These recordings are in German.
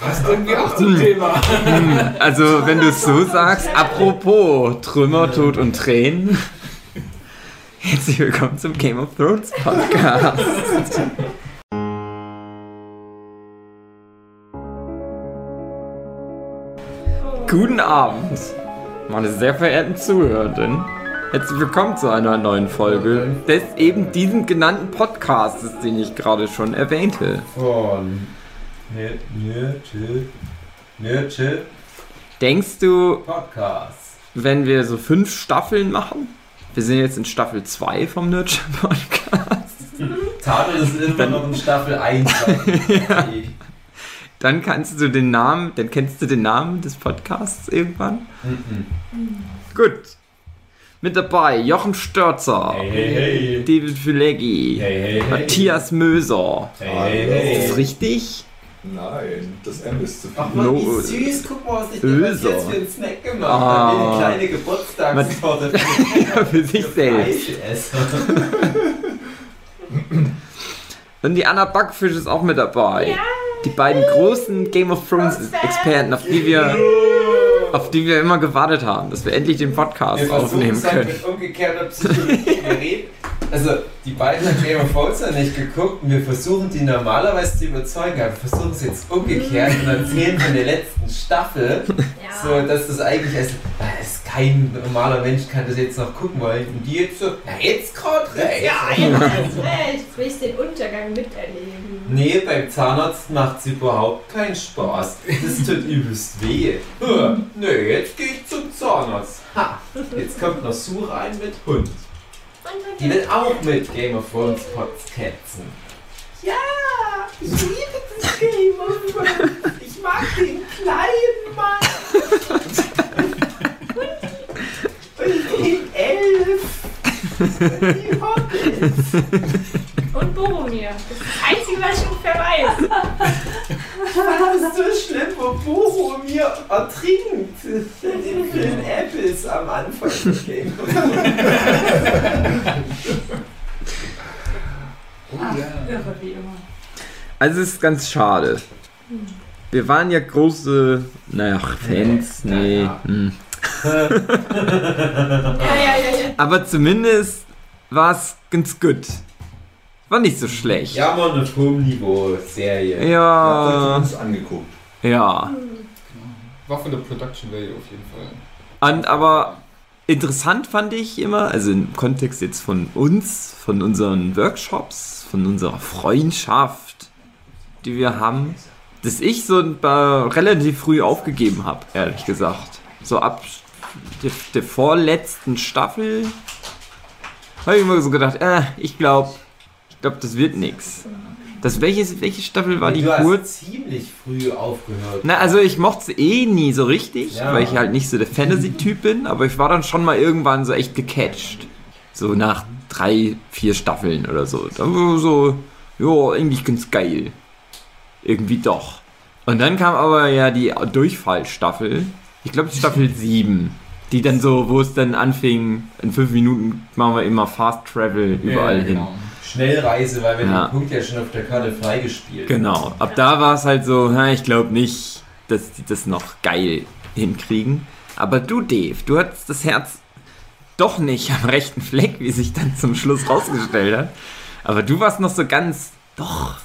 Passt irgendwie auch zum Thema. Also, wenn du es so sagst, apropos Trümmer, Tod und Tränen. Herzlich willkommen zum Game of Thrones Podcast. Guten Abend, meine sehr verehrten Zuhörenden. Herzlich willkommen zu einer neuen Folge des eben diesen genannten Podcasts, den ich gerade schon erwähnte. Von Nerd, Nerd, Nerd, Chill Denkst du, Podcast. wenn wir so fünf Staffeln machen? Wir sind jetzt in Staffel 2 vom Nerdship Podcast. Tadel ist immer noch in Staffel 1. ja. Dann kannst du den Namen, dann kennst du den Namen des Podcasts irgendwann. Mhm. Gut. Mit dabei Jochen Störzer, Hey, hey, hey. David Fileggi, Hey, hey. Matthias Möser. Hey, hey, Ist das richtig? Nein, das M ist zu viel. Ach man, No. wie süß. Guck mal, was ich dir jetzt für einen Snack gemacht Ah. habe. Eine kleine Geburtstagstorte Ja, für sich selbst. Und die Anna Backfisch ist auch mit dabei. Die beiden großen Game of Thrones Experten, auf die wir, auf die wir immer gewartet haben, dass wir endlich den Podcast Wir aufnehmen es halt können. mit umgekehrter Psychologie. Wir reden, also die beiden haben Game of Thrones ja nicht geguckt und wir versuchen die normalerweise zu überzeugen, aber wir versuchen es jetzt umgekehrt und erzählen von der letzten Staffel, so dass das eigentlich als das ist kein normaler Mensch kann das jetzt noch gucken wollen und die jetzt so, na jetzt gerade recht. Ja, jetzt hast recht. Jetzt will ich den Untergang miterleben. Nee, beim Zahnarzt macht es überhaupt keinen Spaß. Das tut übelst weh. Huh, nee, jetzt gehe ich zum Zahnarzt. Ha, jetzt kommt noch Sue rein mit Hund. Die will auch mit Game of Thrones Podcasten. Ja, ich liebe das Game of Thrones. Ich mag den kleinen Mann. Und den Elf. Und die Hobbits. Und Boromir. Das ist das Einzige, was ich ungefähr weiß. Das ist so schlimm, wo Boromir ertrinkt. In Film Apples am Anfang des Game Oh ja. Irre wie immer. Also es ist ganz schade. Wir waren ja große, naja, Fans, nee. Ja. hm. Ja, ja, ja, ja. Aber zumindest war es ganz gut. War nicht so schlecht. Ja, mal eine Turmniveau-Serie. Habt ihr Ja, uns angeguckt. ja. War von der Production Value auf jeden Fall. Und aber interessant fand ich immer, also im Kontext jetzt von uns, von unseren Workshops, von unserer Freundschaft, die wir haben, dass ich so ein paar relativ früh aufgegeben habe, ehrlich gesagt. So ab der, der vorletzten Staffel habe ich immer so gedacht, äh, ich glaube, ich glaube, das wird nix. Das welche, welche Staffel war die du kurz? hast ziemlich früh aufgehört. Na, also ich mochte es eh nie so richtig, Ja. weil ich halt nicht so der Fantasy-Typ bin, aber ich war dann schon mal irgendwann so echt gecatcht. So nach drei, vier Staffeln oder so. Dann war so, ja, eigentlich ganz geil. Irgendwie doch. Und dann kam aber ja die Durchfallstaffel. Ich glaube Staffel 7. Die dann so, wo es dann anfing, in fünf Minuten machen wir immer Fast Travel überall Ja, hin. genau. Schnellreise, weil wir Ja. den Punkt ja schon auf der Karte freigespielt Genau. Ab da war es halt so, na, ich glaube nicht, dass die das noch geil hinkriegen. Aber du, Dave, du hattest das Herz doch nicht am rechten Fleck, wie sich dann zum Schluss rausgestellt hat. Aber du warst noch so ganz, doch,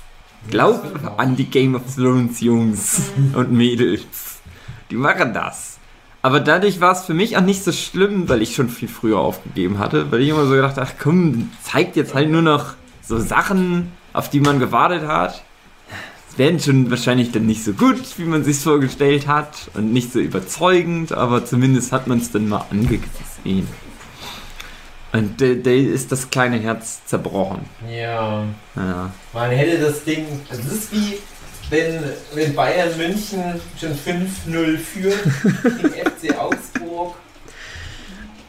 glaub an die Game of Thrones Jungs und Mädels. Die machen das. Aber dadurch war es für mich auch nicht so schlimm, weil ich schon viel früher aufgegeben hatte, weil ich immer so gedacht habe, ach komm, zeigt jetzt halt nur noch so Sachen, auf die man gewartet hat. Es werden schon wahrscheinlich dann nicht so gut, wie man sich vorgestellt hat und nicht so überzeugend, aber zumindest hat man es dann mal angesehen. Und da da ist das kleine Herz zerbrochen. Ja, Ja. man hätte das Ding. Das ist wie wenn, wenn Bayern München schon 5-0 führt gegen FC Augsburg.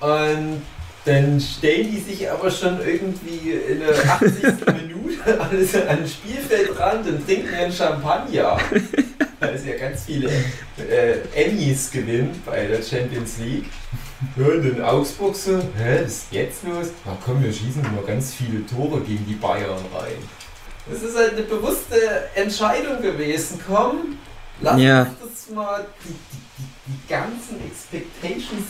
Und dann stellen die sich aber schon irgendwie in der 80. Minute alles an den Spielfeldrand und trinken einen Champagner. Weil es ja ganz viele äh, Emmys gewinnt bei der Champions League. Und in Augsburg so, hä, was ist jetzt los? Na komm, wir schießen nur ganz viele Tore gegen die Bayern rein. Das ist halt eine bewusste Entscheidung gewesen. Komm, Lass Ja. uns das mal die, die, die, ganzen Expectations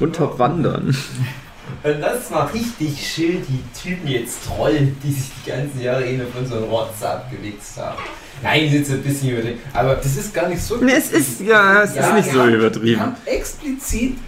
Unterwandern. Und das war richtig schön, die Typen jetzt trollen, die sich die ganzen Jahre eh auf unseren Rotz abgewichst haben. Nein, jetzt ein bisschen übertrieben. Aber Das ist gar nicht so. Nee, es ist, ja, es Ja, ist nicht so haben- übertrieben. haben explizit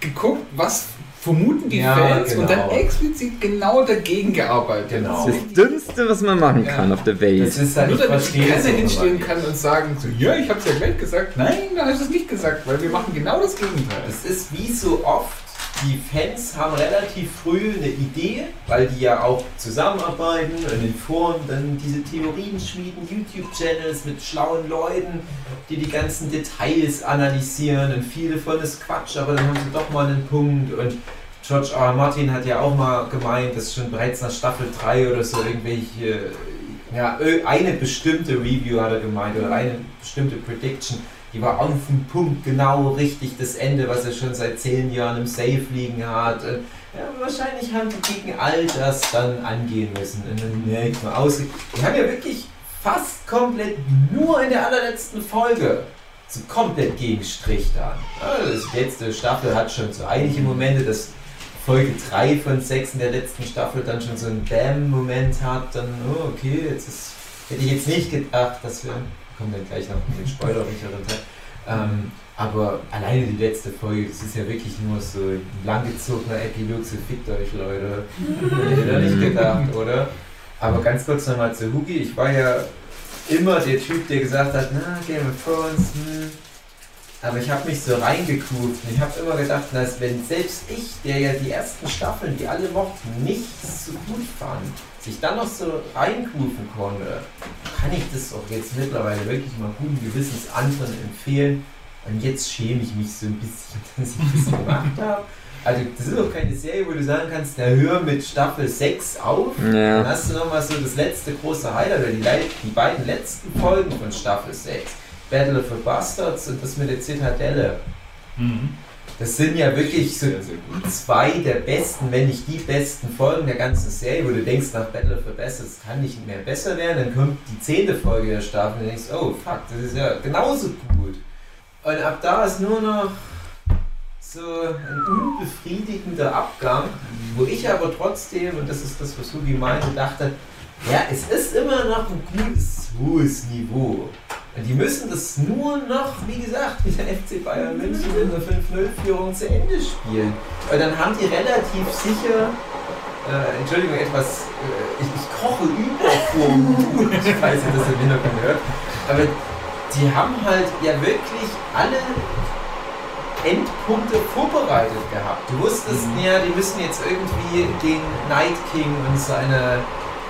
geguckt, was vermuten die Ja, Fans und genau. dann explizit genau dagegen gearbeitet. Genau. Das ist das Dümmste, was man machen kann auf der das Welt. ist halt, Nur ich damit das auch hinstellen immer kann und sagen, so, ja, ich hab's ja gleich gesagt. Nein, da hast du es nicht gesagt, weil wir machen genau das Gegenteil. Das ist wie so oft, die Fans haben relativ früh eine Idee, weil die ja auch zusammenarbeiten und in Foren dann diese Theorien schmieden, YouTube-Channels mit schlauen Leuten, die die ganzen Details analysieren und viele von ist Quatsch, aber dann haben sie doch mal einen Punkt und George R. Martin hat ja auch mal gemeint, dass schon bereits nach Staffel 3 oder so irgendwelche, ja, eine bestimmte Review hat er gemeint oder eine bestimmte Prediction, die war auf den Punkt genau richtig, das Ende, was er schon seit zehn Jahren im Safe liegen hat. Und, ja, wahrscheinlich haben die gegen all das dann angehen müssen. Und dann merkt man aus. Die haben ja wirklich fast komplett nur in der allerletzten Folge so komplett gegen Strich da. Ja, das letzte Staffel hat schon so einige Momente, dass Folge 3 von 6 in der letzten Staffel dann schon so einen Bam-Moment hat, dann, oh, okay, jetzt ist, hätte ich jetzt nicht gedacht, dass wir, kommen dann gleich noch mit den spoilericheren Teil, ähm, aber alleine die letzte Folge, das ist ja wirklich nur so ein langgezogener Epilog, so fickt euch, Leute. Hätte ich da nicht gedacht, oder? Aber ganz kurz nochmal zu Hugi, ich war ja immer der Typ, der gesagt hat, na, Game of Thrones, hm. Aber ich habe mich so reingekuft und ich habe immer gedacht, dass wenn selbst ich, der ja die ersten Staffeln, die alle mochten, nicht so gut fand, sich dann noch so reinkufen konnte, kann ich das auch jetzt mittlerweile wirklich mal guten Gewissens anderen empfehlen. Und jetzt schäme ich mich so ein bisschen, dass ich das gemacht habe. Also das ist auch keine Serie, wo du sagen kannst, na hör mit Staffel 6 auf. Dann Ja. hast du nochmal so das letzte große Highlight, oder die, die beiden letzten Folgen von Staffel 6. Battle of the Bastards und das mit der Zitadelle. Das sind ja wirklich so zwei der besten, wenn nicht die besten Folgen der ganzen Serie, wo du denkst, nach Battle of the Bastards kann nicht mehr besser werden. Dann kommt die zehnte Folge der Staffel und du denkst, oh fuck, das ist ja genauso gut. Und ab da ist nur noch so ein unbefriedigender Abgang, wo ich aber trotzdem, und das ist das, was Hugi meinte, dachte, ja, es ist immer noch ein gutes, hohes Niveau. Die müssen das nur noch, wie gesagt, mit der FC Bayern München in der 5-0-Führung zu Ende spielen. Weil dann haben die relativ sicher, äh, Entschuldigung, etwas, äh, ich, ich koche über vor ich weiß nicht, dass ihr im Hintergrund hört, aber die haben halt ja wirklich alle Endpunkte vorbereitet gehabt. Du wusstest ja, die müssen jetzt irgendwie den Night King und seine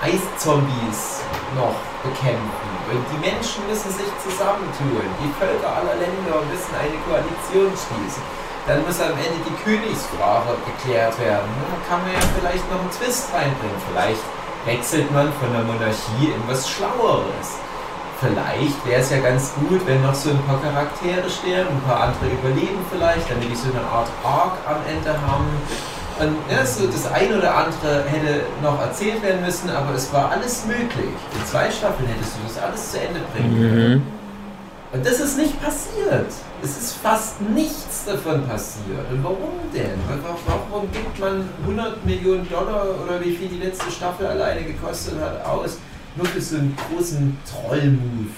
Eiszombies noch bekämpfen. Die Menschen müssen sich zusammentun. Die Völker aller Länder müssen eine Koalition schließen. Dann muss am Ende die Königsfrage geklärt werden. Da kann man ja vielleicht noch einen Twist reinbringen. Vielleicht wechselt man von der Monarchie in was Schlaueres. Vielleicht wäre es ja ganz gut, wenn noch so ein paar Charaktere sterben, ein paar andere überleben vielleicht, damit die so eine Art Arc am Ende haben. Und ja, so das eine oder andere hätte noch erzählt werden müssen, aber es war alles möglich. In zwei Staffeln hättest du das alles zu Ende bringen können. Mhm. Und das ist nicht passiert. Es ist fast nichts davon passiert. Und warum denn? Wa- Warum gibt man 100 Millionen Dollar oder wie viel die letzte Staffel alleine gekostet hat aus? Nur für so einen großen Troll-Move.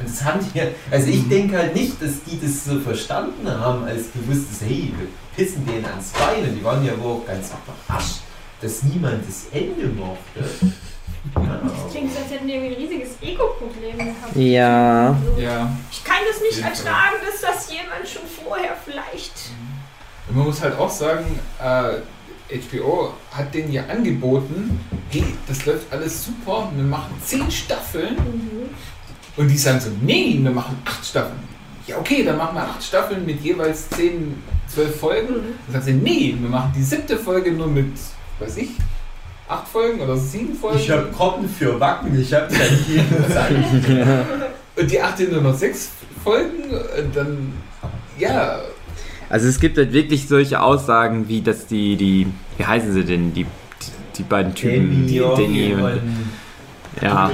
Und das haben die ja, also ich denke halt nicht, dass die das so verstanden haben, als bewusstes, hey, wir pissen denen ans Bein. Und die waren ja wohl auch ganz überrascht, dass niemand das Ende mochte. Ja. Das klingt, als hätten die irgendwie ein riesiges Ego-Problem gehabt. Ja. So, Ja. Ich kann das nicht ertragen, dass das jemand schon vorher vielleicht. Und man muss halt auch sagen, äh, HBO hat denen ja angeboten, hey, das läuft alles super, wir machen zehn Staffeln. Mhm. Und die sagen so, nee, wir machen acht Staffeln. Ja, okay, dann machen wir acht Staffeln mit jeweils zehn, zwölf Folgen. Mhm. Dann sagen sie, nee, wir machen die siebte Folge nur mit, weiß ich, acht Folgen oder sieben Folgen. Ich habe Koppen für Wacken, ich habe kein Zeit. Und die achte nur noch sechs Folgen. Und dann, ja, Also es gibt halt wirklich solche Aussagen, wie dass die, die, wie heißen sie denn, die, die beiden Typen, Danny Danny und, und Ja.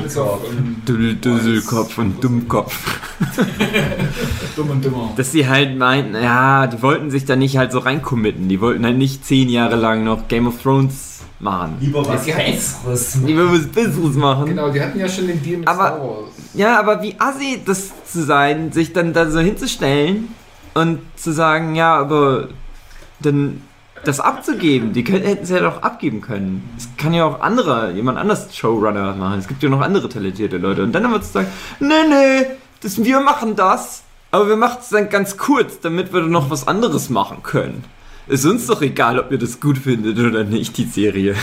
Düsselkopf und Dummkopf. dumm und dümmer. Dass sie halt meinten, ja, die wollten sich da nicht halt so reincommitten. Die wollten halt nicht zehn Jahre lang noch Game of Thrones machen. Lieber was Sie hatten- Besseres. Lieber was Besseres machen. Genau, die hatten ja schon den Deal mit Aber- Star Wars. Ja, aber wie assi das zu sein, sich dann da so hinzustellen und zu sagen, ja, aber dann das abzugeben, die können, hätten es ja doch abgeben können. Es kann ja auch andere, jemand anders Showrunner machen. Es gibt ja noch andere talentierte Leute. Und dann aber zu sagen, nee, nee, das, wir machen das, aber wir machen es dann ganz kurz, damit wir dann noch was anderes machen können. Ist uns doch egal, ob ihr das gut findet oder nicht, die Serie.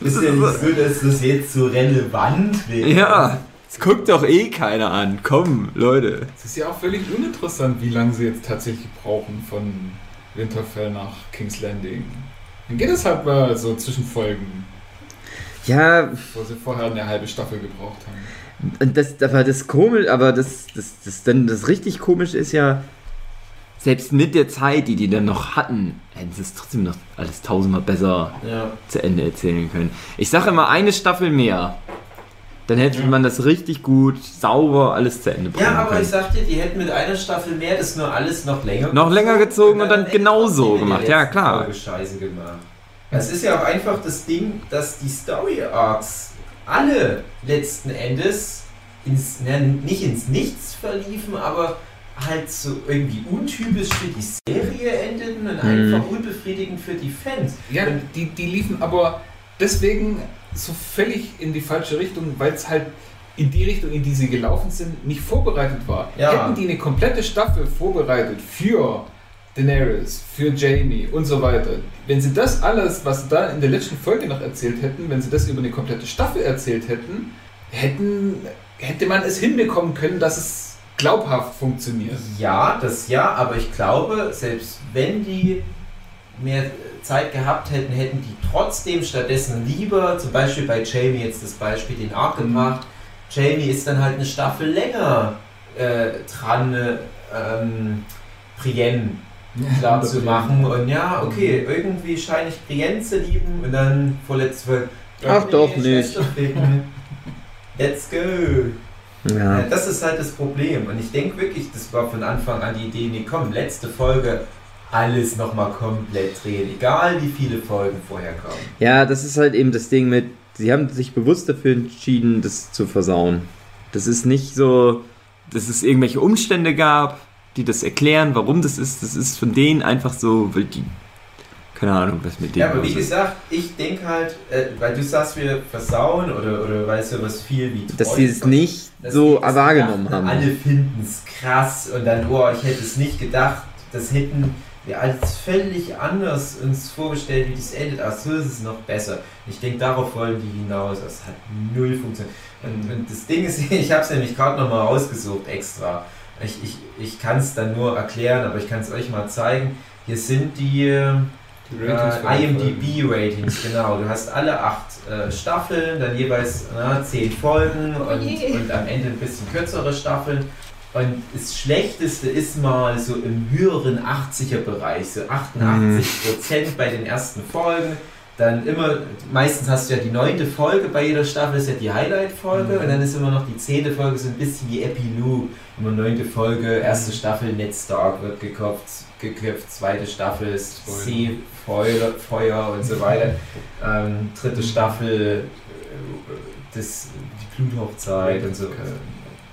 Ist ja nicht so, dass das jetzt so relevant wäre. Ja, es guckt doch eh keiner an. Komm, Leute. Es ist ja auch völlig uninteressant, wie lange sie jetzt tatsächlich brauchen von Winterfell nach King's Landing. Dann geht es halt mal so zwischen Folgen, Ja, wo sie vorher eine halbe Staffel gebraucht haben. Und das, aber das komisch, aber das, das, das, dann das richtig komisch ist ja, selbst mit der Zeit, die die dann noch hatten, hätten sie es trotzdem noch alles tausendmal besser Ja. zu Ende erzählen können. Ich sage immer eine Staffel mehr. Dann hätte Ja. man das richtig gut, sauber alles zu Ende bringen Ja, aber können. ich sag dir, die hätten mit einer Staffel mehr das nur alles noch länger Noch länger gezogen und dann genauso trotzdem in der gemacht. Ja, klar. Scheiße gemacht. Es ist ja auch einfach das Ding, dass die Story Arcs alle letzten Endes ins, na, nicht ins Nichts verliefen, aber halt so irgendwie untypisch für die Serie endeten und Mhm. einfach unbefriedigend für die Fans. Ja, die, die liefen aber deswegen so völlig in die falsche Richtung, weil es halt in die Richtung, in die sie gelaufen sind, nicht vorbereitet war. Ja. Hätten die eine komplette Staffel vorbereitet für Daenerys, für Jamie und so weiter, wenn sie das alles, was sie da in der letzten Folge noch erzählt hätten, wenn sie das über eine komplette Staffel erzählt hätten, hätten hätte man es hinbekommen können, dass es glaubhaft funktioniert. Ja, das ja, aber ich glaube, selbst wenn die mehr Zeit gehabt hätten, hätten die trotzdem stattdessen lieber, zum Beispiel bei Jamie jetzt das Beispiel, den Arc Mhm. gemacht. Jamie ist dann halt eine Staffel länger äh, dran, äh, ähm, Brienne klar zu machen. Und ja, okay, irgendwie scheine ich Brienne zu lieben und dann vorletzte Folge. Ach doch nicht. Let's go. Ja, Ja. das ist halt das Problem. Und ich denke wirklich, das war von Anfang an die Idee, nee, komm, letzte Folge, alles nochmal komplett drehen. Egal wie viele Folgen vorher kommen. ja, das ist halt eben das Ding mit, sie haben sich bewusst dafür entschieden, das zu versauen. Das ist nicht so, dass es irgendwelche Umstände gab, die das erklären, warum das ist. Das ist von denen einfach so, weil die, keine Ahnung, was mit denen Ja, aber wie gesagt, ich denke halt, äh, weil du sagst, wir versauen oder, oder weißt du, was viel wie Dass sie es nicht so wahrgenommen haben. Alle finden es krass und dann, oh, ich hätte es nicht gedacht. Das hätten wir als völlig anders uns vorgestellt, wie das endet. Ach so ist es noch besser. Ich denke, darauf wollen die hinaus. Das hat null funktioniert. Und, und das Ding ist, ich habe es nämlich gerade nochmal rausgesucht extra. Ich, ich, ich kann es dann nur erklären, aber ich kann es euch mal zeigen. Hier sind die, äh, Die Folgen. IMDb-Ratings, genau. Du hast alle acht äh, Staffeln, dann jeweils na, zehn Folgen und, je. und am Ende ein bisschen kürzere Staffeln. Und das Schlechteste ist mal so im höheren 80er-Bereich, so 88% bei den ersten Folgen. Dann immer, meistens hast du ja die neunte Folge bei jeder Staffel, ist ja die Highlight-Folge. Mhm. Und dann ist immer noch die zehnte Folge, so ein bisschen wie Epilog. Immer neunte Folge, erste Staffel, Ned Stark wird geköpft, geköpft zweite Staffel. See, Feuer, Feuer und so weiter. Ähm, dritte Staffel, äh, das, die Bluthochzeit und so, äh,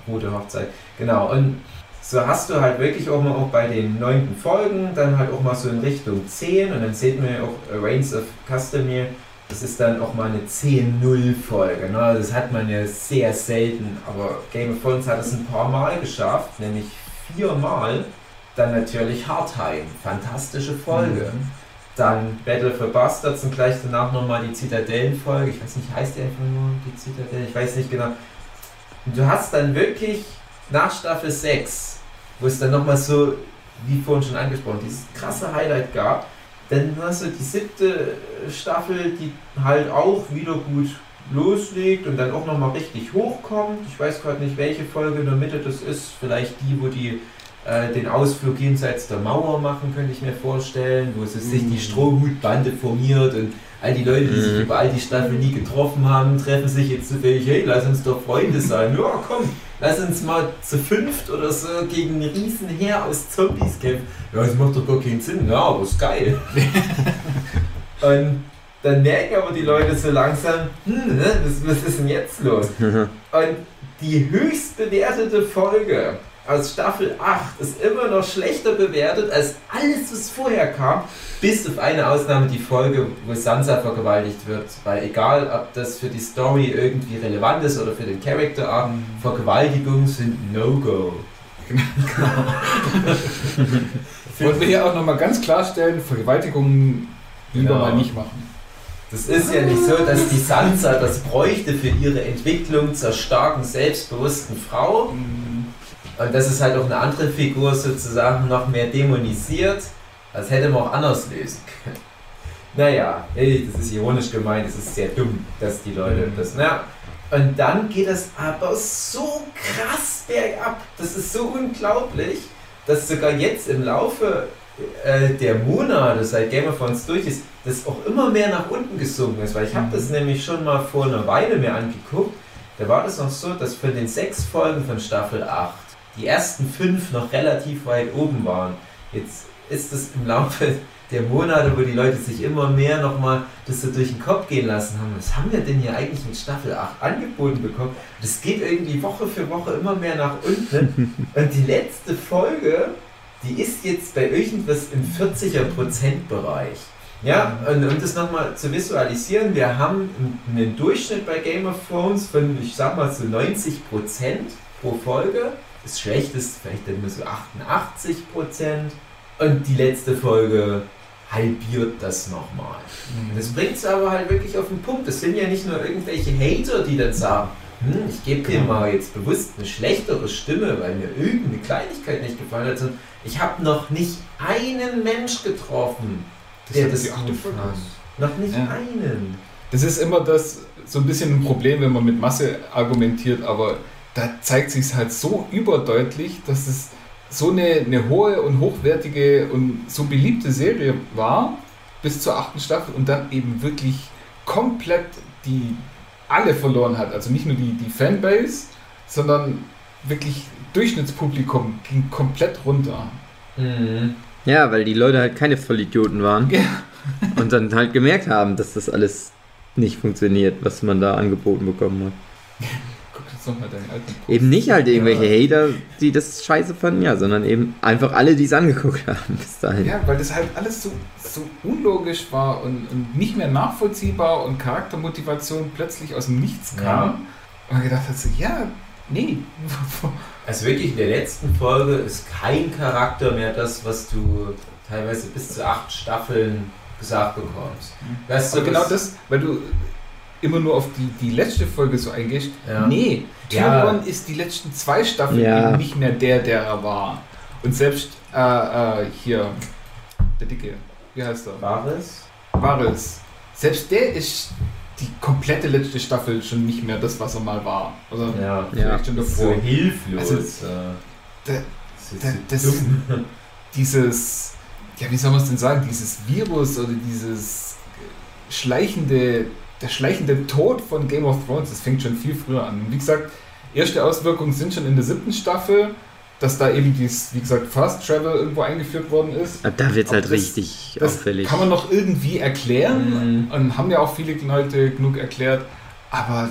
rote Hochzeit. Genau, und so hast du halt wirklich auch mal auch bei den neunten Folgen dann halt auch mal so in Richtung 10 und dann sieht man ja auch Reigns of Castamere, das ist dann auch mal eine 10-0 Folge. Ne? Das hat man ja sehr selten, aber Game of Thrones hat es ein paar Mal geschafft, nämlich viermal. Dann natürlich Hardtime, fantastische Folge. Mhm. Dann Battle for Bastards und gleich danach nochmal die Zitadellenfolge. Ich weiß nicht, heißt die einfach nur die Zitadelle? Ich weiß nicht genau. Und du hast dann wirklich nach Staffel 6, wo es dann nochmal so, wie vorhin schon angesprochen, dieses krasse Highlight gab, dann hast du die siebte Staffel, die halt auch wieder gut loslegt und dann auch nochmal richtig hochkommt. Ich weiß gerade nicht, welche Folge in der Mitte das ist. Vielleicht die, wo die äh, den Ausflug jenseits der Mauer machen, könnte ich mir vorstellen, wo es sich die Mhm. Strohhutbande formiert und All die Leute, die sich Mhm. über all die Staffeln nie getroffen haben, treffen sich jetzt zufällig, hey, lass uns doch Freunde sein. Ja, komm, lass uns mal zu fünft oder so gegen ein Riesenheer aus Zombies kämpfen. Ja, das macht doch gar keinen Sinn. Ja, aber ist geil. Und dann merken aber die Leute so langsam, hm, ne, was, was ist denn jetzt los? Und die höchst bewertete Folge aus Staffel 8 ist immer noch schlechter bewertet als alles, was vorher kam. Bis auf eine Ausnahme, die Folge, wo Sansa vergewaltigt wird. Weil egal, ob das für die Story irgendwie relevant ist oder für den Charakter Arc, Vergewaltigungen sind No-Go. Wollen wir hier auch nochmal ganz klarstellen, Vergewaltigungen lieber Genau. mal nicht machen. Das ist ja nicht so, dass die Sansa das bräuchte für ihre Entwicklung zur starken, selbstbewussten Frau. Und das ist halt auch eine andere Figur sozusagen noch mehr dämonisiert. Das hätte man auch anders lösen können. Naja, ey, das ist ironisch gemeint, es ist sehr dumm, dass die Leute Mhm. das. Na, und dann geht es aber so krass bergab. Das ist so unglaublich, dass sogar jetzt im Laufe äh, der Monate, seit Game of Thrones durch ist, das auch immer mehr nach unten gesunken ist. Weil ich habe Mhm. das nämlich schon mal vor einer Weile mir angeguckt. Da war das noch so, dass von den sechs Folgen von Staffel 8 die ersten fünf noch relativ weit oben waren. Jetzt ist es im Laufe der Monate, wo die Leute sich immer mehr nochmal das so durch den Kopf gehen lassen haben. Was haben wir denn hier eigentlich mit Staffel 8 angeboten bekommen? Das geht irgendwie Woche für Woche immer mehr nach unten. Und die letzte Folge, die ist jetzt bei irgendwas im 40er-Prozent-Bereich. Ja, und um das nochmal zu visualisieren, wir haben einen Durchschnitt bei Game of Thrones von, ich sag mal, so 90% pro Folge. Das Schlechteste vielleicht dann nur so 88%. Und die letzte Folge halbiert das nochmal. Und das bringt es aber halt wirklich auf den Punkt. Das sind ja nicht nur irgendwelche Hater, die dann sagen, hm, ich gebe dir Genau. mal jetzt bewusst eine schlechtere Stimme, weil mir irgendeine Kleinigkeit nicht gefallen hat, sondern ich habe noch nicht einen Mensch getroffen, der ist das die achte gut fand. Noch nicht Ja. einen. Das ist immer das so ein bisschen ein Problem, wenn man mit Masse argumentiert, aber da zeigt sich halt so überdeutlich, dass es so eine, eine hohe und hochwertige und so beliebte Serie war bis zur achten Staffel und dann eben wirklich komplett die alle verloren hat. Also nicht nur die, die Fanbase, sondern wirklich Durchschnittspublikum ging komplett runter. Mhm. Ja, weil die Leute halt keine Vollidioten waren Ja. und dann halt gemerkt haben, dass das alles nicht funktioniert, was man da angeboten bekommen hat. Nochmal deinen alten Post. Eben nicht halt irgendwelche Hater, die das scheiße fanden, ja, sondern eben einfach alle, die es angeguckt haben bis dahin. Ja, weil das halt alles so, so unlogisch war und, und nicht mehr nachvollziehbar und Charaktermotivation plötzlich aus dem Nichts kam. Ja. Und man gedacht hat so, ja, nee. Also wirklich in der letzten Folge ist kein Charakter mehr das, was du teilweise bis zu acht Staffeln gesagt bekommst. Weißt du, genau das, weil du immer nur auf die, die letzte Folge so eingehst. Ja. Nee, Ja. Tyrion ist die letzten zwei Staffeln Ja. eben nicht mehr der, der er war. Und selbst äh, äh, hier, der Dicke, wie heißt er? Varys? Varys. Selbst der ist die komplette letzte Staffel schon nicht mehr das, was er mal war. Oder Ja. vielleicht schon So davor. hilflos. Also, äh, der- das so dieses, ja, wie soll man es denn sagen, dieses Virus oder dieses schleichende, der schleichende Tod von Game of Thrones, das fängt schon viel früher an. Und wie gesagt, erste Auswirkungen sind schon in der siebten Staffel, dass da eben dieses, wie gesagt, Fast Travel irgendwo eingeführt worden ist. Ab da wird es halt das- richtig Das auffällig. kann man noch irgendwie erklären Mhm. und haben ja auch viele Leute genug erklärt, aber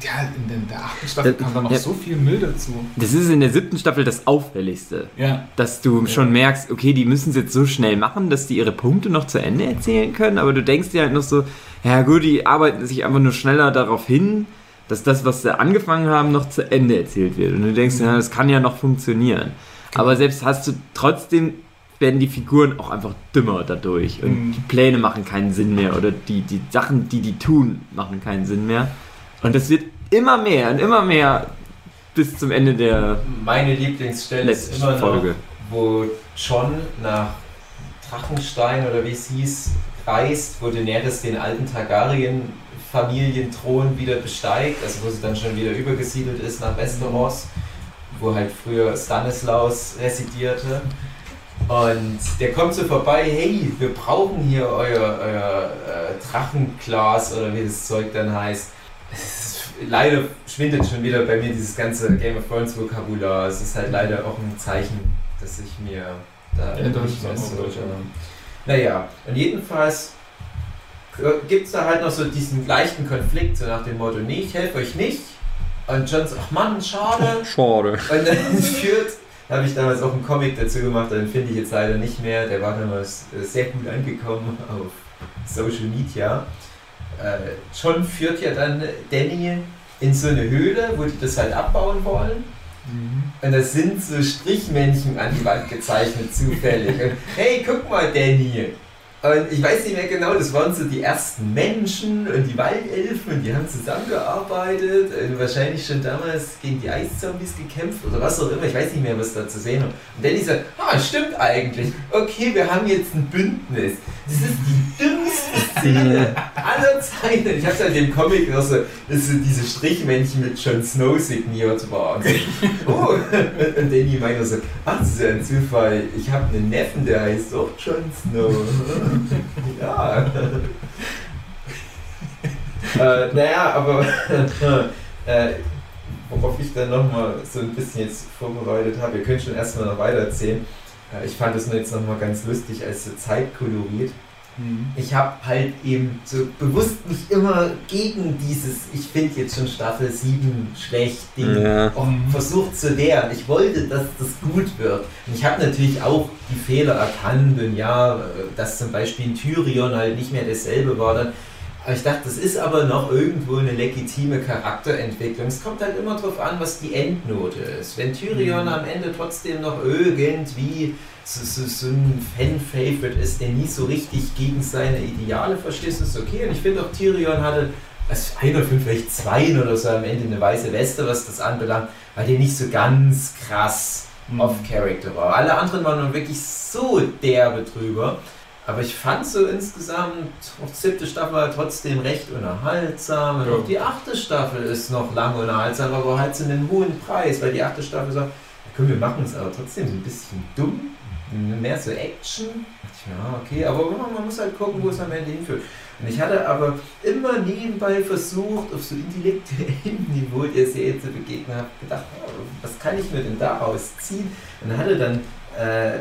ja, in der, achten Staffel Das- kam da noch ja. so viel Müll dazu. Das ist in der siebten Staffel das Auffälligste. Ja. Dass du schon merkst, okay, die müssen es jetzt so schnell machen, dass die ihre Punkte noch zu Ende erzählen können, aber du denkst dir halt noch so, ja gut, die arbeiten sich einfach nur schneller darauf hin, dass das, was sie angefangen haben, noch zu Ende erzählt wird. Und du denkst, ja, das kann ja noch funktionieren. Aber selbst hast du trotzdem werden die Figuren auch einfach dümmer dadurch und Mhm. die Pläne machen keinen Sinn mehr oder die, die Sachen, die die tun, machen keinen Sinn mehr. Und das wird immer mehr und immer mehr bis zum Ende der Meine Lieblingsstelle ist immer noch, Folge. wo John nach Drachenstein oder wie es hieß, reist, wo Daenerys den alten Targaryen-Familienthron wieder besteigt, also wo sie dann schon wieder übergesiedelt ist nach Westeros, wo halt früher Stanislaus residierte. Und der kommt so vorbei, hey, wir brauchen hier euer, euer äh, Drachenglas oder wie das Zeug dann heißt. Ist, leider schwindet schon wieder bei mir dieses ganze Game of Thrones Vokabular. Es ist halt leider auch ein Zeichen, dass ich mir da Ja, nicht mehr so. Naja, und jedenfalls gibt es da halt noch so diesen leichten Konflikt, so nach dem Motto, nee, ich helfe euch nicht. Und John sagt, ach Mann, schade. Schade. Und dann führt, da habe ich damals auch einen Comic dazu gemacht, den finde ich jetzt leider nicht mehr. Der war damals äh, sehr gut angekommen auf Social Media. Äh, John führt ja dann Danny in so eine Höhle, wo die das halt abbauen wollen. Und da sind so Strichmännchen an die Wand gezeichnet, zufällig. Und, hey, guck mal, Danny. Und ich weiß nicht mehr genau, das waren so die ersten Menschen und die Waldelfen und die haben zusammengearbeitet. Und wahrscheinlich schon damals gegen die Eiszombies gekämpft oder was auch immer. Ich weiß nicht mehr, was da zu sehen war. Und Danny sagt, ah, stimmt eigentlich. Okay, wir haben jetzt ein Bündnis. Das ist die dümmste Szene aller Zeiten. Ich habe in dem Comic noch so, dass so diese Strichmännchen mit Jon Snow signiert waren. Oh, und Danny meinte so, ach, das ist ja ein Zufall. Ich habe einen Neffen, der heißt auch Jon Snow. ja. äh, naja, aber äh, worauf ich dann nochmal so ein bisschen jetzt vorbereitet habe, ihr könnt schon erstmal noch weiter Äh, ich fand es nur jetzt nochmal ganz lustig als so zeitkoloriert. Ich habe halt eben so bewusst mich immer gegen dieses, ich finde jetzt schon Staffel 7 schlecht Ding Ja. auch versucht zu wehren. Ich wollte, dass das gut wird. Und ich habe natürlich auch die Fehler erkannt und ja, dass zum Beispiel in Tyrion halt nicht mehr dasselbe war dann. Aber ich dachte, das ist aber noch irgendwo eine legitime Charakterentwicklung. Es kommt halt immer darauf an, was die Endnote ist. Wenn Tyrion am Ende trotzdem noch irgendwie so, so, so ein Fan-Favorite ist, der nie so richtig gegen seine Ideale verstößt, ist okay. Und ich finde auch Tyrion hatte als einer von vielleicht zwei oder so am Ende eine weiße Weste, was das anbelangt, weil der nicht so ganz krass off-Character war. Alle anderen waren nun wirklich so derbe drüber. Aber ich fand so insgesamt, auch die siebte Staffel war trotzdem recht unterhaltsam. Und Ja. auch die achte Staffel ist noch lang unterhaltsam, aber halt zu einem hohen Preis, weil die achte Staffel sagt, ja, komm, wir machen es aber trotzdem so ein bisschen dumm. Mehr so Action. Ja, okay, aber man muss halt gucken, wo es am Ende hinführt. Und ich hatte aber immer nebenbei versucht, auf so intellektuellem Niveau der Serie zu begegnen, habe gedacht, oh, was kann ich mir denn daraus ziehen? Und hatte dann äh,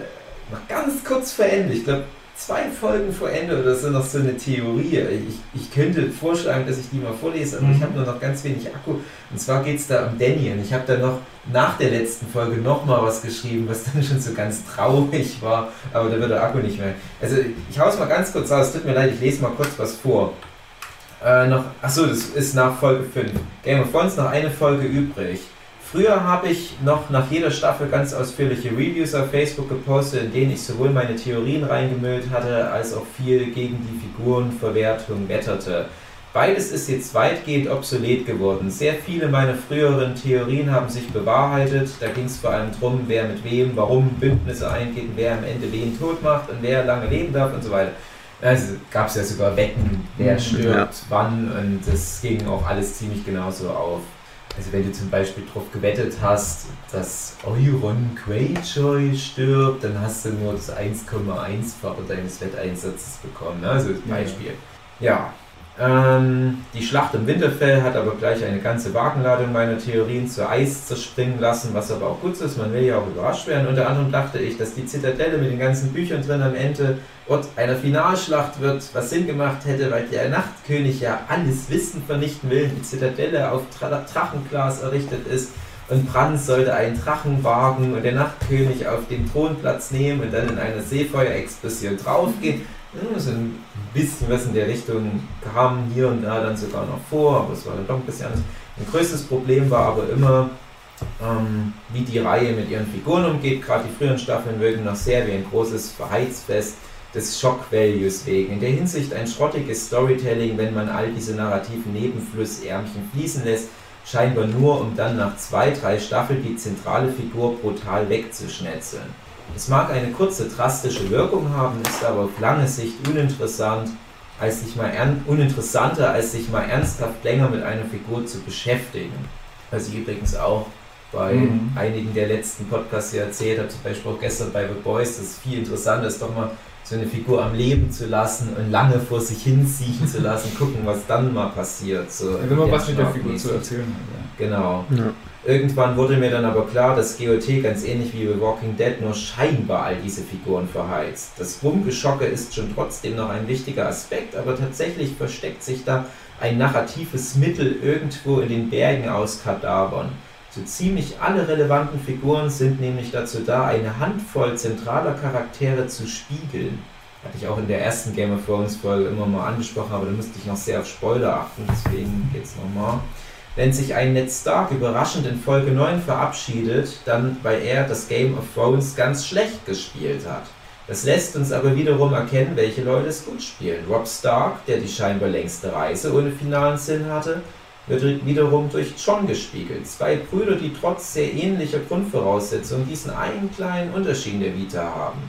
noch ganz kurz vor Ende, ich glaube zwei Folgen vor Ende oder so noch so eine Theorie. Ich, ich könnte vorschlagen, dass ich die mal vorlese, aber Mhm. ich habe nur noch ganz wenig Akku. Und zwar geht es da um Danny. Und ich habe da noch nach der letzten Folge nochmal was geschrieben, was dann schon so ganz traurig war, aber da wird der Akku nicht mehr. Also ich hau's mal ganz kurz aus, tut mir leid, ich lese mal kurz was vor. Äh, noch, achso, das ist nach Folge 5. Game of Thrones noch eine Folge übrig. Früher habe ich noch nach jeder Staffel ganz ausführliche Reviews auf Facebook gepostet, in denen ich sowohl meine Theorien reingemüllt hatte, als auch viel gegen die Figurenverwertung wetterte. Beides ist jetzt weitgehend obsolet geworden. Sehr viele meiner früheren Theorien haben sich bewahrheitet. Da ging es vor allem darum, wer mit wem, warum Bündnisse eingeht, wer am Ende wen tot macht und wer lange leben darf und so weiter. Also gab es ja sogar Wetten, wer Mhm. stirbt, Ja. wann und das ging auch alles ziemlich genauso auf. Also wenn du zum Beispiel darauf gewettet hast, dass Euron Greyjoy stirbt, dann hast du nur das 1,1-fache deines Wetteinsatzes bekommen. Ne? Also als Ja. Beispiel. Ja. Ähm, die Schlacht im Winterfell hat aber gleich eine ganze Wagenladung meiner Theorien zu Eis zerspringen lassen, was aber auch gut ist, man will ja auch überrascht werden. Unter anderem dachte ich, dass die Zitadelle mit den ganzen Büchern drin am Ende Ort einer Finalschlacht wird, was Sinn gemacht hätte, weil der Nachtkönig ja alles Wissen vernichten will, die Zitadelle auf Tra Drachenglas errichtet ist und Bran sollte einen Drachen wagen und der Nachtkönig auf den Thronplatz nehmen und dann in eine Seefeuerexplosion draufgehen. So ein bisschen was in der Richtung kam hier und da dann sogar noch vor, aber es war dann doch ein bisschen anders. Ein größtes Problem war aber immer, ähm, wie die Reihe mit ihren Figuren umgeht. Gerade die früheren Staffeln wirken noch sehr wie ein großes Verheizfest des Shock-Values wegen. In der Hinsicht ein schrottiges Storytelling, wenn man all diese narrativen Nebenflussärmchen fließen lässt, scheinbar nur, um dann nach zwei, drei Staffeln die zentrale Figur brutal wegzuschnetzeln. Es mag eine kurze drastische Wirkung haben, ist aber auf lange Sicht uninteressant, als sich mal uninteressanter, als sich mal ernsthaft länger mit einer Figur zu beschäftigen. Was ich übrigens auch bei Mhm. einigen der letzten Podcasts hier erzählt habe, zum Beispiel auch gestern bei The Boys, dass es viel interessanter ist, doch mal so eine Figur am Leben zu lassen und lange vor sich hinsiechen zu lassen, gucken, was dann mal passiert. So Wenn man was mit der Figur zu erzählen hat. Genau. Ja. Irgendwann wurde mir dann aber klar, dass GOT ganz ähnlich wie bei Walking Dead nur scheinbar all diese Figuren verheizt. Das Rumgeschocke ist schon trotzdem noch ein wichtiger Aspekt, aber tatsächlich versteckt sich da ein narratives Mittel irgendwo in den Bergen aus Kadavern. So ziemlich alle relevanten Figuren sind nämlich dazu da, eine Handvoll zentraler Charaktere zu spiegeln. Hatte ich auch in der ersten Game of Thrones Folge immer mal angesprochen, aber da musste ich noch sehr auf Spoiler achten, deswegen geht's nochmal. Wenn sich ein Ned Stark überraschend in Folge 9 verabschiedet, dann weil er das Game of Thrones ganz schlecht gespielt hat. Das lässt uns aber wiederum erkennen, welche Leute es gut spielen. Rob Stark, der die scheinbar längste Reise ohne finalen Sinn hatte, wird wiederum durch John gespiegelt. Zwei Brüder, die trotz sehr ähnlicher Grundvoraussetzungen diesen einen kleinen Unterschied in der Vita haben.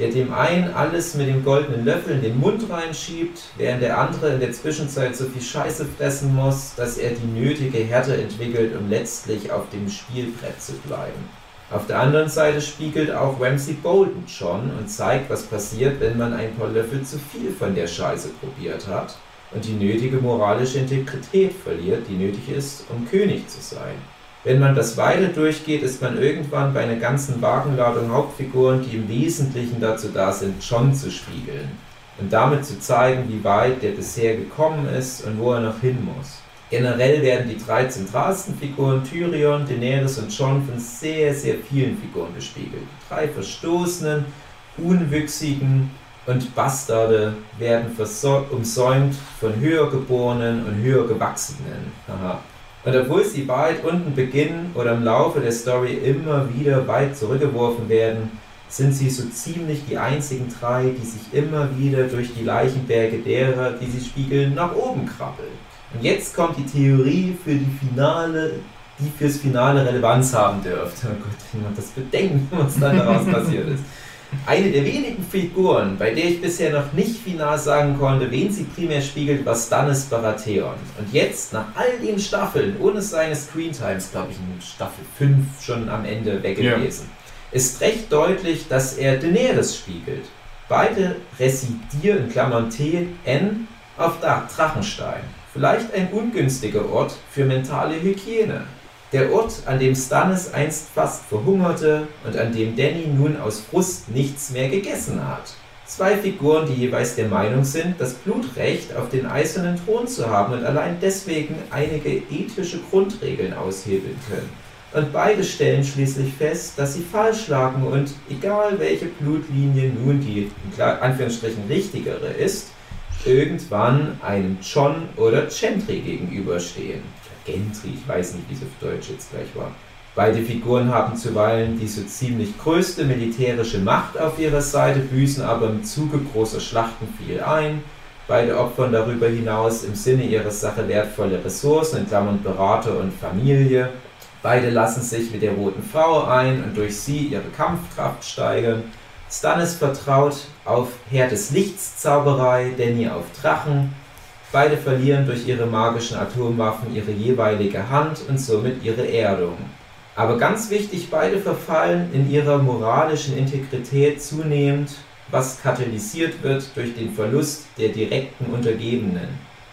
Der dem einen alles mit dem goldenen Löffel in den Mund reinschiebt, während der andere in der Zwischenzeit so viel Scheiße fressen muss, dass er die nötige Härte entwickelt, um letztlich auf dem Spielbrett zu bleiben. Auf der anderen Seite spiegelt auch Ramsey Bolton John und zeigt, was passiert, wenn man ein paar Löffel zu viel von der Scheiße probiert hat und die nötige moralische Integrität verliert, die nötig ist, um König zu sein. Wenn man das weiter durchgeht, ist man irgendwann bei einer ganzen Wagenladung Hauptfiguren, die im Wesentlichen dazu da sind, John zu spiegeln und damit zu zeigen, wie weit der bisher gekommen ist und wo er noch hin muss. Generell werden die drei zentralsten Figuren, Tyrion, Daenerys und Jon, von sehr, sehr vielen Figuren gespiegelt. Drei verstoßenen, unwüchsigen und Bastarde werden umsäumt von höher geborenen und höher gewachsenen. Und obwohl sie weit unten beginnen oder im Laufe der Story immer wieder weit zurückgeworfen werden, sind sie so ziemlich die einzigen drei, die sich immer wieder durch die Leichenberge derer, die sie spiegeln, nach oben krabbeln. Und jetzt kommt die Theorie für die Finale, die fürs Finale Relevanz haben dürfte. Oh Gott, wenn man das bedenkt, was dann daraus passiert ist. Eine der wenigen Figuren, bei der ich bisher noch nicht final sagen konnte, wen sie primär spiegelt, war Stannis Baratheon. Und jetzt, nach all den Staffeln, ohne seine Screentimes, glaube ich, in Staffel 5 schon am Ende weg Ja. gewesen, ist recht deutlich, dass er Daenerys spiegelt. Beide residieren, in Klammern T, N, auf Drachenstein. Vielleicht ein ungünstiger Ort für mentale Hygiene. Der Ort, an dem Stannis einst fast verhungerte und an dem Danny nun aus Frust nichts mehr gegessen hat. Zwei Figuren, die jeweils der Meinung sind, das Blutrecht auf den eisernen Thron zu haben und allein deswegen einige ethische Grundregeln aushebeln können. Und beide stellen schließlich fest, dass sie falsch lagen und egal welche Blutlinie nun die in Anführungsstrichen richtigere ist, irgendwann einem John oder Gentry gegenüberstehen. Gentry, ich weiß nicht, wie es auf Deutsch jetzt gleich war. Beide Figuren haben zuweilen die so ziemlich größte militärische Macht auf ihrer Seite, büßen aber im Zuge großer Schlachten viel ein. Beide opfern darüber hinaus im Sinne ihrer Sache wertvolle Ressourcen, in Klammern Berater und Familie. Beide lassen sich mit der Roten Frau ein und durch sie ihre Kampfkraft steigern. Stannis vertraut auf Herr des Lichts Zauberei, Danny auf Drachen. Beide verlieren durch ihre magischen Atomwaffen ihre jeweilige Hand und somit ihre Erdung. Aber ganz wichtig, beide verfallen in ihrer moralischen Integrität zunehmend, was katalysiert wird durch den Verlust der direkten Untergebenen.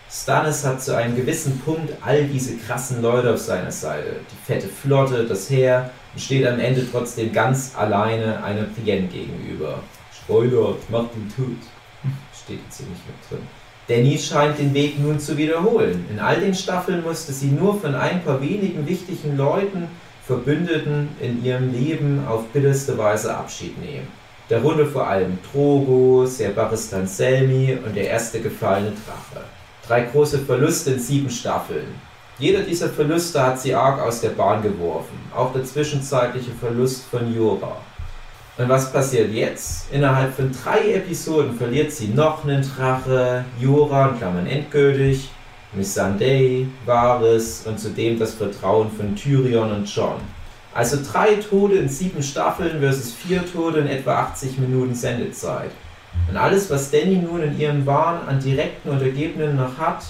Stannis hat zu einem gewissen Punkt all diese krassen Leute auf seiner Seite. Die fette Flotte, das Heer und steht am Ende trotzdem ganz alleine einer Brienne gegenüber. Spoiler, macht ihn tot. Steht jetzt hier nicht mit drin. Danny scheint den Weg nun zu wiederholen. In all den Staffeln musste sie nur von ein paar wenigen wichtigen Leuten, Verbündeten in ihrem Leben auf bitterste Weise Abschied nehmen. Darunter vor allem Drogo, Ser Barristan Selmy und der erste gefallene Drache. Drei große Verluste in sieben Staffeln. Jeder dieser Verluste hat sie arg aus der Bahn geworfen, auch der zwischenzeitliche Verlust von Jora. Und was passiert jetzt? Innerhalb von drei Episoden verliert sie noch einen Drache, Jora, in Klammern endgültig, Missandei, Varys und zudem das Vertrauen von Tyrion und Jon. Also drei Tode in sieben Staffeln versus vier Tode in etwa 80 Minuten Sendezeit. Und alles, was Danny nun in ihrem Wahn an direkten Untergebenen noch hat,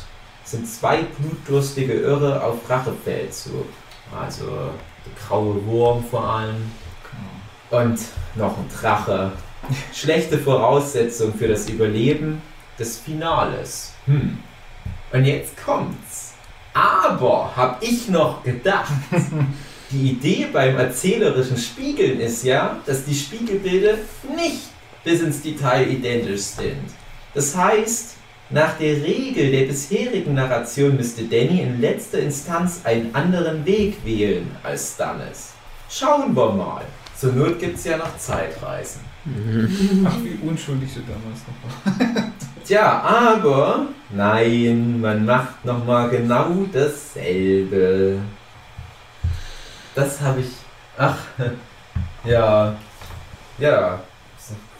sind zwei blutdurstige Irre auf Rachefeldzug. Also Der graue Wurm vor allem. Und noch ein Drache. Schlechte Voraussetzung für das Überleben des Finales. Hm. Und jetzt kommt's. Aber hab ich noch gedacht, die Idee beim erzählerischen Spiegeln ist ja, dass die Spiegelbilder nicht bis ins Detail identisch sind. Das heißt, nach der Regel der bisherigen Narration müsste Danny in letzter Instanz einen anderen Weg wählen als Stannis. Schauen wir mal. Zur Not gibt's ja noch Zeitreisen. Ach, wie unschuldig du damals noch warst. Tja, aber nein, man macht nochmal genau dasselbe. Das habe ich. Ach, ja. Ja.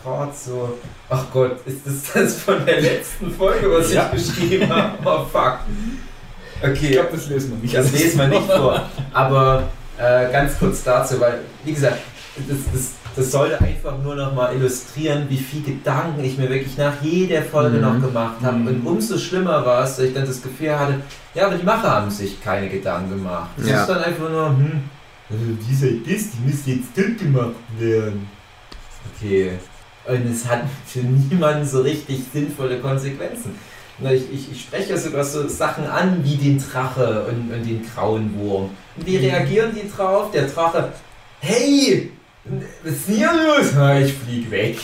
Gerade so. Ach Gott, ist das das von der letzten Folge, was Ja. ich geschrieben habe? Oh fuck. Ich Okay, glaube, das lesen wir nicht. das lesen wir nicht vor. Aber äh, ganz kurz dazu, weil, wie gesagt, das, das, das sollte einfach nur noch mal illustrieren, wie viel Gedanken ich mir wirklich nach jeder Folge Mhm. noch gemacht habe. Mhm. Und umso schlimmer war es, dass ich dann das Gefühl hatte, ja, aber die Macher haben sich keine Gedanken gemacht. Es Ja. ist dann einfach nur, hm, also dieser das, die müsste jetzt tot gemacht werden. Okay. Und es hat für niemanden so richtig sinnvolle Konsequenzen. Ich, ich, ich spreche ja sogar so Sachen an wie den Drache und, und den grauen Wurm. Und wie reagieren die drauf? Der Drache, hey, was ist denn hier los? Na, ich flieg weg.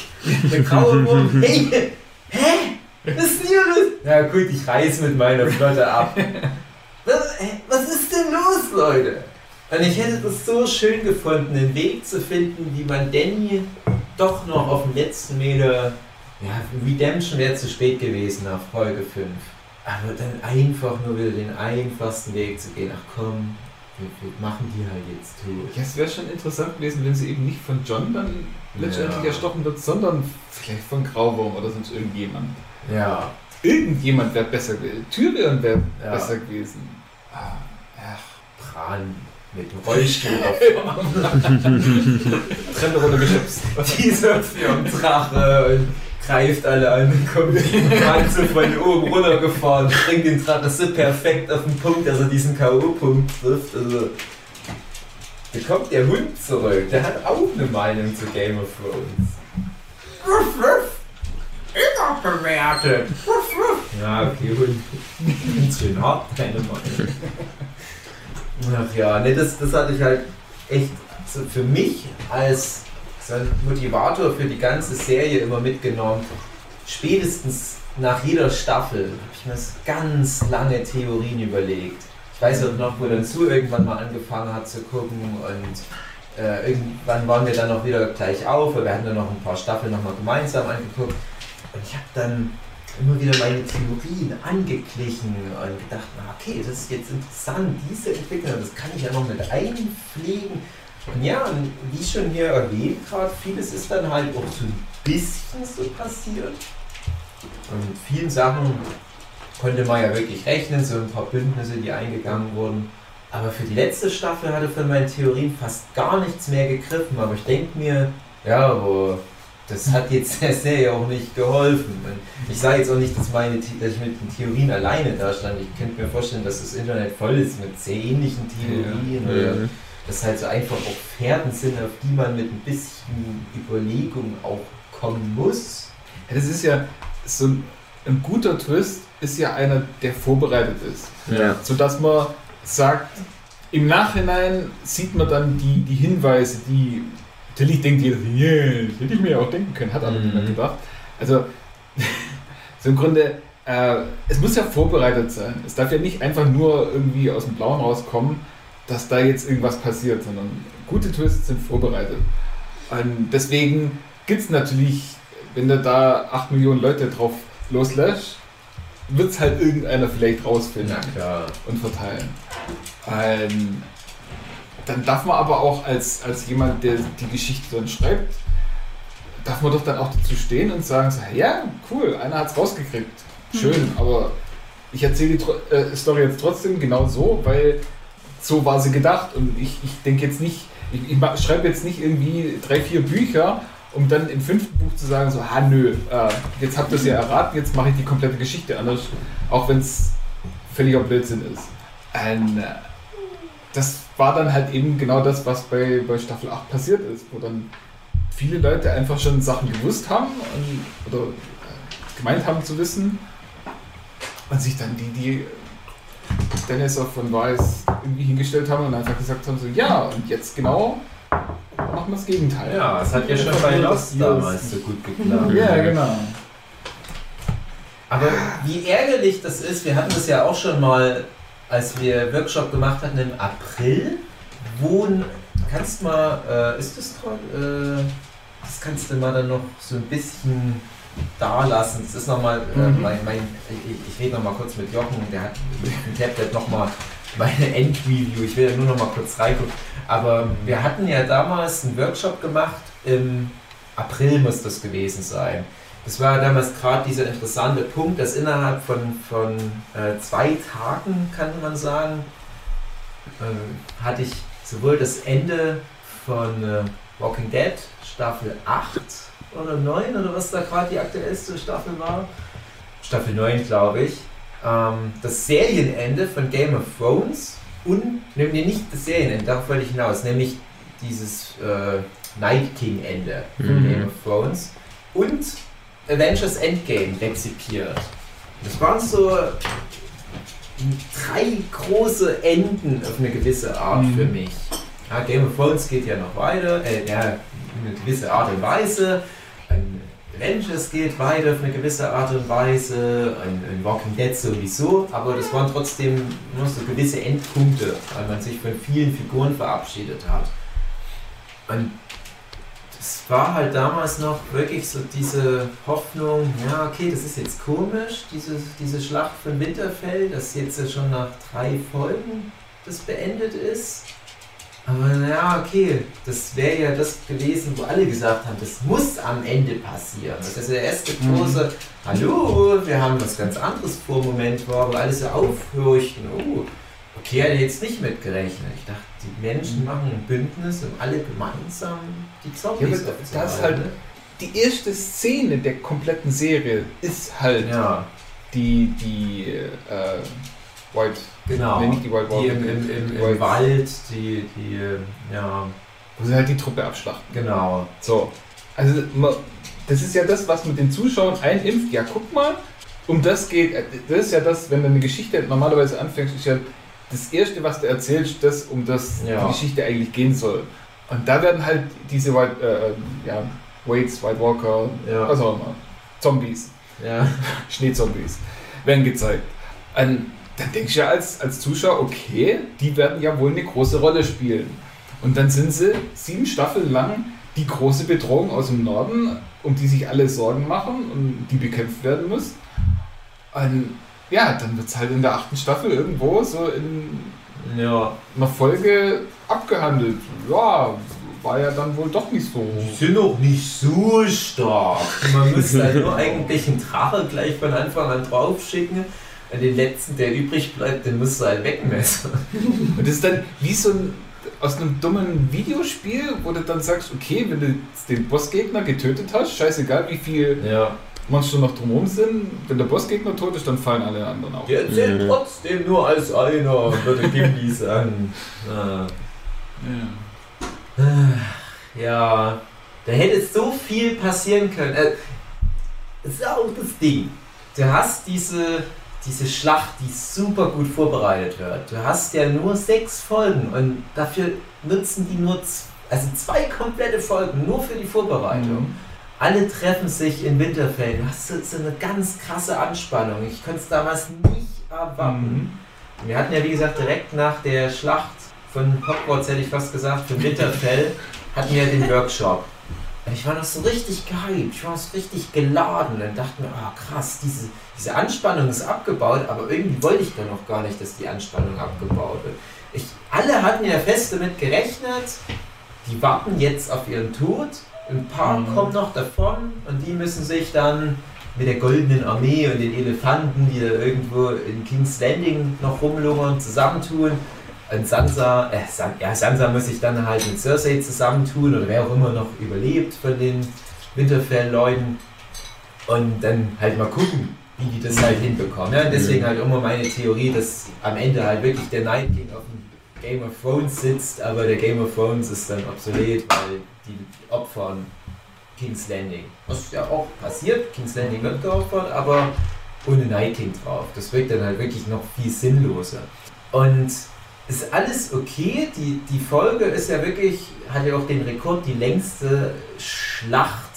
Der graue Wurm, hey, hä? Was ist denn hier los? Na gut, ich reiß mit meiner Flotte ab. Was, was ist denn los, Leute? Und ich hätte das so schön gefunden, einen Weg zu finden, wie man Danny doch noch auf dem letzten Meter ja, Redemption wäre zu spät gewesen nach Folge 5. Aber dann einfach nur wieder den einfachsten Weg zu gehen. Ach komm, machen die halt jetzt tot. Ja, es wäre schon interessant gewesen, wenn sie eben nicht von John dann letztendlich Ja. erstochen wird, sondern vielleicht von Grauwurm oder sonst irgendjemand. Ja. Irgendjemand wäre besser gewesen. Tyrion wäre Ja. besser gewesen. Ah, ach. Bran mit Rollstuhl auf Trenne Runde geschubst. dieser Drache und greift alle an, kommt Bran so von oben runtergefahren, bringt den so perfekt auf den Punkt, dass er diesen K.O.-Punkt trifft. Also, da kommt der Hund zurück, der hat auch eine Meinung zu Game of Thrones. Ruff, ruff. Überbewertet. Ruff, ruff. Ja, okay, Hund. Ganz schön hart, deine Meinung. Ach ja, ne, das, das hatte ich halt echt so für mich als so ein Motivator für die ganze Serie immer mitgenommen. Spätestens nach jeder Staffel habe ich mir ganz lange Theorien überlegt. Ich weiß auch noch, wo dann zu irgendwann mal angefangen hat zu gucken und äh, irgendwann waren wir dann noch wieder gleich auf, wir hatten dann noch ein paar Staffeln nochmal gemeinsam angeguckt. Und ich habe dann immer wieder meine Theorien angeglichen und gedacht, okay, das ist jetzt interessant, diese Entwicklung, das kann ich ja noch mit einpflegen. Und ja, und wie schon hier erwähnt gerade, vieles ist dann halt auch so ein bisschen so passiert. Und vielen Sachen konnte man ja wirklich rechnen, so ein paar Bündnisse, die eingegangen wurden. Aber für die letzte Staffel hatte von meinen Theorien fast gar nichts mehr gegriffen. Aber ich denke mir, ja, aber das hat jetzt der Serie auch nicht geholfen. Ich sage jetzt auch nicht, dass, meine, dass ich mit den Theorien alleine da stand. Ich könnte mir vorstellen, dass das Internet voll ist mit sehr ähnlichen Theorien. Oder Mhm. Das halt so einfach auch Pferden sind, auf die man mit ein bisschen Überlegung auch kommen muss. Ja, das ist ja so ein, ein guter Twist, ist ja einer, der vorbereitet ist. Ja. Sodass man sagt, im Nachhinein sieht man dann die, die Hinweise, die natürlich denkt jeder, yeah, das hätte ich mir ja auch denken können, hat aber Mhm. niemand gedacht. Also, so im Grunde, äh, es muss ja vorbereitet sein. Es darf ja nicht einfach nur irgendwie aus dem Blauen rauskommen, dass da jetzt irgendwas passiert, sondern gute Twists sind vorbereitet. Und deswegen gibt es natürlich, wenn du da 8 Millionen Leute drauf loslässt, wird es halt irgendeiner vielleicht rausfinden klar. und verteilen. Ähm, dann darf man aber auch als, als jemand, der die Geschichte dann schreibt, darf man doch dann auch dazu stehen und sagen, so, ja, cool, einer hat es rausgekriegt. Schön, aber ich erzähle die Tro- äh, Story jetzt trotzdem genau so, weil so war sie gedacht und ich, ich denke jetzt nicht, ich, ich schreibe jetzt nicht irgendwie drei, vier Bücher, um dann im fünften Buch zu sagen, so, ha nö, äh, jetzt habt ihr es ja erraten, jetzt mache ich die komplette Geschichte anders, auch wenn es völliger Blödsinn ist. Und, äh, das war dann halt eben genau das, was bei, bei Staffel 8 passiert ist, wo dann viele Leute einfach schon Sachen gewusst haben und, oder äh, gemeint haben zu wissen und sich dann die, die Dennis auch von Weiß irgendwie hingestellt haben und einfach gesagt haben, so ja, und jetzt genau machen wir das Gegenteil. Ja, es hat ja schon bei Lost das damals so gut geklappt. Ja, genau. Aber wie ärgerlich das ist, wir hatten das ja auch schon mal, als wir Workshop gemacht hatten im April, wo, kannst du mal, äh, ist das toll? Äh, das kannst du mal dann noch so ein bisschen da lassen. Das ist nochmal, äh, Mhm. mein, mein, ich, ich rede nochmal kurz mit Jochen, der hat mit dem Tablet nochmal meine Endreview, ich will da nur nochmal kurz reingucken. Aber wir hatten ja damals einen Workshop gemacht, im April muss das gewesen sein. Das war damals gerade dieser interessante Punkt, dass innerhalb von, von äh, zwei Tagen, kann man sagen, äh, hatte ich sowohl das Ende von äh, Walking Dead Staffel 8 oder 9 oder was da gerade die aktuellste Staffel war. Staffel 9, glaube ich. Ähm, das Serienende von Game of Thrones und, nee, nee, nicht das Serienende, darauf wollte ich hinaus, nämlich dieses äh, Night King Ende von Mhm. Game of Thrones und Avengers Endgame rezipiert. Das waren so drei große Enden auf eine gewisse Art Mhm. für mich. Ja, Game of Thrones geht ja noch weiter, äh, ja, in eine gewisse Art und Weise. Ein Avengers geht weiter auf eine gewisse Art und Weise, ein, ein Walking Dead sowieso, aber das waren trotzdem nur so gewisse Endpunkte, weil man sich von vielen Figuren verabschiedet hat. Und das war halt damals noch wirklich so diese Hoffnung, ja, okay, das ist jetzt komisch, diese, diese Schlacht von Winterfell, dass jetzt schon nach drei Folgen das beendet ist. Aber naja, okay, das wäre ja das gewesen, wo alle gesagt haben, das muss am Ende passieren. Das ist der erste große, hallo, wir haben was ganz anderes vor, Moment war, wo alle so aufhorchten, oh, okay, hätte jetzt nicht mitgerechnet. Ich dachte, die Menschen machen ein Bündnis, um alle gemeinsam die Ja, Zombies aber aufzuhalten. das ist halt die erste Szene der kompletten Serie ist halt Ja, die, die äh, White, genau. nee, nicht die White die im, im, im, im White- Wald, die, die, ja, wo sie halt die Truppe abschlachten. genau. So, also das ist ja das, was mit den Zuschauern einimpft. Ja, guck mal, um das geht. äh, Das ist ja das, wenn du eine Geschichte normalerweise anfängst, ist ja das Erste, was du erzählst, das, um das Ja. die Geschichte eigentlich gehen soll. Und da werden halt diese White, äh, ja, Waits, White Walker, Ja. was auch immer, Zombies, Ja. Schneezombies, werden gezeigt. Und dann denkst du ja als, als Zuschauer, okay, die werden ja wohl eine große Rolle spielen. Und dann sind sie sieben Staffeln lang die große Bedrohung aus dem Norden, um die sich alle Sorgen machen und die bekämpft werden muss. Und ja, dann wird es halt in der achten Staffel irgendwo so in Ja. einer Folge abgehandelt. Ja, war ja dann wohl doch nicht so. Die sind noch nicht so stark. Man müsste halt nur eigentlich einen Drache gleich von Anfang an draufschicken. Und den letzten, der übrig bleibt, den musst du halt wegmessen. Und das ist dann wie so ein aus einem dummen Videospiel, wo du dann sagst, okay, wenn du den Bossgegner getötet hast, scheißegal wie viel Ja. Monster noch drumherum sind, wenn der Bossgegner tot ist, dann fallen alle anderen auch. Der zählt Mhm. trotzdem nur als einer, würde Gimli sagen. Ah. Ja, da hätte so viel passieren können. Äh, Das ist auch das Ding. Du hast diese, diese Schlacht, die super gut vorbereitet wird. Du hast ja nur sechs Folgen und dafür nutzen die nur also zwei komplette Folgen nur für die Vorbereitung. Mhm. Alle treffen sich in Winterfell. Du hast so, so eine ganz krasse Anspannung. Ich konnte es damals nicht erwarten. Mhm. Wir hatten ja, wie gesagt, direkt nach der Schlacht von Hogwarts, hätte ich fast gesagt, von Winterfell, hatten wir den Workshop. Ich war noch so richtig gehypt, ich war noch so richtig geladen und dachte mir, ah krass, diese, diese Anspannung ist abgebaut, aber irgendwie wollte ich dann noch gar nicht, dass die Anspannung abgebaut wird. Ich, alle hatten ja fest damit gerechnet, die warten jetzt auf ihren Tod, ein paar Mhm. kommen noch davon und die müssen sich dann mit der goldenen Armee und den Elefanten, die da irgendwo in King's Landing noch rumlungern, zusammentun. Und Sansa, äh, San, ja, Sansa muss sich dann halt mit Cersei zusammentun oder wer auch immer noch überlebt von den Winterfell-Leuten. Und dann halt mal gucken, wie die das halt hinbekommen. Ja, deswegen halt immer meine Theorie, dass am Ende halt wirklich der Night King auf dem Game of Thrones sitzt, aber der Game of Thrones ist dann obsolet, weil die opfern King's Landing. Was ja auch passiert, King's Landing wird geopfert, aber ohne Night King drauf. Das wirkt dann halt wirklich noch viel sinnloser. Und ist alles okay. Die, die Folge ist ja wirklich, hat ja auch den Rekord, die längste Schlacht,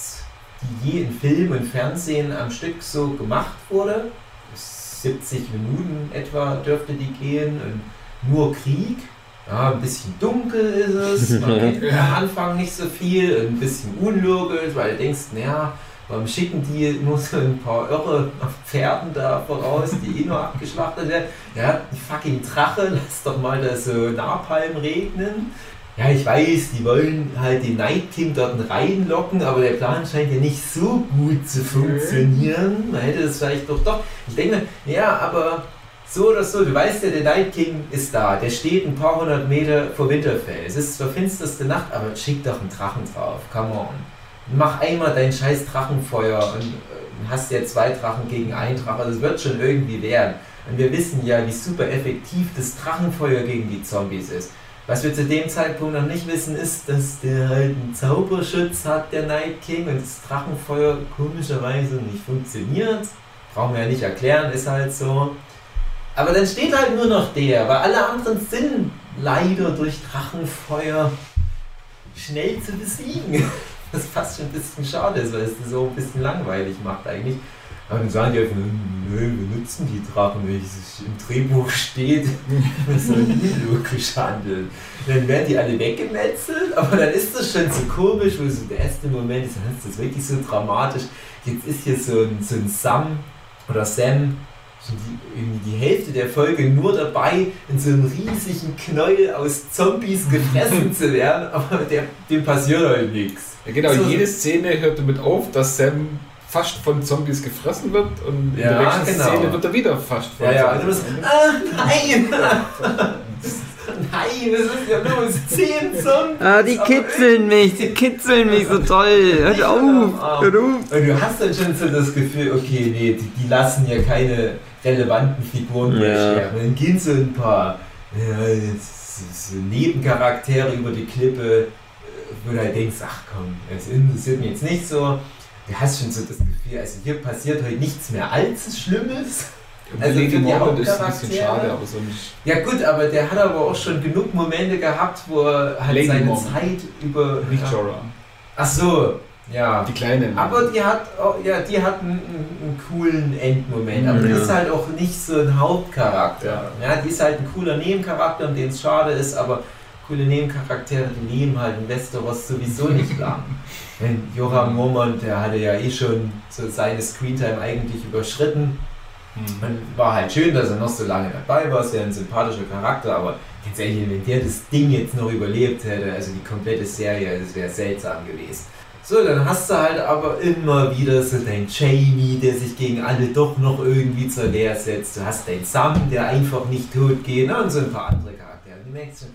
die je in Film und Fernsehen am Stück so gemacht wurde. 70 Minuten etwa dürfte die gehen und nur Krieg. Ja, ein bisschen dunkel ist es, man kennt am Anfang nicht so viel, ein bisschen unlogisch, weil du denkst, naja, warum schicken die nur so ein paar Irre auf Pferden da voraus, die eh nur abgeschlachtet werden? Ja, die fucking Drache, lass doch mal da so Napalm regnen. Ja, ich weiß, die wollen halt den Night King dort reinlocken, aber der Plan scheint ja nicht so gut zu funktionieren. Man hätte es vielleicht doch doch. Ich denke, ja, aber so oder so, du weißt ja, der Night King ist da. Der steht ein paar hundert Meter vor Winterfell. Es ist zwar finsterste Nacht, aber schick doch einen Drachen drauf. Come on. Mach einmal dein scheiß Drachenfeuer und äh, hast ja zwei Drachen gegen einen Drache. Das wird schon irgendwie werden. Und wir wissen ja, wie super effektiv das Drachenfeuer gegen die Zombies ist. Was wir zu dem Zeitpunkt noch nicht wissen, ist, dass der halt einen Zauberschutz hat, der Night King, und das Drachenfeuer komischerweise nicht funktioniert. Brauchen wir ja nicht erklären, ist halt so. Aber dann steht halt nur noch der, weil alle anderen sind leider durch Drachenfeuer schnell zu besiegen. Was fast schon ein bisschen schade ist, weil es so ein bisschen langweilig macht eigentlich. Aber dann sagen die einfach, nö, wir nutzen die Drachen, es im Drehbuch steht, wir sollen logisch handeln. Dann werden die alle weggemetzelt, aber dann ist das schon so komisch, wo so der erste Moment ist, dann ist das wirklich so dramatisch. Jetzt ist hier so ein, so ein Sam oder Sam, schon die, irgendwie die Hälfte der Folge nur dabei, in so einem riesigen Knäuel aus Zombies gefressen zu werden, aber der, dem passiert halt nichts. Ja, genau, So- jede Szene hört damit auf, dass Sam fast von Zombies gefressen wird und in Ja, der nächsten genau. Szene wird er wieder fast von Ja, ja, und du Zombies bist, ah, nein! nein, das ist ja bloß 10 Zombies! Ah, die kitzeln mich, die kitzeln mich so toll. Hört auf, hört auf. Und du hast dann schon so das Gefühl, okay, nee, die, die lassen ja keine relevanten Figuren mehr Ja. Dann gehen so ein paar so, so Nebencharaktere über die Klippe, äh, wo du halt denkst, ach komm, das interessiert mich jetzt nicht so. Du hast schon so das Gefühl, also hier passiert heute nichts mehr allzu Schlimmes. Also Lady Mormont ist ein bisschen schade, aber so nicht. Ja gut, aber der hat aber auch schon genug Momente gehabt, wo er halt Lady seine Mormont. Zeit über... Nicht. Jorah. Ach so, ja. Die kleinen. Aber die hat, auch- ja, die hat einen, einen, coolen Endmoment, aber die Ja. ist halt auch nicht so ein Hauptcharakter. Ja. die ist halt ein cooler Nebencharakter, um den es schade ist, aber coole Nebencharaktere, die leben halt in Westeros sowieso nicht lang. Denn Joram Mormont, der hatte ja eh schon so seine Screentime eigentlich überschritten. Hm. Und war halt schön, dass er noch so lange dabei war, ist ja ein sympathischer Charakter, aber ganz ehrlich, wenn der das Ding jetzt noch überlebt hätte, also die komplette Serie, das wäre seltsam gewesen. So, dann hast du halt aber immer wieder so dein Jamie, der sich gegen alle doch noch irgendwie zur Wehr setzt. Du hast deinen Sam, der einfach nicht tot geht, ne? und so ein paar andere Charaktere. Du merkst schon,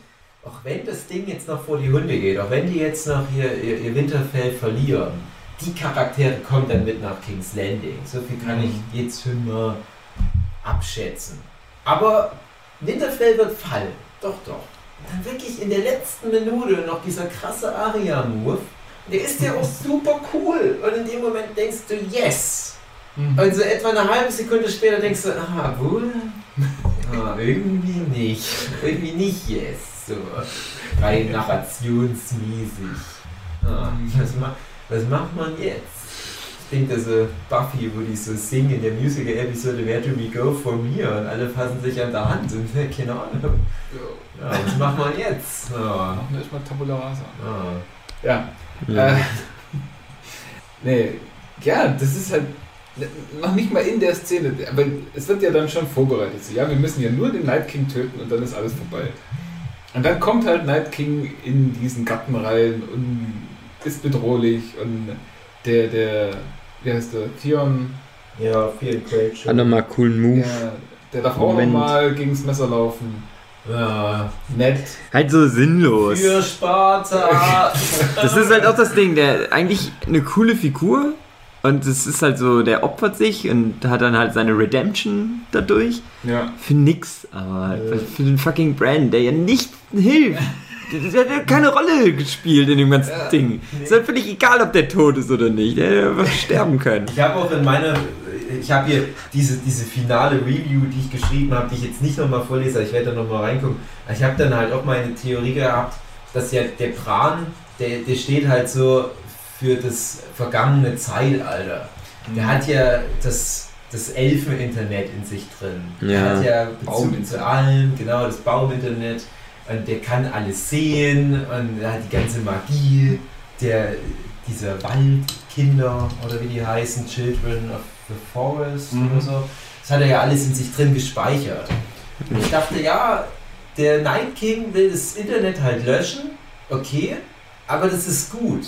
auch wenn das Ding jetzt noch vor die Hunde geht, auch wenn die jetzt noch hier ihr, ihr Winterfell verlieren, die Charaktere kommen dann mit nach King's Landing. So viel kann ich jetzt schon mal abschätzen. Aber Winterfell wird fallen. Doch, doch. Dann wirklich in der letzten Minute noch dieser krasse Aria-Move. Der ist ja auch super cool. Und in dem Moment denkst du, yes. Mhm. Und so etwa eine halbe Sekunde später denkst du, ah, wohl? Ah, irgendwie nicht. Irgendwie nicht yes. So rein narrationsmäßig. Ah, was, ma was macht man jetzt? Ich denke, so Buffy, wo die so singen in der Musical-Episode Where do we go from here? Und alle fassen sich an der Hand und keine Ahnung. Ja, was macht man jetzt? Ah, Machen wir erstmal Tabula Rasa. ah. Ja. Ja. Äh, nee, ja, das ist halt noch nicht mal in der Szene, aber es wird ja dann schon vorbereitet. So, ja, wir müssen ja nur den Night King töten und dann ist alles vorbei. Und dann kommt halt Night King in diesen Garten rein und ist bedrohlich und der, der, wie heißt der, Theon, Ja, viel Great Hat nochmal coolen Move. der, der darf auch Moment. nochmal gegens Messer laufen. Ja. Nett. Halt so sinnlos. Für Sparta! Das ist halt auch das Ding, der eigentlich eine coole Figur, Und es ist halt so, der opfert sich und hat dann halt seine Redemption dadurch. Ja. Für nix, aber für den fucking Brand, der ja nicht hilft. Der, der hat keine Rolle gespielt in dem ganzen Ding. Ist halt völlig egal, ob der tot ist oder nicht. Der hätte einfach sterben können. Ich habe auch in meiner, ich habe hier diese, diese finale Review, die ich geschrieben habe, die ich jetzt nicht nochmal vorlese, aber ich werde da nochmal reingucken. Ich habe dann halt auch meine Theorie gehabt, dass ja der Bran, der, der steht halt so für das vergangene Zeitalter. Der hat ja das, das Elfen-Internet in sich drin. Der Ja. hat ja Bezug Bauminternet. zu allem, genau, das Bauminternet. Und der kann alles sehen und er hat die ganze Magie der, dieser Waldkinder oder wie die heißen, Children of the Forest Mhm. oder so. Das hat er ja alles in sich drin gespeichert. Und ich dachte, ja, der Night King will das Internet halt löschen, okay, aber das ist gut.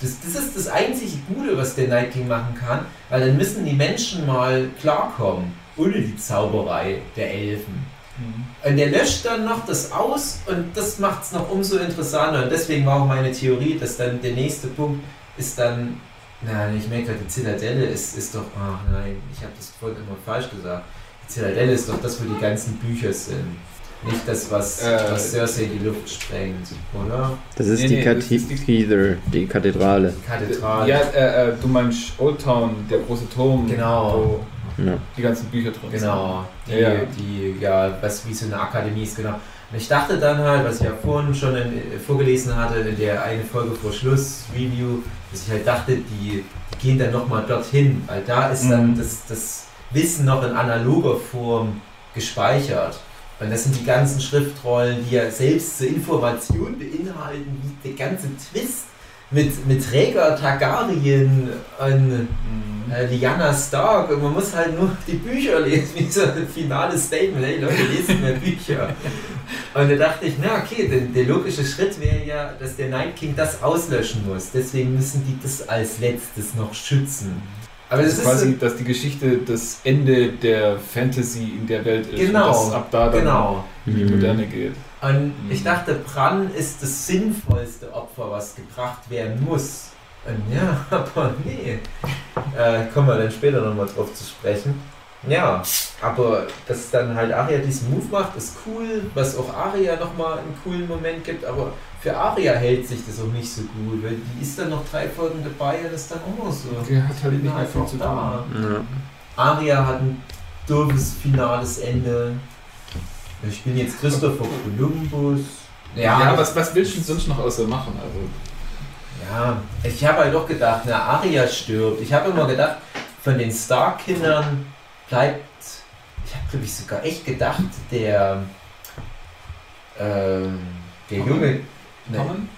Das, das ist das einzige Gute, was der Night King machen kann, weil dann müssen die Menschen mal klarkommen, ohne die Zauberei der Elfen. Und der löscht dann noch das aus und das macht es noch umso interessanter. Und deswegen war auch meine Theorie, dass dann der nächste Punkt ist dann, nein, ich merke gerade, die Zitadelle ist, ist doch, ach nein, ich habe das vorhin immer falsch gesagt. Die Zitadelle ist doch das, wo die ganzen Bücher sind. Nicht das, was, Äh, was Cersei in die Luft sprengt, oder? Das ist Nee, die nee, das ist die- Cathedral, die Kathedrale. Die Kathedrale. Ja, äh, äh, du meinst Old Town, der große Turm, Genau. wo Ja. die ganzen Bücher drin Genau, die, Ja, ja. die, ja, was wie so eine Akademie ist, genau. Und ich dachte dann halt, was ich ja vorhin schon in, vorgelesen hatte, in der eine Folge vor Schluss, Review, dass ich halt dachte, die, die gehen dann nochmal dorthin, weil da ist dann Mhm. das, das Wissen noch in analoger Form gespeichert. Und das sind die ganzen Schriftrollen, die ja selbst zur Information beinhalten, wie der ganze Twist mit, mit Rhaegar Targaryen und Mhm. äh, Lyanna Stark und man muss halt nur die Bücher lesen, wie so ein finales Statement, hey Leute, lesen mehr Bücher. Und da dachte ich, na okay, denn der logische Schritt wäre ja, dass der Night King das auslöschen muss. Deswegen müssen die das als letztes noch schützen. Aber das Das ist quasi, so, dass die Geschichte das Ende der Fantasy in der Welt ist. Genau, Und dass ab da dann genau. in die. Moderne geht. Und ich Mhm. dachte, Bran ist das sinnvollste Opfer, was gebracht werden muss. Und ja, aber nee. Äh, kommen wir dann später nochmal drauf zu sprechen. Ja, aber dass dann halt Arya diesen Move macht, ist cool. Was auch Arya nochmal einen coolen Moment gibt. Aber für Arya hält sich das auch nicht so gut, weil die ist dann noch drei Folgen dabei und ist dann auch noch so. Die hat halt nicht mehr einfach viel zu da. tun. Ja. Aria hat ein doofes finales Ende. Ich bin jetzt Christopher Columbus. Ja, was, was willst du sonst noch außer machen? Also, Ja, ich habe halt doch gedacht, na, Aria stirbt. Ich habe immer gedacht, von den Stark-Kindern bleibt. Ich habe, glaube ich, sogar echt gedacht, der. ähm, der Tommen? Junge. Ne, Tommen?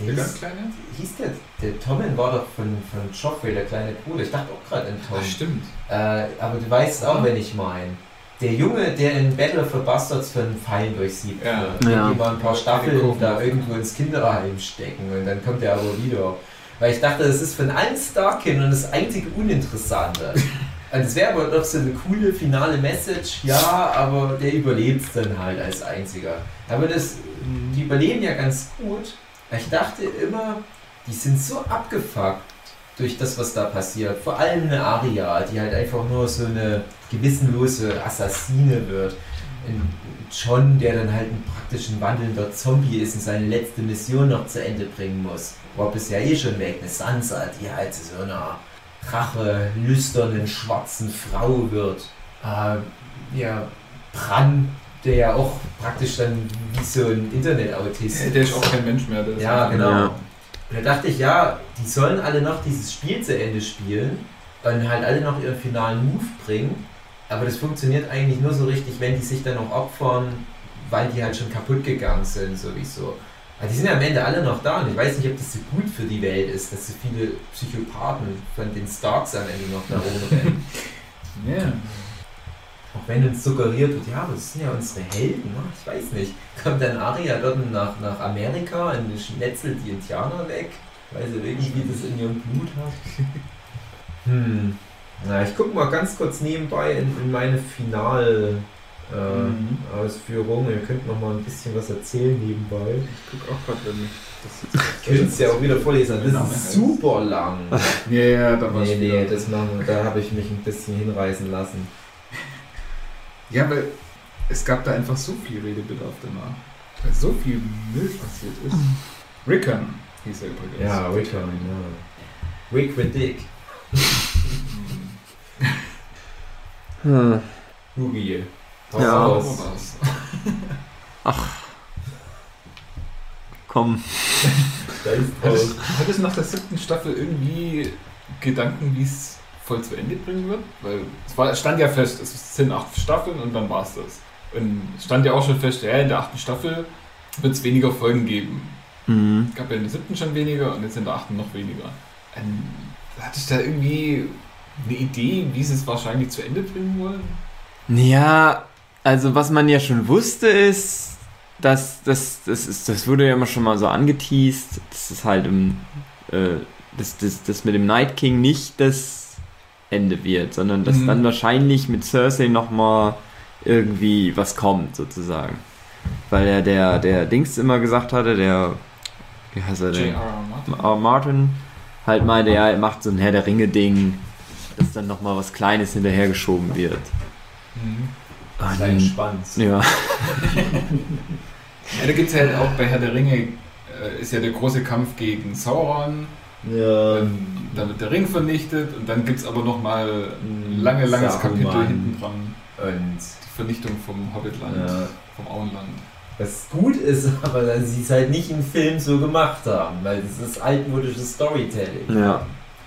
der ganz kleine? hieß der, der Tommen war doch von, von Joffrey, der kleine Bruder. Ich dachte auch gerade an Tom. Ach, stimmt. Äh, aber du weißt auch, wenn ich meine. Der Junge, der in Battle for Bastards von Pfeilen durchsiebt Ja. wird. Ja. Die mal ein paar Staffeln da irgendwo ins Kinderheim stecken und dann kommt er aber wieder. Weil ich dachte, das ist von allen Starkindern das einzige Uninteressante. Und es wäre aber doch so eine coole finale Message, ja, aber der überlebt es dann halt als einziger. Aber das, die überleben ja ganz gut. Ich dachte immer, die sind so abgefuckt durch das, was da passiert. Vor allem eine Aria, die halt einfach nur so eine gewissenlose Assassine wird. Ein John, der dann halt ein praktisch ein wandelnder Zombie ist und seine letzte Mission noch zu Ende bringen muss. Rob ist ja eh schon weg. Eine Sansa, die halt zu so einer Rache, lüsternen, schwarzen Frau wird. Äh, ja, Bran, der ja auch praktisch dann wie so ein Internetautist Der ist auch kein Mensch mehr. Der ist Ja, genau. Ja. Und da dachte ich, ja, die sollen alle noch dieses Spiel zu Ende spielen und halt alle noch ihren finalen Move bringen. Aber das funktioniert eigentlich nur so richtig, wenn die sich dann noch opfern, weil die halt schon kaputt gegangen sind, sowieso. Aber die sind ja am Ende alle noch da und ich weiß nicht, ob das so gut für die Welt ist, dass so viele Psychopathen von den Starks am Ende noch da rumrennen. Ja. Auch wenn uns suggeriert wird, ja, das sind ja unsere Helden, ne? ich weiß nicht. Kommt dann Arya dort nach, nach Amerika und schnetzelt die Indianer weg, weil sie irgendwie das in ihrem Blut hat? Hm. Na, ich gucke mal ganz kurz nebenbei in, in meine Final äh, Mhm. Ausführung. Ihr könnt noch mal ein bisschen was erzählen nebenbei. Ich guck auch gerade, wenn ich das Ihr könnt es ja auch wieder vorlesen. Name Das ist heißt- super lang. Ja, ja, da war nee, nee, das machen wir, da habe ich mich ein bisschen hinreißen lassen. Ja, weil es gab da einfach so viel Redebedarf danach. Weil so viel Müll passiert ist. Rickon hieß er übrigens. Ja, Rickon, ja. Rick with Dick. Hm. Rugi. Hau Ja. Raus. war's. Komm. Da ist hattest du nach der siebten Staffel irgendwie Gedanken, wie es voll zu Ende bringen wird? Weil es war, stand ja fest, es sind acht Staffeln und dann war es das. Und es stand ja auch schon fest, ja, in der achten Staffel wird es weniger Folgen geben. Mhm. Es gab ja in der siebten schon weniger und jetzt in der achten noch weniger. Ähm, hattest du da irgendwie eine Idee, wie sie es wahrscheinlich zu Ende bringen wollen? Ja, also was man ja schon wusste ist, dass das, das ist, das wurde ja immer schon mal so angeteased, dass es halt im, äh, dass das, das mit dem Night King nicht das Ende wird, sondern dass Mhm. dann wahrscheinlich mit Cersei nochmal irgendwie was kommt, sozusagen. Weil ja der, der Dings immer gesagt hatte, der, wie heißt er denn? J.R.R. Martin. R. Martin halt meinte, ja, er macht so ein Herr der Ringe-Ding, dass dann nochmal was Kleines hinterhergeschoben wird. Mhm. Kleinen Schwanz. Ja. Ja, da gibt es halt auch bei Herr der Ringe, äh, ist ja der große Kampf gegen Sauron. Ja. Dann wird der Ring vernichtet und dann gibt es aber nochmal ein Mhm. lange, langes Saruman. Kapitel hinten dran. Und Die Vernichtung vom Hobbitland, ja. vom Auenland. was gut ist, aber dass sie es halt nicht im Film so gemacht haben, weil das ist altmodisches Storytelling. Ja.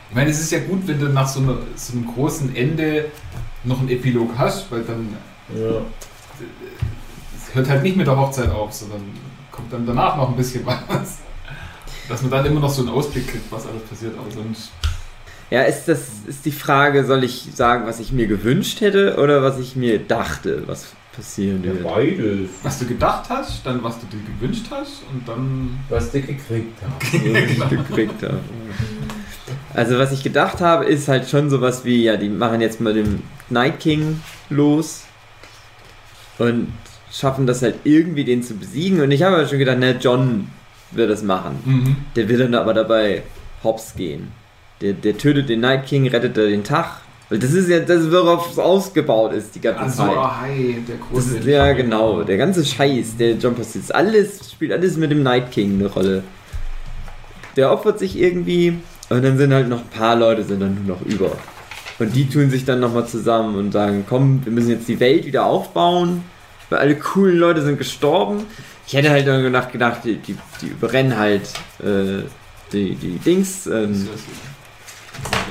Ich meine, es ist ja gut, wenn du nach so, einer, so einem großen Ende noch einen Epilog hast, weil dann Ja. es hört halt nicht mit der Hochzeit auf, sondern kommt dann danach noch ein bisschen was. Dass man dann immer noch so einen Ausblick kriegt, was alles passiert, aber sonst. Ja, ist das ist die Frage, soll ich sagen, was ich mir gewünscht hätte oder was ich mir dachte, was passieren Ja, wird? beides. Was du gedacht hast, dann was du dir gewünscht hast und dann. Was du gekriegt hast. Was ich gekriegt habe. Also was ich gedacht habe, ist halt schon sowas wie, ja, die machen jetzt mal den Night King los und schaffen das halt irgendwie den zu besiegen. Und ich habe halt schon gedacht, ne, John wird das machen. Mhm. Der wird dann aber dabei hops gehen. Der, der tötet den Night King, rettet er den Tag. Weil das ist ja das, worauf es ausgebaut ist, die ganze Also, Zeit. hi, der große. ist, ja, genau. Der ganze Scheiß, der passiert. ist Alles spielt alles mit dem Night King eine Rolle. Der opfert sich irgendwie und dann sind halt noch ein paar Leute sind dann nur noch über. Und die tun sich dann nochmal zusammen und sagen, komm, wir müssen jetzt die Welt wieder aufbauen, weil alle coolen Leute sind gestorben. Ich hätte halt dann gedacht, gedacht die, die, die überrennen halt äh, die, die Dings. Ähm,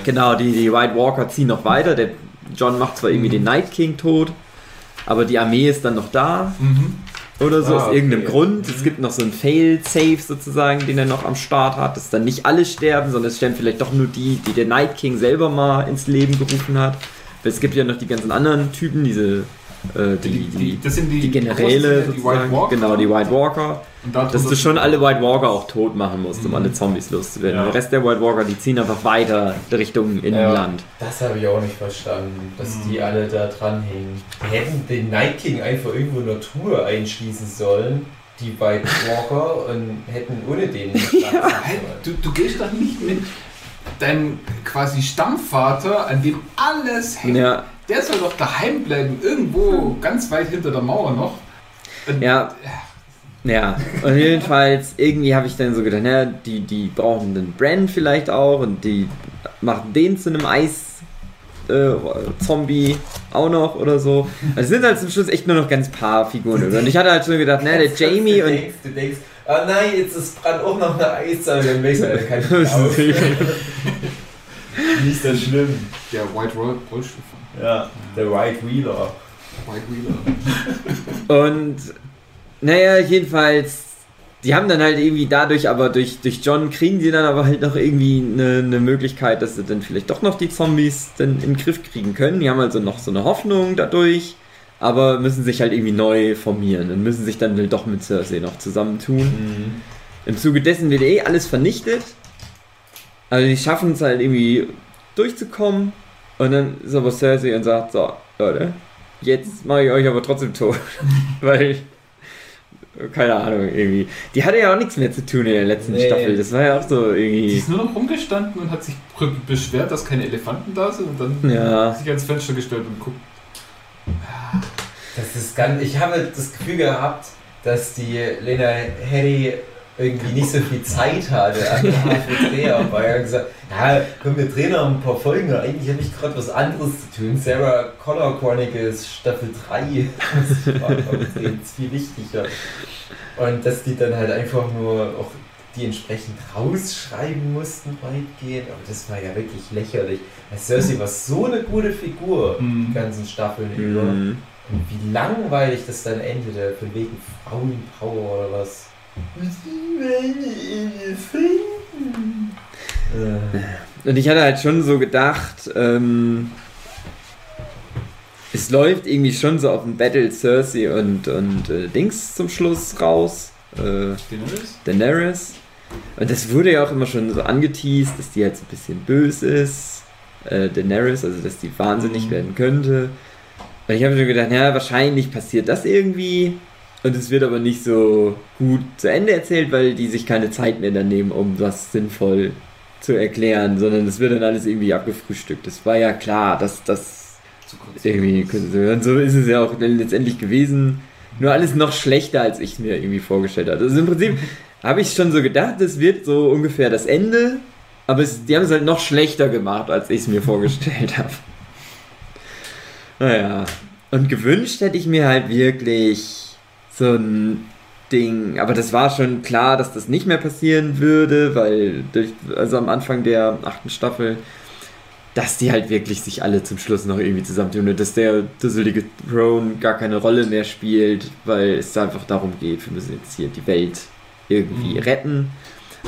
Genau, die, die White Walker ziehen noch weiter. Der John macht zwar irgendwie Mhm. den Night King tot, aber die Armee ist dann noch da Mhm. oder so Ah, aus irgendeinem okay. Grund. Es gibt noch so einen Fail-Safe sozusagen, den er noch am Start hat, dass dann nicht alle sterben, sondern es sterben vielleicht doch nur die, die der Night King selber mal ins Leben gerufen hat. Weil es gibt ja noch die ganzen anderen Typen, diese äh, die, die, die, das sind die, die Generäle ja die. White Walker. Genau, die White Walker. Dass du schon alle White Walker auch tot machen musst, um Mhm. alle Zombies loszuwerden. Ja. Der Rest der White Walker, die ziehen einfach weiter Richtung Inland. Das habe ich auch nicht verstanden, dass Mhm. die alle da dranhängen. Die hätten den Night King einfach irgendwo in der Truhe einschließen sollen, die White Walker, und hätten ohne den sollen. du, du gehst doch nicht mit deinem quasi Stammvater, an dem alles hängt. Ja, Der soll doch daheim bleiben, irgendwo ganz weit hinter der Mauer noch. Und ja. Ja, und jedenfalls, irgendwie habe ich dann so gedacht, naja, die, die brauchen den Brand vielleicht auch und die machen den zu einem Eis-Zombie auch noch oder so. Also es sind halt zum Schluss echt nur noch ganz paar Figuren. Und ich hatte halt schon gedacht, naja, der Jamie du und denkst, du denkst, ah nein, jetzt ist gerade auch noch eine dann wächst er kein Das auf. ist Nicht so schlimm. Der White Roll Rollstuhlfahrer. Ja, der White Wheeler. White Wheeler. Und naja, jedenfalls, die haben dann halt irgendwie dadurch, aber durch, durch John kriegen die dann aber halt noch irgendwie eine, eine Möglichkeit, dass sie dann vielleicht doch noch die Zombies dann in den Griff kriegen können. Die haben also noch so eine Hoffnung dadurch, aber müssen sich halt irgendwie neu formieren und müssen sich dann halt doch mit Cersei noch zusammentun. Mhm. Im Zuge dessen wird eh alles vernichtet. Also die schaffen es halt irgendwie durchzukommen. Und dann ist aber Cersei und sagt, so, Leute, jetzt mache ich euch aber trotzdem tot. Weil, keine Ahnung, irgendwie. Die hatte ja auch nichts mehr zu tun in der letzten Nee. Staffel. Das war ja auch so Die irgendwie. ist nur noch rumgestanden und hat sich beschwert, dass keine Elefanten da sind und dann Ja. sich ans Fenster gestellt und guckt. Das ist ganz, ich habe das Gefühl gehabt, dass die Lena Headey irgendwie nicht so viel Zeit hatte an für Dreharbeiten. Er hat gesagt, ja, komm, wir drehen noch ein paar Folgen. Eigentlich habe ich gerade was anderes zu tun. Sarah Connor Chronicles Staffel 3. Das war jetzt viel wichtiger. Und dass die dann halt einfach nur auch die entsprechend rausschreiben mussten weitgehend. Aber das war ja wirklich lächerlich. Weil Cersei war so eine gute Figur, die ganzen Staffeln über. Mhm. Und wie langweilig das dann endete, von wegen Frauenpower oder was. Äh, Und ich hatte halt schon so gedacht, ähm, es läuft irgendwie schon so auf ein Battle Cersei und, und äh, Dings zum Schluss raus. Äh, Daenerys? Daenerys. Und das wurde ja auch immer schon so angeteased, dass die halt so ein bisschen böse ist. Äh, Daenerys, also dass die wahnsinnig Mhm. werden könnte. Und ich habe schon gedacht, ja, wahrscheinlich passiert das irgendwie. Und es wird aber nicht so gut zu Ende erzählt, weil die sich keine Zeit mehr dann nehmen, um das sinnvoll zu erklären, sondern es wird dann alles irgendwie abgefrühstückt. Das war ja klar, dass das irgendwie und so ist es ja auch letztendlich gewesen. Nur alles noch schlechter, als ich es mir irgendwie vorgestellt hatte. Also im Prinzip habe ich schon so gedacht, es wird so ungefähr das Ende, aber es, die haben es halt noch schlechter gemacht, als ich es mir vorgestellt habe. Naja, und gewünscht hätte ich mir halt wirklich so ein Ding, aber das war schon klar, dass das nicht mehr passieren würde, weil durch, also am Anfang der achten Staffel dass die halt wirklich sich alle zum Schluss noch irgendwie zusammentun und dass der dusselige Throne gar keine Rolle mehr spielt, weil es einfach darum geht, wir müssen jetzt hier die Welt irgendwie Mhm. retten.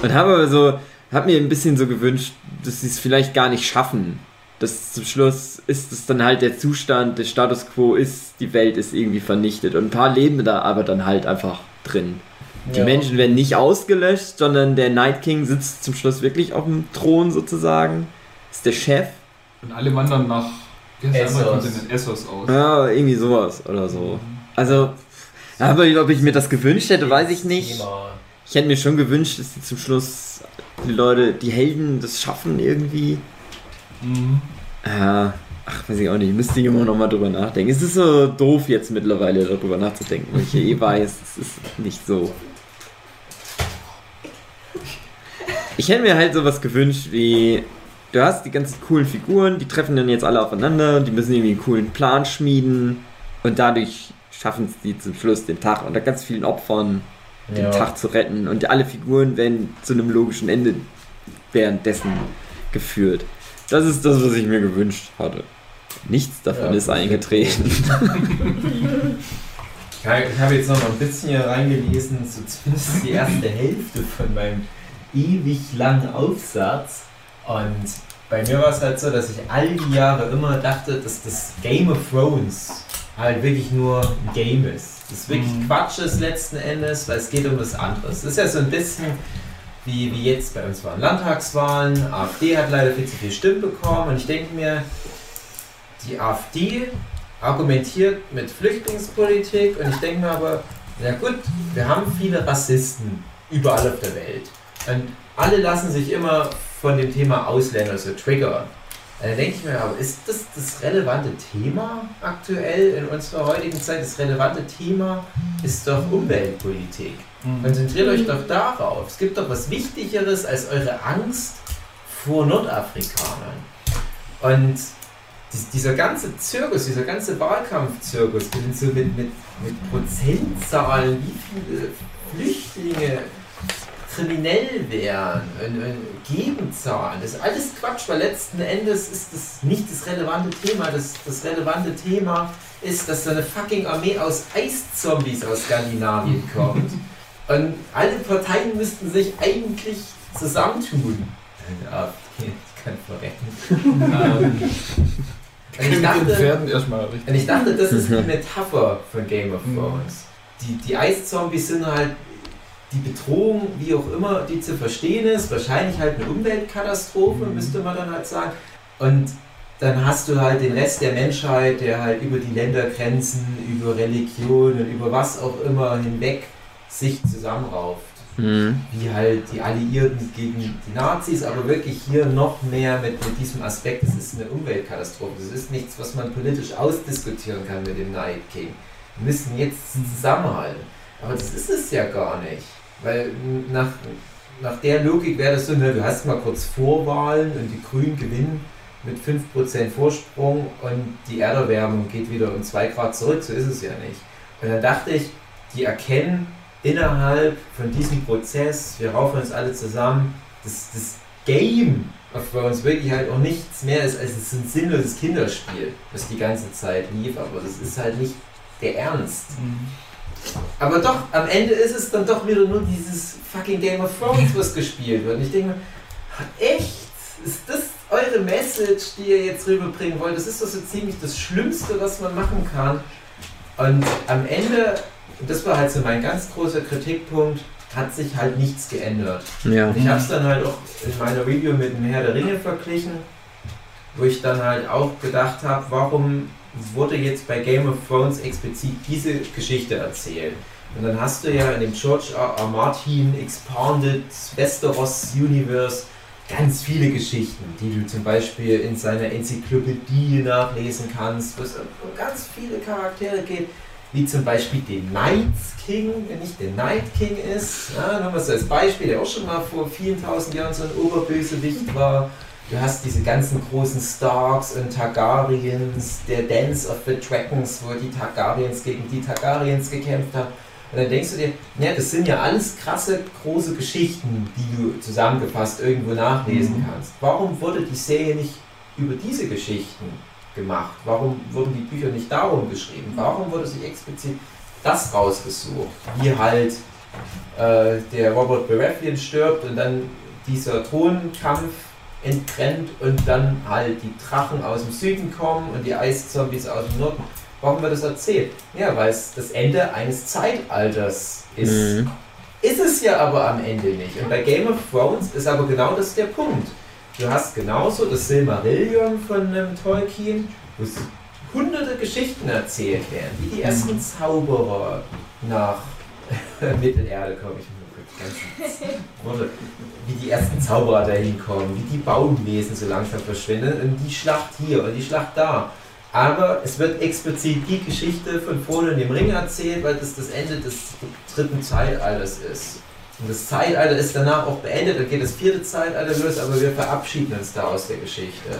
Und habe aber so, habe mir ein bisschen so gewünscht, dass sie es vielleicht gar nicht schaffen. Dass zum Schluss ist es dann halt der Zustand, der Status quo ist, die Welt ist irgendwie vernichtet. Und ein paar leben da aber dann halt einfach drin. Die ja. Menschen werden nicht ausgelöscht, sondern der Night King sitzt zum Schluss wirklich auf dem Thron sozusagen. Ist der Chef. Und alle wandern nach Essos. Aus. Ja, irgendwie sowas oder so. Also, aber ob ich mir das gewünscht hätte, weiß ich nicht. Ich hätte mir schon gewünscht, dass die zum Schluss die Leute, die Helden das schaffen irgendwie. Mhm. Ja, ach, weiß ich auch nicht. Müsste ich immer noch mal drüber nachdenken. Es ist so doof jetzt mittlerweile darüber nachzudenken, weil ich ja eh weiß, es ist nicht so. Ich hätte mir halt sowas gewünscht wie, du hast die ganzen coolen Figuren, die treffen dann jetzt alle aufeinander, die müssen irgendwie einen coolen Plan schmieden und dadurch schaffen es die zum Schluss den Tag unter ganz vielen Opfern den Ja. Tag zu retten und alle Figuren werden zu einem logischen Ende währenddessen geführt. Das ist das, was ich mir gewünscht hatte. Nichts davon Ja. ist eingetreten. Ich habe jetzt noch mal ein bisschen hier reingelesen, so zumindest die erste Hälfte von meinem ewig langen Aufsatz. Und bei mir war es halt so, dass ich all die Jahre immer dachte, dass das Game of Thrones halt wirklich nur ein Game ist. Das wirklich Mhm. Quatsch ist letzten Endes, weil es geht um was anderes. Das ist ja so ein bisschen wie, wie jetzt bei uns waren Landtagswahlen. AfD hat leider viel zu viele Stimmen bekommen und ich denke mir, die AfD argumentiert mit Flüchtlingspolitik und ich denke mir aber, na gut, wir haben viele Rassisten überall auf der Welt und alle lassen sich immer von dem Thema Ausländer so triggern. Und dann denke ich mir, aber ist das das relevante Thema aktuell in unserer heutigen Zeit? Das relevante Thema ist doch Umweltpolitik. Mhm. Konzentriert euch doch darauf. Es gibt doch was Wichtigeres als eure Angst vor Nordafrikanern. Und dies- dieser ganze Zirkus, dieser ganze Wahlkampfzirkus, mit, mit, mit Prozentzahlen, wie viele Flüchtlinge kriminell wären und, und Gebenzahlen, das ist alles Quatsch, weil letzten Endes ist das nicht das relevante Thema. Das, das relevante Thema ist, dass da eine fucking Armee aus Eiszombies aus Skandinavien kommt. Und alle Parteien müssten sich eigentlich zusammentun. Ja, ich kann verrecken. ähm, und ich dachte, und ich dachte, das ist die Metapher von Game of Mhm. Thrones. Die, die Eiszombies sind halt die Bedrohung, wie auch immer die zu verstehen ist. Wahrscheinlich halt eine Umweltkatastrophe, Mhm. müsste man dann halt sagen. Und dann hast du halt den Rest der Menschheit, der halt über die Ländergrenzen, über Religion und über was auch immer hinweg sich zusammenrauft. Mhm. Wie halt die Alliierten gegen die Nazis, aber wirklich hier noch mehr mit, mit diesem Aspekt, es ist eine Umweltkatastrophe. Das ist nichts, was man politisch ausdiskutieren kann mit dem Night King. Wir müssen jetzt zusammenhalten. Aber das ist es ja gar nicht. Weil nach, nach der Logik wäre das so, ne, du hast mal kurz Vorwahlen und die Grünen gewinnen mit 5% Vorsprung und die Erderwärmung geht wieder um 2 Grad zurück. So ist es ja nicht. Und dann dachte ich, die erkennen innerhalb von diesem Prozess, wir raufen uns alle zusammen, das, das Game of Thrones wirklich halt auch nichts mehr ist als es ist ein sinnloses Kinderspiel, das die ganze Zeit lief, aber das ist halt nicht der Ernst. Aber doch, am Ende ist es dann doch wieder nur dieses fucking Game of Thrones, was gespielt wird. Und ich denke mir, echt? Ist das eure Message, die ihr jetzt rüberbringen wollt? Das ist doch so ziemlich das Schlimmste, was man machen kann. Und am Ende, und das war halt so mein ganz großer Kritikpunkt, hat sich halt nichts geändert. Ja. Ich habe es dann halt auch in meiner Review mit dem Herr der Ringe verglichen, wo ich dann halt auch gedacht habe, warum wurde jetzt bei Game of Thrones explizit diese Geschichte erzählt? Und dann hast du ja in dem George R. R. Martin Expanded Westeros Universe ganz viele Geschichten, die du zum Beispiel in seiner Enzyklopädie nachlesen kannst, wo es um ganz viele Charaktere geht, wie zum Beispiel den Night King, der nicht der Night King ist. Ja, nur mal so als Beispiel, der auch schon mal vor vielen tausend Jahren so ein Oberbösewicht war. Du hast diese ganzen großen Starks und Targaryens, der Dance of the Dragons, wo die Targaryens gegen die Targaryens gekämpft haben. Und dann denkst du dir, ja, das sind ja alles krasse, große Geschichten, die du zusammengefasst irgendwo nachlesen kannst. Warum wurde die Serie nicht über diese Geschichten gemacht? Warum wurden die Bücher nicht darum geschrieben? Warum wurde sich explizit das rausgesucht? Wie halt äh, der Robert Baratheon stirbt und dann dieser Thronkampf entbrennt und dann halt die Drachen aus dem Süden kommen und die Eiszombies aus dem Norden. Warum wird das erzählt? Ja, weil es das Ende eines Zeitalters ist. Mhm. Ist es ja aber am Ende nicht. Und bei Game of Thrones ist aber genau das der Punkt. Du hast genauso das Silmarillion von ähm, Tolkien, wo es hunderte Geschichten erzählt werden, wie die ersten Zauberer nach Mittelerde kommen. Ich ganzen. Wie die ersten Zauberer dahin kommen, wie die Baumwesen so langsam verschwinden und die Schlacht hier und die Schlacht da. Aber es wird explizit die Geschichte von Frodo und dem Ring erzählt, weil das das Ende des dritten Zeitalters ist. Und das Zeitalter ist danach auch beendet, dann geht das vierte Zeitalter los, aber wir verabschieden uns da aus der Geschichte.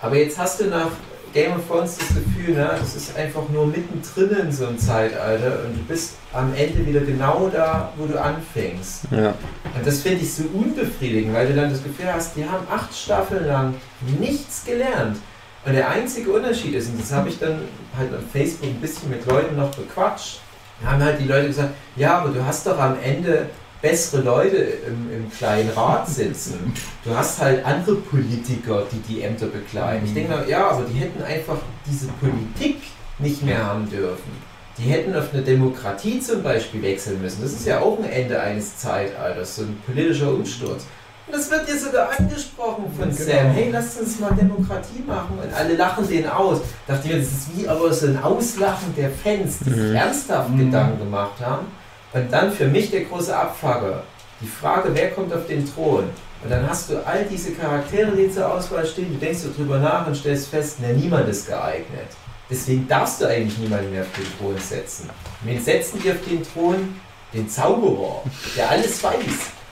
Aber jetzt hast du nach Game of Thrones das Gefühl, ne, das ist einfach nur mittendrin in so einem Zeitalter und du bist am Ende wieder genau da, wo du anfängst. Ja. Und das finde ich so unbefriedigend, weil du dann das Gefühl hast, die haben acht Staffeln lang nichts gelernt. Und der einzige Unterschied ist, und das habe ich dann halt auf Facebook ein bisschen mit Leuten noch bequatscht, da haben halt die Leute gesagt, ja, aber du hast doch am Ende bessere Leute im, im kleinen Rat sitzen. Du hast halt andere Politiker, die die Ämter bekleiden. Ich denke mal, ja, aber die hätten einfach diese Politik nicht mehr haben dürfen. Die hätten auf eine Demokratie zum Beispiel wechseln müssen. Das ist ja auch ein Ende eines Zeitalters, so ein politischer Umsturz. Und das wird dir sogar angesprochen von Genau. Sam. Hey, lasst uns mal Demokratie machen. Und alle lachen den aus. Dachte ich mir, das ist wie aber so ein Auslachen der Fans, die sich Mhm. ernsthaft Mhm. Gedanken gemacht haben. Und dann für mich der große Abfucker. Die Frage, wer kommt auf den Thron? Und dann hast du all diese Charaktere, die zur Auswahl stehen, du denkst so drüber nach und stellst fest, na, niemand ist geeignet. Deswegen darfst du eigentlich niemanden mehr auf den Thron setzen. Wen setzen die auf den Thron? Den Zauberer, der alles weiß.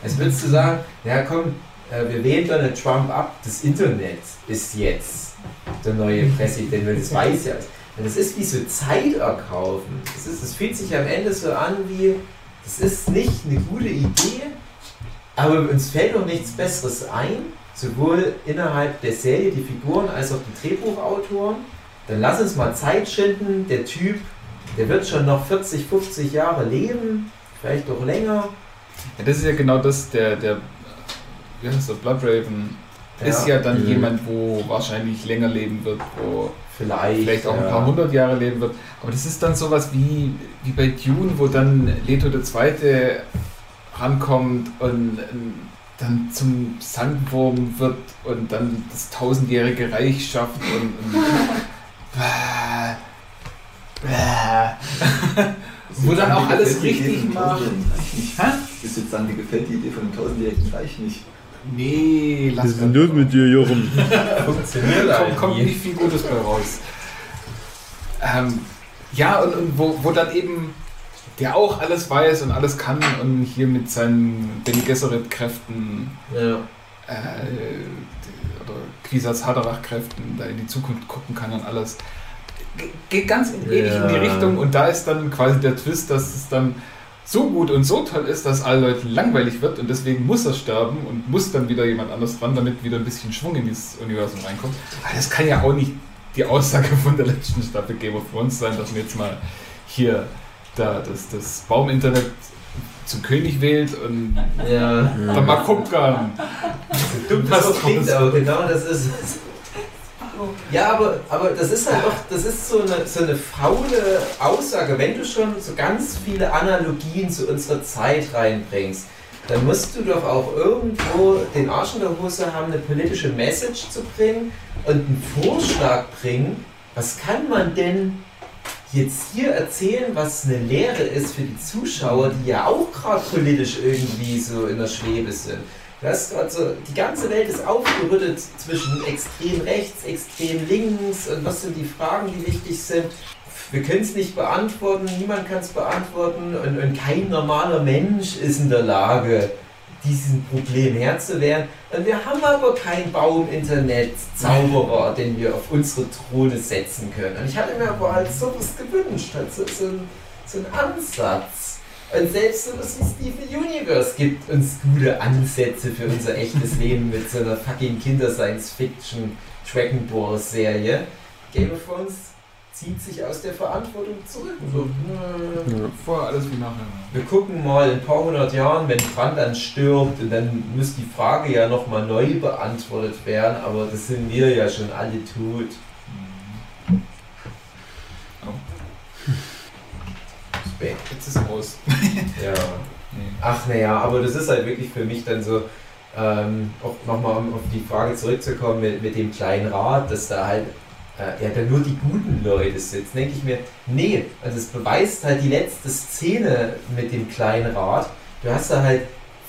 Als würdest du sagen, ja komm, äh, wir wählen Donald Trump ab, das Internet ist jetzt der neue Präsident, weil das weiß ja. Das ist wie so Zeit erkaufen. Das, ist, das fühlt sich am Ende so an wie, das ist nicht eine gute Idee, aber uns fällt noch nichts Besseres ein, sowohl innerhalb der Serie, die Figuren, als auch die Drehbuchautoren. Dann lass uns mal Zeit schinden. Der Typ, der wird schon noch 40, 50 Jahre leben, vielleicht auch länger. Ja, das ist ja genau das, der, der wie heißt der, Bloodraven ist ja dann Mhm. jemand, wo wahrscheinlich länger leben wird, wo vielleicht, vielleicht auch ein ja. paar hundert Jahre leben wird. Aber das ist dann sowas wie, wie bei Dune, wo dann Leto II. rankommt und ein dann zum Sandwurm wird und dann das tausendjährige Reich schafft und, und. Wo dann auch alles richtig macht. Ist jetzt dann, dir gefällt die Idee von dem tausendjährigen Reich nicht? Nee, lass Was ist denn los mit dir, Jochen? Funktioniert kommt, kommt nicht viel Gutes bei raus. Ähm, ja, und, und wo, wo dann eben der auch alles weiß und alles kann und hier mit seinen Benny Gesserit-Kräften Ja. äh, oder Quisatz Haderach-Kräften da in die Zukunft gucken kann und alles. Ge- Geht ganz in, ähnlich in die Ja. Richtung und da ist dann quasi der Twist, dass es dann so gut und so toll ist, dass allen Leuten langweilig wird und deswegen muss er sterben und muss dann wieder jemand anders dran, damit wieder ein bisschen Schwung in dieses Universum reinkommt. Aber das kann ja auch nicht die Aussage von der letzten Staffel Game of Thrones sein, dass man jetzt mal hier da das, das Bauminternet zum König wählt und Ja. dann mal gucken das auch klingt, aber genau das ist es. Ja, aber, aber das ist halt doch, das ist so eine, so eine faule Aussage. Wenn du schon so ganz viele Analogien zu unserer Zeit reinbringst, dann musst du doch auch irgendwo den Arsch in der Hose haben, eine politische Message zu bringen und einen Vorschlag bringen. Was kann man denn jetzt hier erzählen, was eine Lehre ist für die Zuschauer, die ja auch gerade politisch irgendwie so in der Schwebe sind? Du hast gerade so, die ganze Welt ist aufgerüttet zwischen extrem rechts, extrem links und was sind die Fragen, die wichtig sind. Wir können es nicht beantworten, niemand kann es beantworten und, und kein normaler Mensch ist in der Lage, diesem Problem Herr zu werden. Und wir haben aber keinen Baum-Internet-Zauberer, den wir auf unsere Throne setzen können. Und ich hatte mir aber halt sowas gewünscht, halt so, so, so einen Ansatz. Und selbst sowas wie Steven Universe gibt uns gute Ansätze für unser echtes Leben mit so einer fucking Kinder-Science-Fiction Dragon-Ball-Serie. Game of Thrones zieht sich aus der Verantwortung zurück. So, äh, Vorher alles wie nachher. wir gucken mal in ein paar hundert Jahren, wenn Brand dann stirbt und dann muss die Frage ja nochmal neu beantwortet werden, aber das sind wir ja schon alle tot. Spät. Jetzt ist es aus. Ja. Ach naja, aber das ist halt wirklich für mich dann so, ähm, auch nochmal um auf die Frage zurückzukommen mit, mit dem kleinen Rad, dass da halt äh, ja dann nur die guten Leute sitzen, denke ich mir, nee, also es beweist halt die letzte Szene mit dem kleinen Rad. Du hast da halt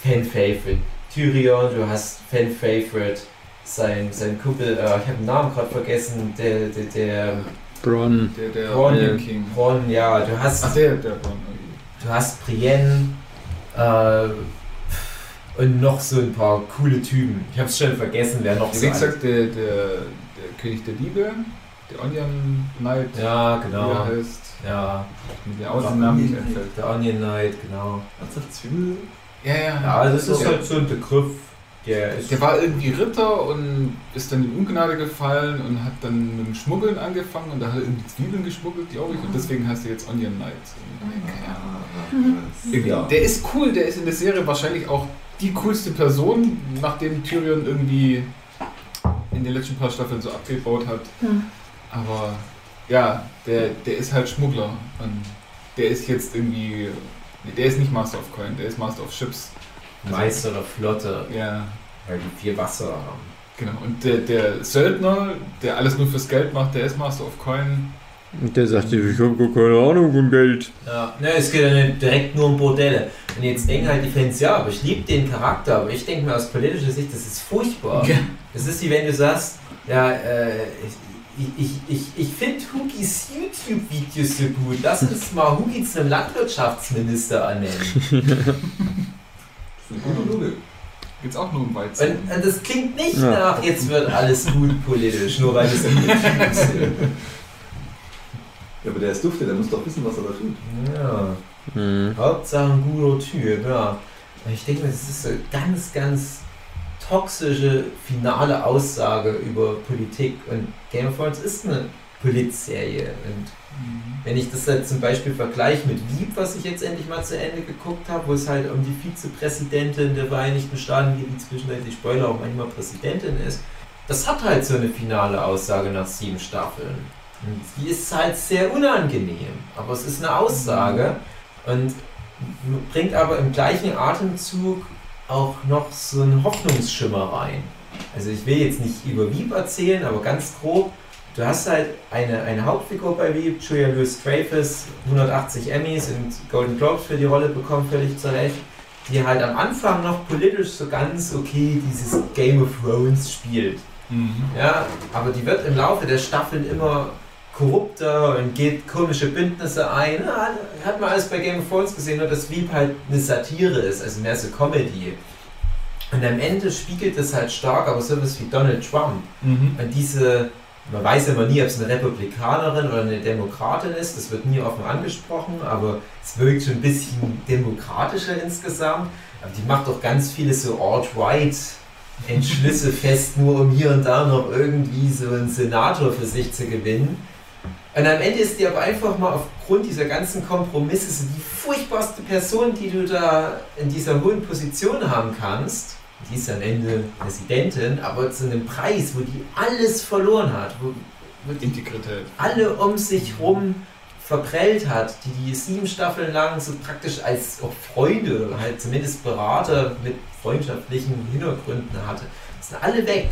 Fan-Favorite Tyrion, du hast Fan-Favorite sein, sein Kumpel, äh, ich habe den Namen gerade vergessen, der, der, der Bronn. Der, der Ron, Onion King. Ron, ja, du hast Ach, der, der Ron. Du hast Brienne äh, und noch so ein paar coole Typen. Ich hab's schon vergessen, wer noch Wie so gesagt, der, der, der König der Liebe, der Onion Knight, Ja, wie genau. er heißt, Ja, mit der Außennamen nicht der Onion Knight, genau. Ernsthaft Zwiebel? Ja, ja. Ja, also das ist der, halt so ein Begriff, der ist. der war irgendwie Ritter und ist dann in Ungnade gefallen und hat dann mit dem Schmuggeln angefangen und da hat er irgendwie Zwiebeln geschmuggelt, glaube ich, und deswegen heißt er jetzt Onion Knight. Irgendwie. Ja. Der ist cool, der ist in der Serie wahrscheinlich auch die coolste Person, nachdem Tyrion irgendwie in den letzten paar Staffeln so abgebaut hat. Aber ja, der, der ist halt Schmuggler und der ist jetzt irgendwie. nee, Der ist nicht Master of Coin, der ist Master of Ships. Meister der Flotte, Ja, weil die viel Wasser haben. genau. Und der, der Söldner, der alles nur fürs Geld macht, der ist Master of Coin. Und der sagte, ich habe gar keine Ahnung von Geld. Ja, ne, es geht ja nicht direkt nur um Bordelle. Und jetzt denken halt die Fans, ja, aber ich liebe den Charakter, aber ich denke mir aus politischer Sicht, das ist furchtbar. Ja. Das ist wie wenn du sagst, ja, äh, ich, ich, ich, ich finde Hugis YouTube-Videos so gut. Lass uns mal Hugi zum Landwirtschaftsminister annehmen. Das ist eine gute Logik. Geht's auch nur um Weizen. Und, und das klingt nicht Ja. nach, jetzt wird alles gut politisch, nur weil es sind. Ja, aber der ist dufte, der muss doch wissen, was er da tut. Ja. Hm. Hauptsache ein guter Typ, ja. Ich denke mir, das ist so eine ganz, ganz toxische finale Aussage über Politik. Und Game of Thrones ist eine Politserie. Und Mhm. Wenn ich das jetzt zum Beispiel vergleiche mit Wieb, was ich jetzt endlich mal zu Ende geguckt habe, wo es halt um die Vizepräsidentin der Vereinigten Staaten geht, die zwischendurch, Spoiler, auch manchmal Präsidentin ist, das hat halt so eine finale Aussage nach sieben Staffeln. Und die ist halt sehr unangenehm, aber es ist eine Aussage und bringt aber im gleichen Atemzug auch noch so einen Hoffnungsschimmer rein. Also ich will jetzt nicht über Wieb erzählen, aber ganz grob. Du hast halt eine, eine Hauptfigur bei Wieb, Julia Louis Dreyfus, 180 Emmys und Golden Globes für die Rolle bekommen, völlig zu Recht, die halt am Anfang noch politisch so ganz okay dieses Game of Thrones spielt. Mhm. Ja, aber die wird im Laufe der Staffeln immer korrupter und geht komische Bündnisse ein. Ja, hat man alles bei Game of Thrones gesehen, nur dass Veep halt eine Satire ist, also mehr so Comedy. Und am Ende spiegelt es halt stark aber sowas wie Donald Trump. Mhm. Und diese, man weiß immer nie, ob es eine Republikanerin oder eine Demokratin ist, das wird nie offen angesprochen, aber es wirkt schon ein bisschen demokratischer insgesamt. Aber die macht doch ganz viele so alt-right Entschlüsse fest, nur um hier und da noch irgendwie so einen Senator für sich zu gewinnen. Und am Ende ist die aber einfach mal aufgrund dieser ganzen Kompromisse so die furchtbarste Person, die du da in dieser hohen Position haben kannst. Die ist am Ende Präsidentin, aber zu einem Preis, wo die alles verloren hat, wo, wo die Integrität. alle um sich rum verprellt hat, die die sieben Staffeln lang so praktisch als auch Freunde oder halt zumindest Berater mit freundschaftlichen Hintergründen hatte. Sind alle weg.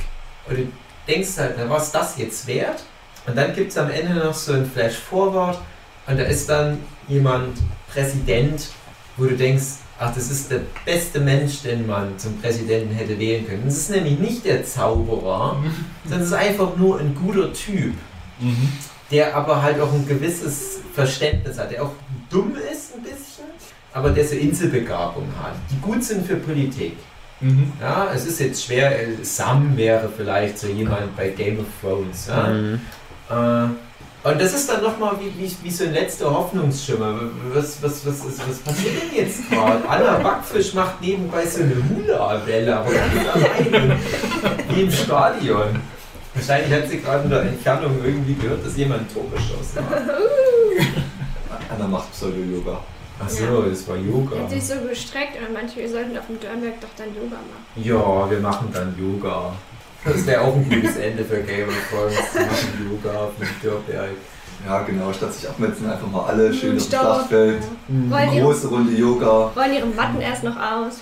Und du denkst halt, na was ist das jetzt wert? Und dann gibt es am Ende noch so ein Flash-Forward und da ist dann jemand Präsident, wo du denkst, ach, das ist der beste Mensch, den man zum Präsidenten hätte wählen können. Das ist nämlich nicht der Zauberer, sondern es ist einfach nur ein guter Typ Mhm. der aber halt auch ein gewisses Verständnis hat, der auch dumm ist ein bisschen, aber der so Inselbegabung hat, die gut sind für Politik. Mhm. Ja, es ist jetzt schwer, äh, Sam wäre vielleicht so jemand bei Game of Thrones. Ja? Mhm. Äh, und das ist dann nochmal wie, wie, wie so ein letzter Hoffnungsschimmer. Was, was, was, was, was passiert denn jetzt gerade? Anna Backfisch macht nebenbei so eine Hula-Welle, aber alleine. Wie im Stadion. Wahrscheinlich hat sie gerade in der Entfernung irgendwie gehört, dass jemand ein Tor geschossen hat. Anna macht Pseudo-Yoga. Achso, das war Yoga. Hat sich so gestreckt und manche, wir sollten auf dem Dörnberg doch dann Yoga machen. Ja, wir machen dann Yoga. Das wäre auch ein gutes Ende für Game of Thrones. Machen Yoga auf dem Dörrberg. Ja, genau, statt sich abmetzen, einfach mal alle schön auf dem Staub. Schlachtfeld. Ihre, Große Runde Yoga. wollen ihre Matten erst noch aus.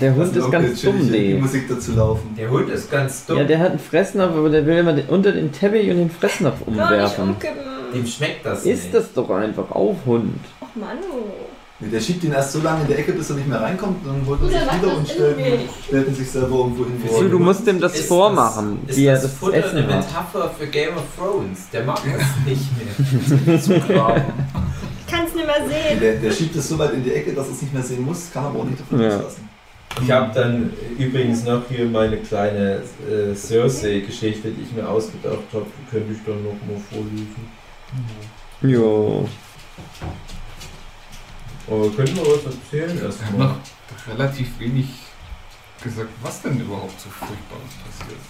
Der Hund Lassen ist ganz dumm, die nee. Musik dazu laufen. Der Hund ist ganz dumm. Ja, der hat einen Fressnapf, aber der will immer den, unter den Teppich und den Fressnapf umwerfen. Dem schmeckt das Ist nicht. das doch einfach auf, Hund. Och Mann, oh. Nee, der schiebt ihn erst so lange in der Ecke, bis er nicht mehr reinkommt. Dann holt er sich wieder und stellt, stellt ihn sich selber irgendwo hin. wo So, er- du musst dem das Ist vormachen, das, wie ist er das das Futter Essen eine hat. Metapher für Game of Thrones? Der mag das nicht mehr. Zugraben. Ich kann es nicht mehr sehen. Der, der schiebt es so weit in die Ecke, dass er es nicht mehr sehen muss, kann aber auch nicht davon Ja. loslassen. Ich habe dann übrigens noch hier meine kleine äh, Cersei-Geschichte, die ich mir ausgedacht habe. Die könnte ich dann noch mal vorlesen. Jo. Aber können wir was erzählen Wir haben erstmal? noch relativ wenig gesagt, was denn überhaupt so Furchtbares passiert.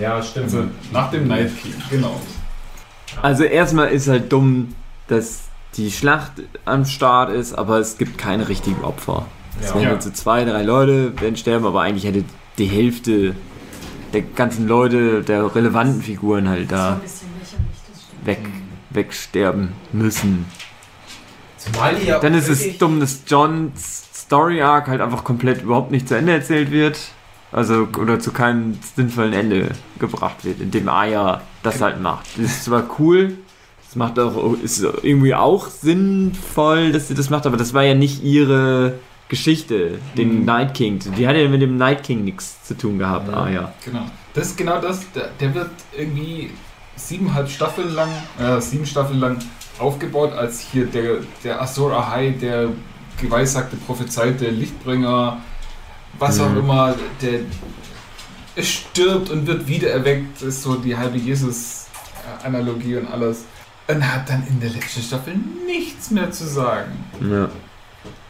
Ja, stimmt. Also nach dem Night King, genau. Also erstmal ist halt dumm, dass die Schlacht am Start ist, aber es gibt keine richtigen Opfer. Es Ja. werden Ja. jetzt so zwei, drei Leute werden sterben, aber eigentlich hätte die Hälfte der ganzen Leute, der relevanten Figuren halt da weg, wegsterben müssen. Zumal die ja Dann ist es dumm, dass Johns Story Arc halt einfach komplett überhaupt nicht zu Ende erzählt wird. Also, oder zu keinem sinnvollen Ende gebracht wird, indem Aya das halt macht. Das ist zwar cool, das macht auch, ist irgendwie auch sinnvoll, dass sie das macht, aber das war ja nicht ihre Geschichte, den Mhm. Night King. Die hat ja mit dem Night King nichts zu tun gehabt, Ja. Aya. Genau. Das ist genau das. Der, der wird irgendwie siebeneinhalb Staffeln lang, äh, sieben Staffeln lang aufgebaut als hier der, der Azor Ahai, der geweissagte, prophezeite Lichtbringer, was auch Mhm. immer, der es stirbt und wird wiedererweckt, Das ist so die halbe Jesus-Analogie und alles. Und hat dann in der letzten Staffel nichts mehr zu sagen. Ja.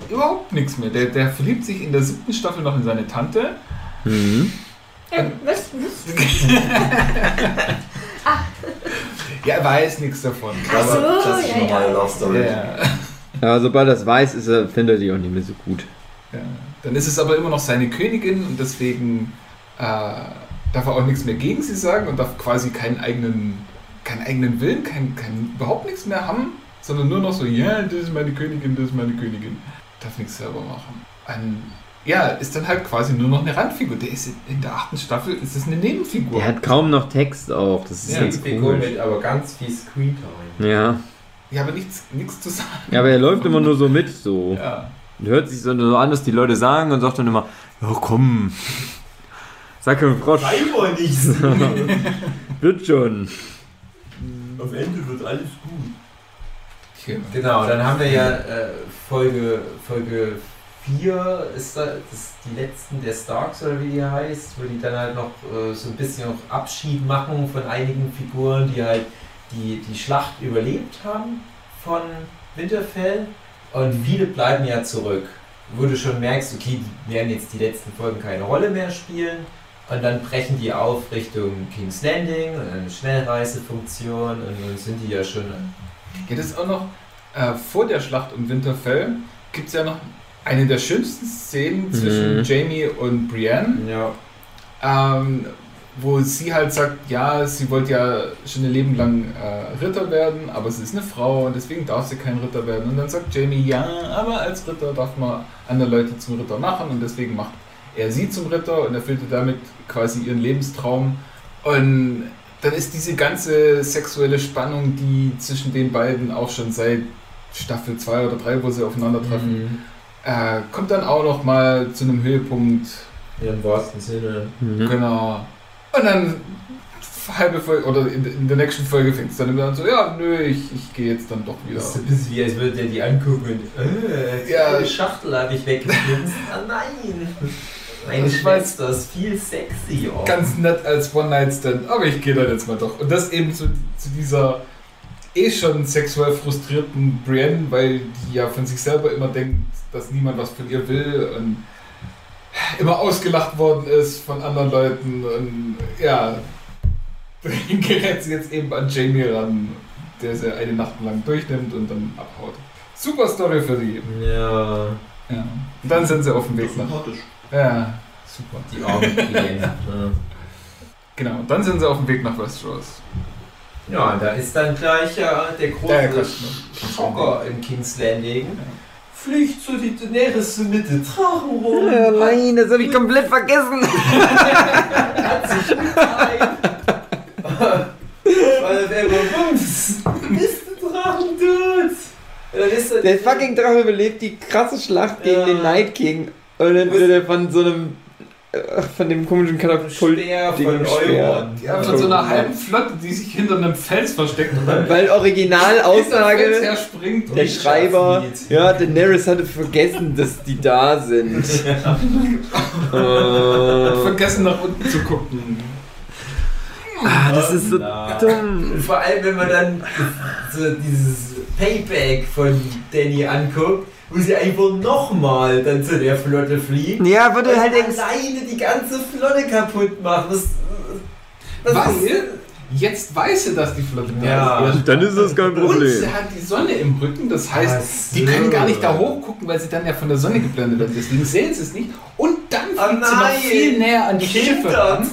Überhaupt nichts mehr. Der, der verliebt sich in der siebten Staffel noch in seine Tante. Mhm. Äh, was? was? Ja, er weiß nichts davon. Ach so, Aber klassisch ja, normale ja. Love Story. Ja. Ja, sobald er es weiß, ist er, findet er die auch nicht mehr so gut. Ja. Dann ist es aber immer noch seine Königin und deswegen äh, darf er auch nichts mehr gegen sie sagen und darf quasi keinen eigenen, keinen eigenen Willen, kein, kein, überhaupt nichts mehr haben, sondern nur noch so, ja, das ist meine Königin, das ist meine Königin. darf nichts selber machen. Ein, ja, ist dann halt quasi nur noch eine Randfigur. Der ist in- der achten Staffel ist das eine Nebenfigur. Der hat kaum noch Text auch. Das ist Ja, ganz Figur komisch. mit aber ganz viel Screentime. Ja. ja, aber nichts, nichts zu sagen. ja, aber er läuft immer nur so mit, so. Ja. Und hört sich so an, dass die Leute sagen und sagt dann immer, ja komm, sag mal, Frosch, Sei mal nicht so. wird schon. Am Ende wird alles gut. Genau. Genau, dann haben wir ja äh, Folge, Folge 4 ist da, das die letzten der Starks oder wie die heißt, wo die dann halt noch äh, so ein bisschen noch Abschied machen von einigen Figuren, die halt die, die Schlacht überlebt haben von Winterfell und viele bleiben ja zurück. Wo du schon merkst, okay, die werden jetzt die letzten Folgen keine Rolle mehr spielen und dann brechen die auf Richtung King's Landing und eine Schnellreisefunktion und dann sind die ja schon das ist auch noch äh, vor der Schlacht um Winterfell gibt es ja noch eine der schönsten Szenen zwischen Mhm. Jamie und Brienne, ja, ähm, wo sie halt sagt, ja, sie wollte ja schon ein Leben lang äh, Ritter werden, aber sie ist eine Frau und deswegen darf sie kein Ritter werden. Und dann sagt Jamie, ja, aber als Ritter darf man andere Leute zum Ritter machen und deswegen macht er sie zum Ritter und erfüllte damit quasi ihren Lebenstraum. Und dann ist diese ganze sexuelle Spannung, die zwischen den beiden auch schon seit Staffel 2 oder 3, wo sie aufeinandertreffen, äh, kommt dann auch noch mal zu einem Höhepunkt. Ja, im wahrsten Sinne. Mhm. Genau. Und dann halbe Folge oder in, in der nächsten Folge fängt es dann immer an so, ja, nö, ich, ich gehe jetzt dann doch wieder. Das ist ein bisschen wie, als würde der die angucken und äh, Ja. die Schachtel habe ich weggeknipst. ah nein! Meine Ich weiß- Schwester ist viel sexy. Oh. Ganz nett als One-Night-Stand, aber ich gehe dann jetzt mal doch. Und das eben zu, zu dieser eh schon sexuell frustrierten Brienne, weil die ja von sich selber immer denkt, dass niemand was von ihr will und immer ausgelacht worden ist von anderen Leuten und ja, dann gerät sie jetzt eben an Jamie ran, der sie eine Nacht lang durchnimmt und dann abhaut. Super Story für die. Ja, Ja. Und dann sind sie auf dem Weg nach. Sympathisch. Ja, super. die armen Brienne. Genau, und dann sind sie auf dem Weg nach Westeros. Ja, und da ist dann gleich ja der große Ja, ja, Schocker im King's Landing. Fliegt zu die Daenerys mit den Drachen rum. Ja, nein, das habe ich komplett vergessen. hat sich. Weil der Bums ist der Drachen tot. Er Der fucking Drache überlebt die krasse Schlacht gegen Ja. den Night King. Und dann wird er von so einem. Von dem komischen Katapult. Speer Ding von. Euron. Ja, von so einer halben Flotte, die sich hinter einem Fels versteckt und dann Weil Originalaussage. Der Schreiber. Ja, Daenerys hatte vergessen, dass die da sind. hat äh, vergessen nach unten zu gucken. Ah, das ist so Na. dumm. Vor allem, wenn man dann so dieses Payback von Danny anguckt, wo sie einfach nochmal dann zu der Flotte fliegt. Ja, und halt alleine die ganze Flotte kaputt macht. Was, was Weil jetzt weiß er, dass die Flotte da Ja. ist. dann ist das kein Und Problem. sie hat die Sonne im Rücken, das heißt, Ach die können gar nicht da hochgucken, weil sie dann ja von der Sonne geblendet werden. Deswegen sehen sie es nicht. Und dann Oh fliegt sie noch viel näher an die Schiffe ran.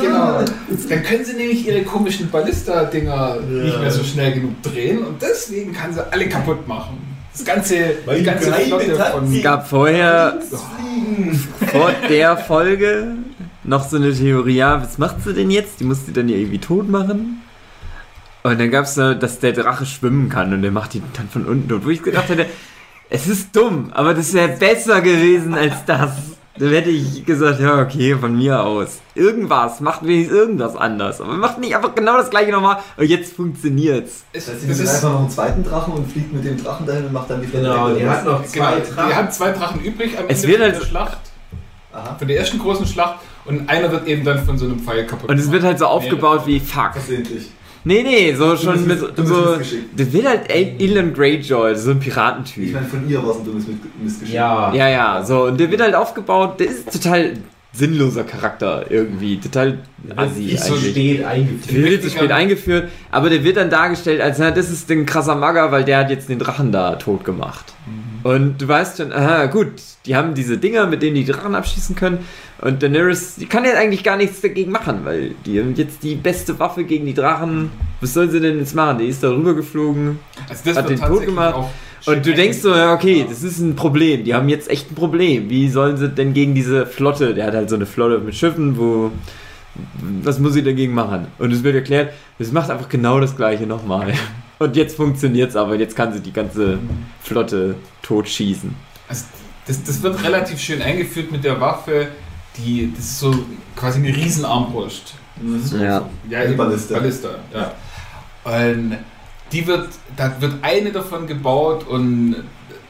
Genau. Dann können sie nämlich ihre komischen Ballista-Dinger nicht mehr so schnell genug drehen und deswegen kann sie alle kaputt machen. Das ganze, die ganze Flotte von. Es gab vorher, vor der Folge, noch so eine Theorie, ja, was macht sie denn jetzt? Die muss sie dann ja irgendwie tot machen. Und dann gab es so, dass der Drache schwimmen kann und der macht die dann von unten tot. Wo ich gedacht hätte, es ist dumm, aber das wäre besser gewesen als das. Dann hätte ich gesagt, ja, okay, von mir aus. Irgendwas, macht wenigstens irgendwas anders. Aber macht nicht einfach genau das gleiche nochmal und jetzt funktioniert's. Es, heißt, sie das nimmt ist, einfach noch einen zweiten Drachen und fliegt mit dem Drachen dahin und macht dann die Genau, die hat noch zwei Drachen. die hat zwei Drachen übrig am Es Ende wird von halt- der Schlacht, Aha. von der ersten großen Schlacht und einer wird eben dann von so einem Pfeil kaputt Und es wird halt so Nee, aufgebaut wie fuck. Versehentlich. Nee, nee, so schon mit dummes so. Das wird halt Ilan Greyjoy, so ein Ich Piratentyp. meine, von ihr war es ein dummes Miss- Missgeschick. Ja. Ja, ja, so. Und der wird halt aufgebaut, der ist total sinnloser Charakter irgendwie. Total assi Ist so eigentlich. spät eingeführt. wird zu spät eingeführt, aber der wird dann dargestellt als, na, das ist ein krasser Magger, weil der hat jetzt den Drachen da tot gemacht. Und du weißt schon, aha, gut, die haben diese Dinger, mit denen die Drachen abschießen können. Und Daenerys, die kann jetzt eigentlich gar nichts dagegen machen, weil die haben jetzt die beste Waffe gegen die Drachen. Was soll sie denn jetzt machen? Die ist da rübergeflogen. Also Hat den tot gemacht. Und du denkst so, ja, okay, das ist ein Problem. Die haben jetzt echt ein Problem. Wie sollen sie denn gegen diese Flotte, der hat halt so eine Flotte mit Schiffen, wo. Was muss sie dagegen machen? Und es wird erklärt, es macht einfach genau das gleiche nochmal. Und jetzt funktioniert es aber, jetzt kann sie die ganze Flotte totschießen. Also, das, das wird relativ schön eingeführt mit der Waffe, die, das ist so quasi eine Riesenarmbrust. Ist so- Ja. ja Balliste. Balliste, ja. Und die wird, da wird eine davon gebaut und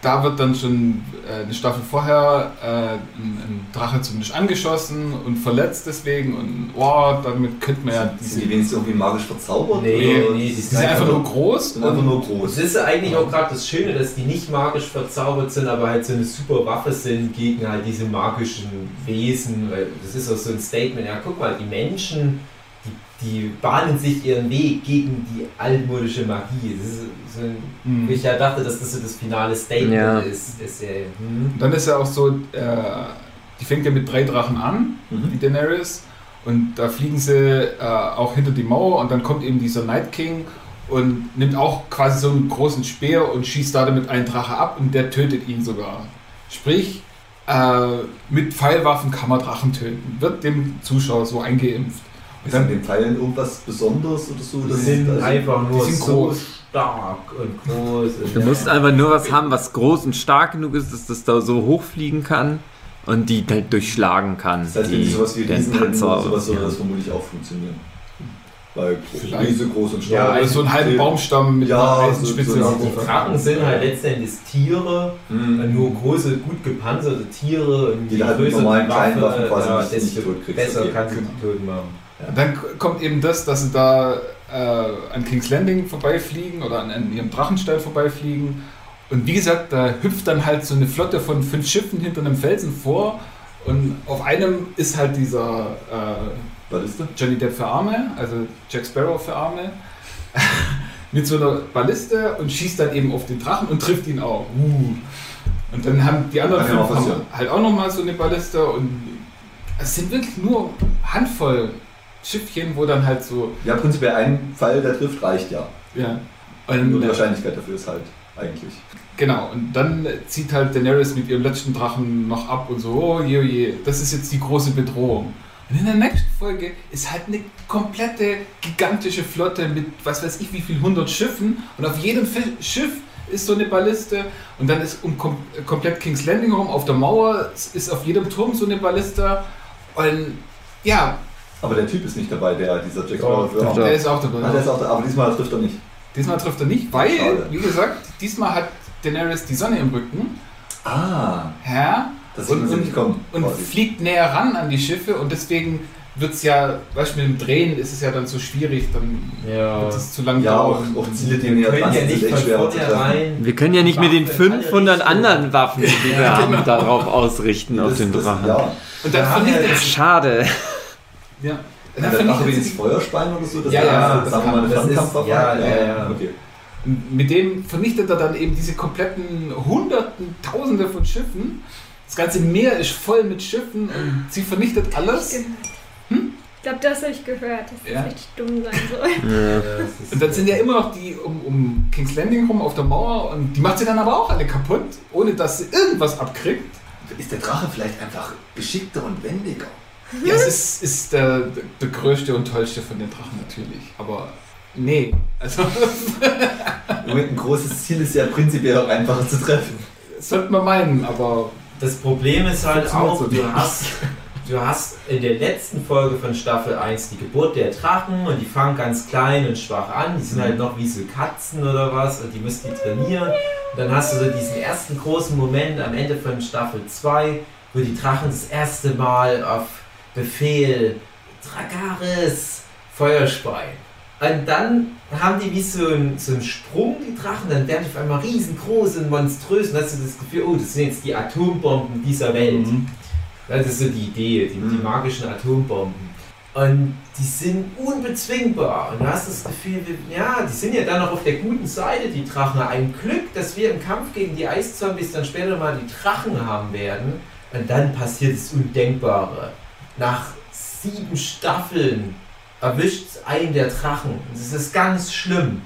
da wird dann schon äh, eine Staffel vorher äh, ein, ein Drache zumindest angeschossen und verletzt deswegen und oh, damit könnte man ja Sind die wenigstens irgendwie magisch verzaubert? Nee, oder? nee, die die sind einfach nur groß sind einfach nur groß. es ist eigentlich auch gerade das Schöne, dass die nicht magisch verzaubert sind, aber halt so eine super Waffe sind gegen halt diese magischen Wesen. Weil das ist auch so ein Statement, ja guck mal, die Menschen, die, bahnen sich ihren Weg gegen die altmodische Magie. Das ist so ein, Mhm. ich ja dachte, dass das so das finale Statement Ja. ist. ist ja, hm. Und dann ist ja auch so, äh, die fängt ja mit drei Drachen an, Mhm. die Daenerys. Und da fliegen sie äh, auch hinter die Mauer und dann kommt eben dieser Night King und nimmt auch quasi so einen großen Speer und schießt da damit einen Drache ab und der tötet ihn sogar. Sprich, äh, mit Pfeilwaffen kann man Drachen töten. Wird dem Zuschauer so eingeimpft. Ist dann, den Pfeilen irgendwas Besonderes oder so? Die Das sind also- einfach nur die sind so groß. stark und groß. Und Du ja. musst einfach nur was haben, was groß und stark genug ist, dass das da so hochfliegen kann und die halt durchschlagen kann. Das heißt, wenn die sowas wie den Panzer. oder sowas, würde ja. das vermutlich auch funktionieren. Weil Vielleicht. Riese, groß und stark. Ja, also so einen halben Baumstamm mit Ja, einer so- Eisenspitze. so- irgendwo Die Drachen sind halt letztendlich Tiere, Mhm. nur große, gut gepanzerte Tiere. Und Die je halt mit normalen die kleinen Waffe, Waffen quasi ja, nicht- nicht besser Okay. kann sie die tot machen. Dann kommt eben das, dass sie da äh, an King's Landing vorbeifliegen oder an, an ihrem Drachenstall vorbeifliegen. Und wie gesagt, da hüpft dann halt so eine Flotte von fünf Schiffen hinter einem Felsen vor. Und auf einem ist halt dieser äh, Balliste? Johnny Depp für Arme, also Jack Sparrow für Arme, mit so einer Balliste und schießt dann eben auf den Drachen und trifft ihn auch. Uh. Und dann haben die anderen ja fünf passieren. halt auch nochmal so eine Balliste und es sind wirklich nur Handvoll Schiffchen, wo dann halt so, Ja, prinzipiell ein Pfeil, der trifft, reicht ja. ja. Nur Und, die äh, Wahrscheinlichkeit dafür ist halt eigentlich. genau, und dann zieht halt Daenerys mit ihrem letzten Drachen noch ab und so, oh je, oh je, das ist jetzt die große Bedrohung. Und in der nächsten Folge ist halt eine komplette gigantische Flotte mit was weiß ich wie viel hundert Schiffen und auf jedem Schiff ist so eine Balliste und dann ist um kom komplett King's Landing rum auf der Mauer ist auf jedem Turm so eine Balliste und ja, Aber der Typ ist nicht dabei, der dieser Jack für doch, der ist auch dabei. Ah, der ist auch da, aber diesmal trifft er nicht. Diesmal trifft er nicht, weil, Schade. wie gesagt, diesmal hat Daenerys die Sonne im Rücken. Ah, Ja, das Und- und- nicht kommen. und quasi. fliegt näher ran an die Schiffe und deswegen wird es ja, weißt du, mit dem Drehen ist es ja dann so schwierig, dann Ja. wird es zu lang ja, auch, dauern. auch Ziele, die Wir ja nicht echt vornherein. Wir können ja nicht mit den Waffen in alle 500 Richtungen. anderen Waffen, die wir haben, darauf ausrichten, auf Das- den das- Drachen. Ja, Und dann vernichtet wir- es. Schade. Ja. Hat dann wenigstens sie Feuerspein oder so? Das Ja, ist ja, das eine kann- das ist- Fernkampfwaffe? ja, ja, ja. Okay. Mit dem vernichtet er dann eben diese kompletten Hunderten, Tausende von Schiffen. Das ganze Meer ist voll mit Schiffen und sie vernichtet alles. Ich glaube, das habe ich gehört, dass das Ja. richtig dumm sein soll. Ja. Ja, das Und dann sind ja immer noch die um, um King's Landing rum auf der Mauer und die macht sie dann aber auch alle kaputt, ohne dass sie irgendwas abkriegt. Ist der Drache vielleicht einfach geschickter und wendiger? Ja, es ist, ist der, der größte und tollste von den Drachen natürlich. Aber nee, also Moment ein großes Ziel ist ja prinzipiell auch einfacher zu treffen. das sollte man meinen, aber Das Problem ist halt auch, so du nicht. hast, du hast in der letzten Folge von Staffel 1 die Geburt der Drachen und die fangen ganz klein und schwach an. Die sind halt noch wie so Katzen oder was und die müssen die trainieren. Und dann hast du so diesen ersten großen Moment am Ende von Staffel 2, wo die Drachen das erste Mal auf Befehl Dragaris Feuerspein. Und dann haben die wie so einen, so einen Sprung, die Drachen, dann werden die auf einmal riesengroß und monströs und hast du das Gefühl, oh, das sind jetzt die Atombomben dieser Welt. Das ist so die Idee, die, die Mhm. magischen Atombomben. Und die sind unbezwingbar. Und du hast das Gefühl, ja, die sind ja dann noch auf der guten Seite, die Drachen. Ein Glück, dass wir im Kampf gegen die Eiszombies dann später mal die Drachen haben werden. Und dann passiert das Undenkbare. Nach sieben Staffeln erwischt einen der Drachen. Das ist ganz schlimm.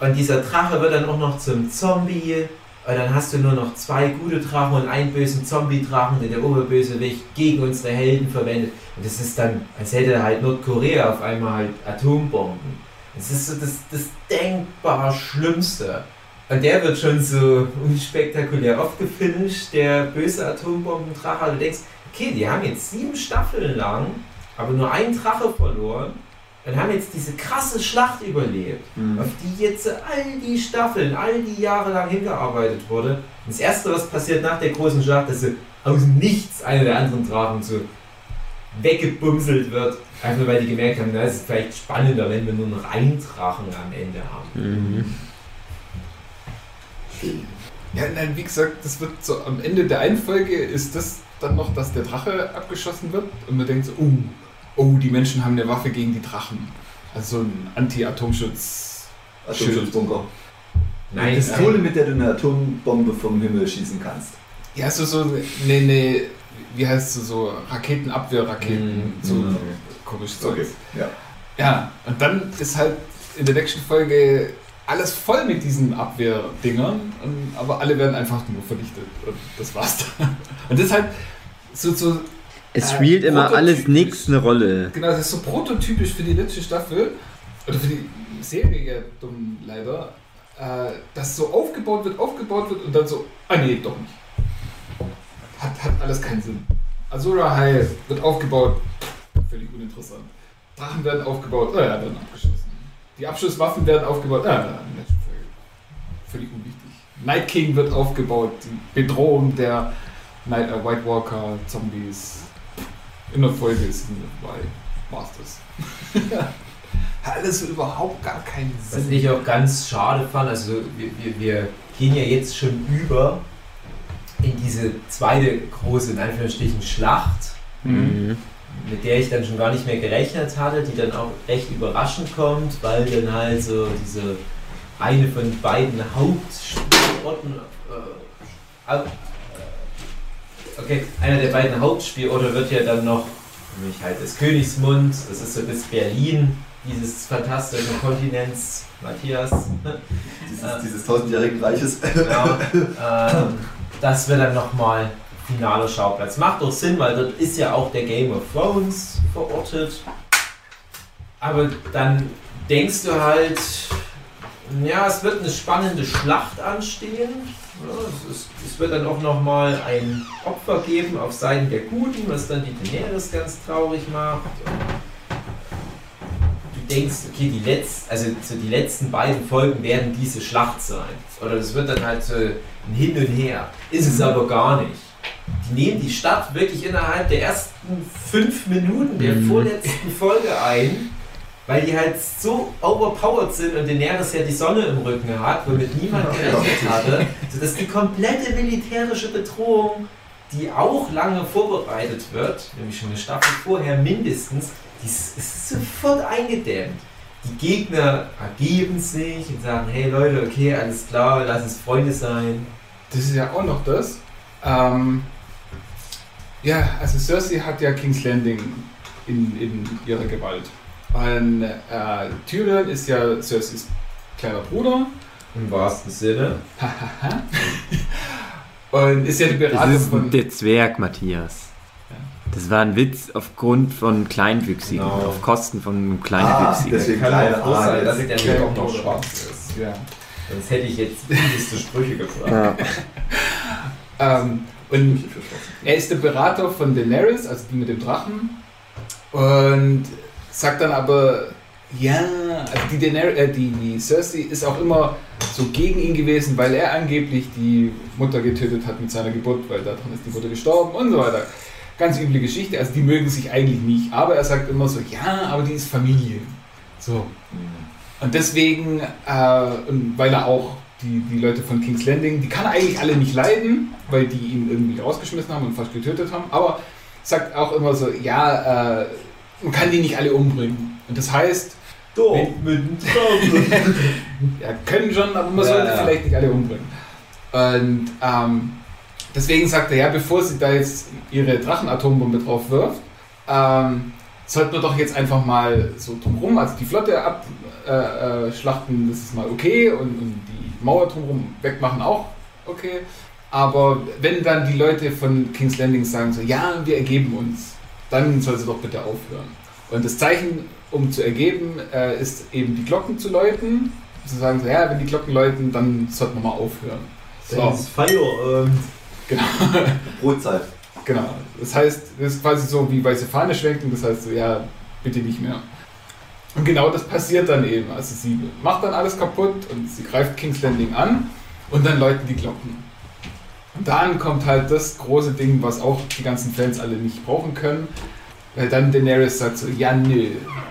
Und dieser Drache wird dann auch noch zum Zombie Und dann hast du nur noch zwei gute Drachen und einen bösen Zombie-Drachen, den der Oberbösewicht gegen unsere Helden verwendet. Und das ist dann, als hätte halt Nordkorea auf einmal halt Atombomben. Das ist so das, das denkbar Schlimmste. Und der wird schon so unspektakulär oft gefinisht, der böse Atombombendrache. Du denkst, okay, die haben jetzt sieben Staffeln lang, aber nur einen Drache verloren und haben jetzt diese krasse Schlacht überlebt, auf die jetzt all die Staffeln, all die Jahre lang hingearbeitet wurde. Und das erste, was passiert nach der großen Schlacht, dass so aus nichts einer der anderen Drachen so weggebumselt wird. Einfach weil die gemerkt haben, na, es ist vielleicht spannender, wenn wir nur noch einen Drachen am Ende haben. Mhm. Ja, nein, wie gesagt, das wird so am Ende der einen Folge ist das dann noch, dass der Drache abgeschossen wird und man denkt so, oh, oh, die Menschen haben eine Waffe gegen die Drachen. Also so ein Anti-Atomschutz. Atomschutzbunker. Nein, Pistole, mit der du eine Atombombe vom Himmel schießen kannst. Ja, so, so eine, ne, wie heißt es, so Raketenabwehrraketen, Mhm. so Mhm. komisch Zeug. Okay. Ja. Ja, und dann ist halt in der nächsten Folge alles voll mit diesen Abwehrdingern, und, aber alle werden einfach nur vernichtet. Und das war's dann. Und das ist halt so, so Es Äh, spielt immer alles nix eine Rolle. genau, das ist so prototypisch für die letzte Staffel, oder für die Serie dumm leider, äh, dass so aufgebaut wird, aufgebaut wird und dann so, ah nee, doch nicht. Hat, hat alles keinen Sinn. Azura High wird aufgebaut, völlig uninteressant. Drachen werden aufgebaut, ah ja, werden abgeschossen. Die Abschusswaffen werden aufgebaut, ah. Völlig unwichtig. Night King wird aufgebaut, die Bedrohung der Night, äh, White Walker, Zombies. In der Folge ist das. Hat alles überhaupt gar keinen Was Sinn. ich auch ganz schade fand, also wir, wir, wir gehen ja jetzt schon über in diese zweite große, in Anführungsstrichen, Schlacht, Mhm. Mit der ich dann schon gar nicht mehr gerechnet hatte, die dann auch recht überraschend kommt, weil dann halt so diese eine von beiden Hauptspielorten, äh, äh, okay, einer der beiden Hauptspielorte wird ja dann noch, nämlich halt das Königsmund, das ist so bis Berlin, dieses fantastische Kontinents, Matthias, Dieses, Äh. dieses tausendjährigen Reiches. Genau. ähm, das wird dann nochmal finaler Schauplatz. Macht doch Sinn, weil dort ist ja auch der Game of Thrones verortet. Aber dann denkst du halt, ja, es wird eine spannende Schlacht anstehen. Ja, es, ist, es wird dann auch nochmal ein Opfer geben auf Seiten der Guten, was dann die Daenerys ganz traurig macht. Du denkst, okay, die, Letz-, also so die letzten beiden Folgen werden diese Schlacht sein. Oder es wird dann halt so ein Hin und Her. Ist es aber gar nicht. Die nehmen die Stadt wirklich innerhalb der ersten fünf Minuten der Mhm. vorletzten Folge ein, weil die halt so overpowered sind und Daenerys ja die Sonne im Rücken hat, womit niemand gerechnet hatte, sodass die komplette militärische Bedrohung, die auch lange vorbereitet wird, nämlich schon eine Staffel vorher mindestens, die ist sofort eingedämmt. Die Gegner ergeben sich und sagen, hey Leute, okay, alles klar, lass uns Freunde sein. Das ist ja auch noch das. Ähm, ja, also Cersei hat ja King's Landing in, in ihrer Gewalt. Und äh, Tyrion ist ja Cerseis kleiner Bruder. Im wahrsten Sinne. Und ist ja die Das Beratung ist von. der Zwerg, Matthias. Das war ein Witz aufgrund von Kleinwüchsigen, Genau. auf Kosten von Ah, Kleinwüchsigen. deswegen Kann kleine auch sein, dass der auch noch schwarz ist. Ja. Sonst hätte ich jetzt beste Sprüche gefragt. Ja. Ähm, und er ist der Berater von Daenerys, also die mit dem Drachen. Und sagt dann aber, ja, also die, Daenerys, äh, die, die Cersei ist auch immer so gegen ihn gewesen, weil er angeblich die Mutter getötet hat mit seiner Geburt, weil daran ist die Mutter gestorben und so weiter. Ganz üble Geschichte, also die mögen sich eigentlich nicht. Aber er sagt immer so, ja, aber die ist Familie. So. Und deswegen, äh, und weil er auch die, die Leute von King's Landing, die kann er eigentlich alle nicht leiden, weil die ihn irgendwie rausgeschmissen haben und fast getötet haben. Aber sagt auch immer so, ja, äh, man kann die nicht alle umbringen. Und das heißt, Doch, mit dem ja, können schon, aber man Ja, sollte ja. vielleicht nicht alle umbringen. Und ähm, deswegen sagt er, ja, bevor sie da jetzt ihre Drachenatombombe drauf wirft, ähm, sollten wir doch jetzt einfach mal so drumherum, also die Flotte abschlachten, äh, äh, das ist mal okay, und, und die Mauer drumherum wegmachen auch, okay. Aber wenn dann die Leute von King's Landing sagen so, ja, wir ergeben uns, dann soll sie doch bitte aufhören. Und das Zeichen, um zu ergeben, äh, ist eben die Glocken zu läuten. Sie sagen so, ja, wenn die Glocken läuten, dann sollten wir mal aufhören. So, ist Feierabend. genau. Brotzeit. Genau. Das heißt, das ist quasi so wie weiße Fahne schwenken, das heißt so, ja, bitte nicht mehr. Und genau das passiert dann eben. Also sie macht dann alles kaputt und sie greift King's Landing an und dann läuten die Glocken. Und dann kommt halt das große Ding, was auch die ganzen Fans alle nicht brauchen können. Weil dann Daenerys sagt so, ja nö,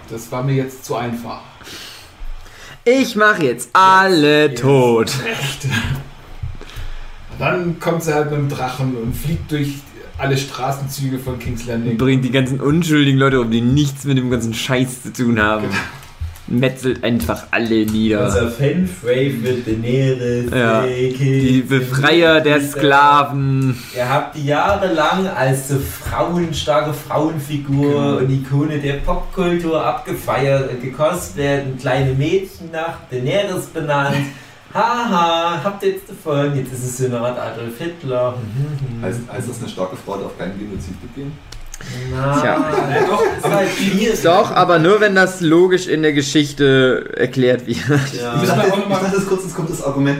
das war mir jetzt zu einfach. Ich mache jetzt alle Jetzt. tot. Dann kommt sie halt mit dem Drachen und fliegt durch alle Straßenzüge von King's Landing. Bringt die ganzen unschuldigen Leute um, die nichts mit dem ganzen Scheiß zu tun haben. Metzelt einfach alle nieder. Unser Fanframe wird Daenerys. Ja. Die Befreier der. Sklaven. Ihr habt die jahrelang als so frauenstarke Frauenfigur Genau. und Ikone der Popkultur abgefeiert und gekostet werden. Kleine Mädchen nach Daenerys benannt. Haha, habt ihr jetzt davon? Jetzt ist es Art Adolf Hitler. Mhm. Heißt, heißt das, eine starke Frau darf keinen Genozid begehen? Ja, doch, ist schwierig. Doch, aber nur wenn das logisch in der Geschichte erklärt wird. Ich Ja. Müssen wir dachte, ich mal- dachte jetzt kurz, jetzt kommt das Argument.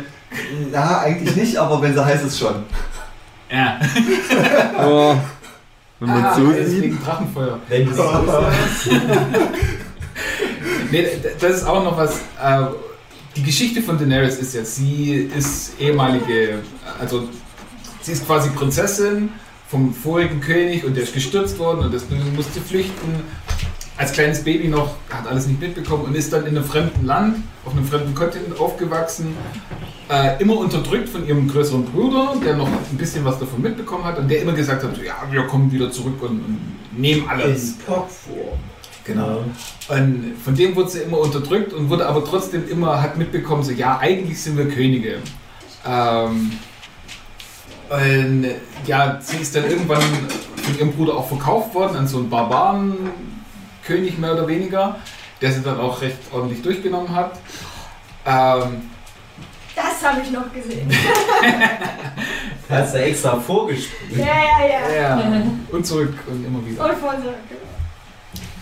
Na, eigentlich nicht, aber wenn sie heißt es schon. Ja. Oh. Wenn man Ah, so sieht. Drachenfeuer. Wenn du so Nee, das ist auch noch was. Äh, die Geschichte von Daenerys ist ja, sie ist ehemalige, also sie ist quasi Prinzessin vom vorigen König und der ist gestürzt worden und das musste flüchten. Als kleines Baby noch, hat alles nicht mitbekommen und ist dann in einem fremden Land, auf einem fremden Kontinent aufgewachsen, äh, immer unterdrückt von ihrem größeren Bruder, der noch ein bisschen was davon mitbekommen hat und der immer gesagt hat, ja, wir kommen wieder zurück und, und nehmen alles. in Popform. Genau. Und von dem wurde sie immer unterdrückt und wurde aber trotzdem immer, hat mitbekommen, so ja, eigentlich sind wir Könige. Ähm, und ja, sie ist dann irgendwann von ihrem Bruder auch verkauft worden an so einen Barbarenkönig mehr oder weniger, der sie dann auch recht ordentlich durchgenommen hat. Ähm, Das habe ich noch gesehen. Hast du extra vorgespielt? Ja, ja, ja. ja, und zurück und immer wieder. Und von so.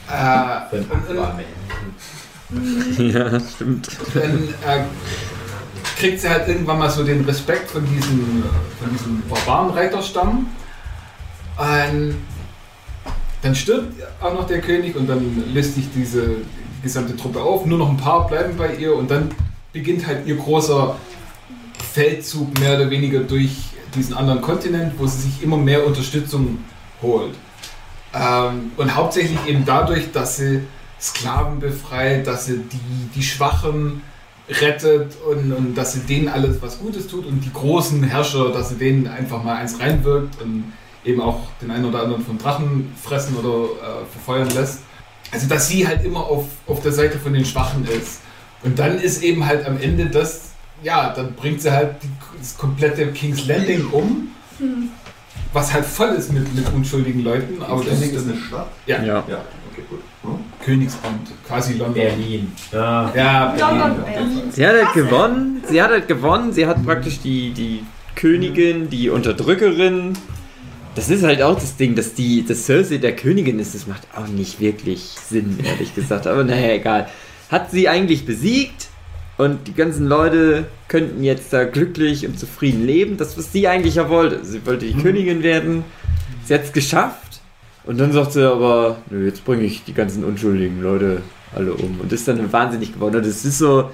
Äh, und, Aquaman. Ja, stimmt. dann äh, kriegt sie halt irgendwann mal so den Respekt von diesem, von diesem Barbarenreiterstamm. Und dann stirbt auch noch der König und dann löst sich diese die gesamte Truppe auf. Nur noch ein paar bleiben bei ihr und dann beginnt halt ihr großer Feldzug mehr oder weniger durch diesen anderen Kontinent, wo sie sich immer mehr Unterstützung holt. Ähm, und hauptsächlich eben dadurch, dass sie Sklaven befreit, dass sie die, die Schwachen rettet und, und dass sie denen alles was Gutes tut und die großen Herrscher, dass sie denen einfach mal eins reinwirkt und eben auch den einen oder anderen von Drachen fressen oder äh, verfeuern lässt. Also dass sie halt immer auf, auf der Seite von den Schwachen ist. Und dann ist eben halt am Ende das, ja, dann bringt sie halt die, das komplette King's Landing um, was halt voll ist mit, mit unschuldigen Leuten. Aber das ist ist eine Stadt. Ja. Ja. Ja, okay, gut. Hm? Königsband, quasi London. Berlin. Ja. Ja, London, Berlin. Berlin. Sie hat halt gewonnen. Sie hat halt gewonnen. Sie hat praktisch die, die Königin, die Unterdrückerin. Das ist halt auch das Ding, dass die dass Cersei der Königin ist. Das macht auch nicht wirklich Sinn, ehrlich gesagt. Aber naja, egal. Hat sie eigentlich besiegt und die ganzen Leute könnten jetzt da glücklich und zufrieden leben. Das, was sie eigentlich ja wollte. Sie wollte die Königin werden. Sie hat es geschafft. Und dann sagt sie aber, nö, jetzt bringe ich die ganzen unschuldigen Leute alle um. Und ist dann wahnsinnig geworden. Und das ist so,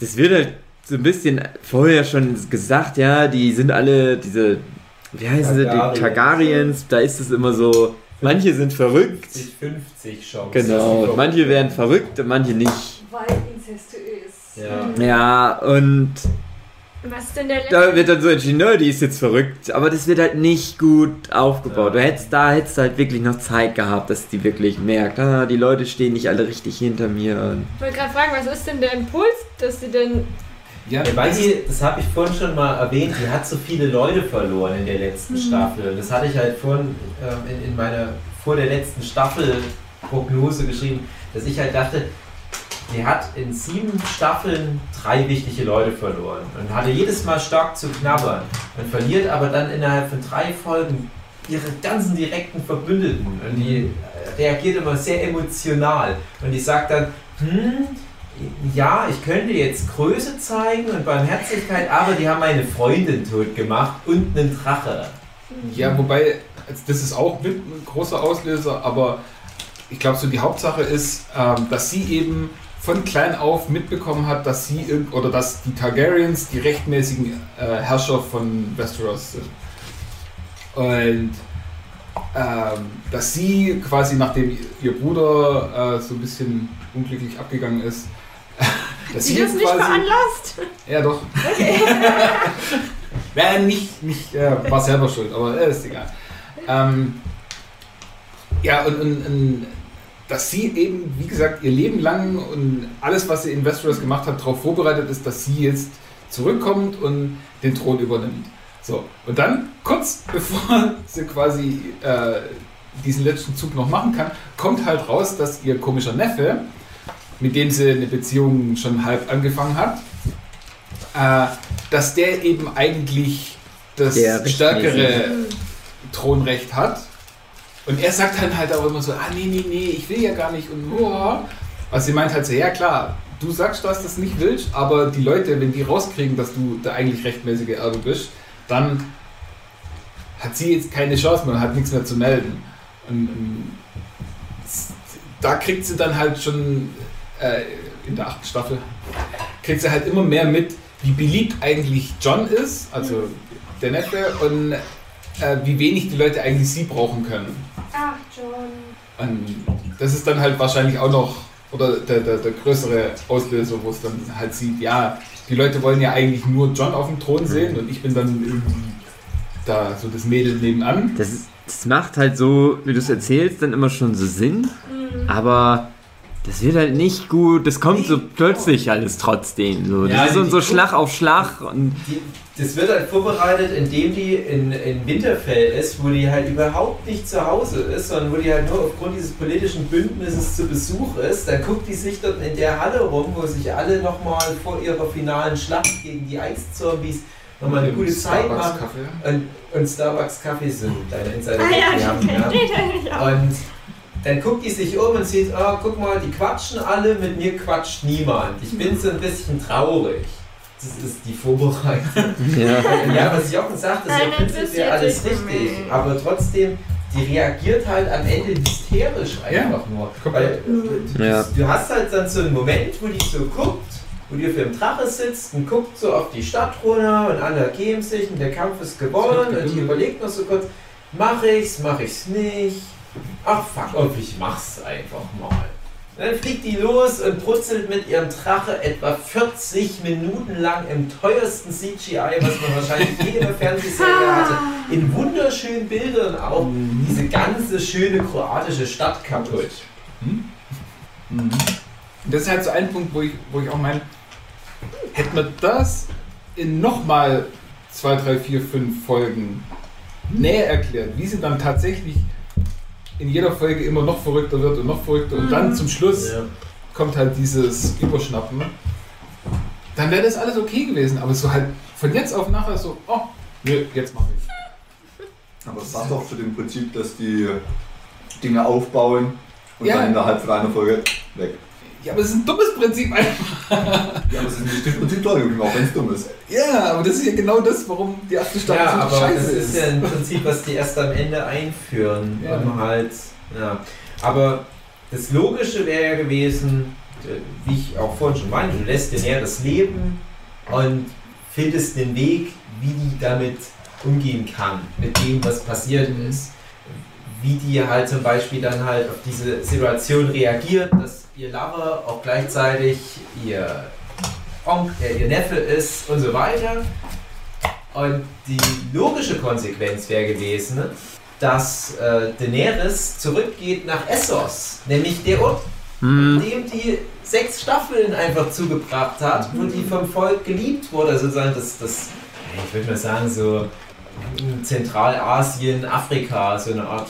das wird halt so ein bisschen vorher schon gesagt, ja, die sind alle diese, wie heißen sie, die Targaryens. Da ist es immer so, manche sind verrückt. 50 Chance. Genau, manche werden verrückt und manche nicht. Weil incestuös. Ja. Ja, und Was ist denn der letzte? da wird dann so entschieden, nö, die ist jetzt verrückt, aber das wird halt nicht gut aufgebaut. Du hättest, da hättest du halt wirklich noch Zeit gehabt, dass die wirklich merkt, ah, die Leute stehen nicht alle richtig hinter mir. Ich wollte gerade fragen, was ist denn der Impuls, dass sie denn. Ja, Ja, weil das die, das habe ich vorhin schon mal erwähnt, die hat so viele Leute verloren in der letzten Staffel. Das hatte ich halt vorhin ähm, in, in meiner vor der letzten Staffel Prognose geschrieben, dass ich halt dachte, die hat in sieben Staffeln drei wichtige Leute verloren und hatte jedes Mal stark zu knabbern und verliert aber dann innerhalb von drei Folgen ihre ganzen direkten Verbündeten und die äh, reagiert immer sehr emotional und die sagt dann, hm, ja, ich könnte jetzt Größe zeigen und Barmherzigkeit, aber die haben meine Freundin tot gemacht und einen Drache. Ja, wobei, also das ist auch ein großer Auslöser, aber ich glaube, so die Hauptsache ist, ähm, dass sie eben von klein auf mitbekommen hat, dass sie oder dass die Targaryens die rechtmäßigen äh, Herrscher von Westeros sind. Und ähm, dass sie quasi, nachdem ihr Bruder äh, so ein bisschen unglücklich abgegangen ist, dass Sie das nicht veranlasst? ja, doch. Nein, nicht, nicht äh, war selber schuld, aber äh, ist egal. Ähm, ja, und, und, und dass sie eben, wie gesagt, ihr Leben lang und alles, was sie in Westeros gemacht hat, darauf vorbereitet ist, dass sie jetzt zurückkommt und den Thron übernimmt. So, und dann, kurz bevor sie quasi äh, diesen letzten Zug noch machen kann, kommt halt raus, dass ihr komischer Neffe, mit dem sie eine Beziehung schon halb angefangen hat, äh, dass der eben eigentlich das stärkere Thronrecht hat. Und er sagt dann halt auch immer so, ah nee, nee, nee, ich will ja gar nicht und oh. Also sie meint halt so, ja klar, du sagst, dass du das nicht willst, aber die Leute, wenn die rauskriegen, dass du der eigentlich rechtmäßige Erbe bist, dann hat sie jetzt keine Chance mehr, hat nichts mehr zu melden. Und, und da kriegt sie dann halt schon äh, in der achten Staffel, kriegt sie halt immer mehr mit, wie beliebt eigentlich John ist, also der Neffe, und äh, wie wenig die Leute eigentlich sie brauchen können. Ach, John. Und das ist dann halt wahrscheinlich auch noch, oder der, der, der größere Auslöser, wo es dann halt sieht, ja, die Leute wollen ja eigentlich nur John auf dem Thron sehen und ich bin dann irgendwie da so das Mädel nebenan. Das, das macht halt so, wie du es erzählst, dann immer schon so Sinn. Aber das wird halt nicht gut. Das kommt so plötzlich alles trotzdem. So. Das Ja, ist so, Schlag auf Schlag. Und Die, das wird halt vorbereitet, indem die in, in Winterfell ist, wo die halt überhaupt nicht zu Hause ist, sondern wo die halt nur aufgrund dieses politischen Bündnisses zu Besuch ist. Dann guckt die sich dort in der Halle rum, wo sich alle nochmal vor ihrer finalen Schlacht gegen die Eiszombies nochmal eine gute Zeit machen. Und, und Starbucks Kaffee sind deine Insider. Ah ja, ja. Und dann guckt die sich um und sieht, ah, guck mal, die quatschen alle, mit mir quatscht niemand. Ich bin so ein bisschen traurig. Das ist die Vorbereitung. ja. Ja, was ich auch gesagt habe, ist ja prinzipiell alles richtig. Aber trotzdem, die reagiert halt am Ende hysterisch einfach nur. Weil du, Ja. du hast halt dann so einen Moment, wo die so guckt, wo die auf dem Drache sitzt und guckt so auf die Stadt runter und alle ergeben sich und der Kampf ist gewonnen und die überlegt noch so kurz, mach ich's, mach ich's nicht. Ach fuck. Off, ich mach's einfach mal. Und dann fliegt die los und brutzelt mit ihrem Drache etwa 40 Minuten lang im teuersten CGI, was man wahrscheinlich je in der Fernsehserie hatte, in wunderschönen Bildern auch diese ganze schöne kroatische Stadt kaputt. Und das ist halt so ein Punkt, wo ich, wo ich auch meine, hätten wir das in nochmal 2, 3, 4, 5 Folgen näher erklärt, wie sie dann tatsächlich in jeder Folge immer noch verrückter wird und noch verrückter und dann zum Schluss kommt halt dieses Überschnappen, dann wäre das alles okay gewesen. Aber so halt von jetzt auf nachher so, oh, nö, jetzt mach ich. Aber es sagt doch für den Prinzip, dass die Dinge aufbauen und Ja. dann innerhalb von einer Folge weg. Ja, aber es ist ein dummes Prinzip einfach. Ja, aber es ist nicht das Prinzip toll geblieben, auch wenn es dumm ist. Ja, aber das ist ja genau das, warum die erste Staffel Ja, so aber scheiße das ist. ja im Prinzip, was die erst am Ende einführen. Ja. Um halt, ja. Aber das Logische wäre ja gewesen, äh, wie ich auch vorhin schon meinte, du lässt dir näher das Leben und findest den Weg, wie die damit umgehen kann, mit dem, was passiert Mhm. ist. Wie die halt zum Beispiel dann halt auf diese Situation reagiert, dass ihr Lover auch gleichzeitig ihr, Onk, äh, ihr Neffe ist und so weiter. Und die logische Konsequenz wäre gewesen, dass äh, Daenerys zurückgeht nach Essos, nämlich der Ort, Hm. dem die sechs Staffeln einfach zugebracht hat, wo die vom Volk geliebt wurde, sozusagen das, das ich würde mal sagen, so Zentralasien, Afrika, so eine Art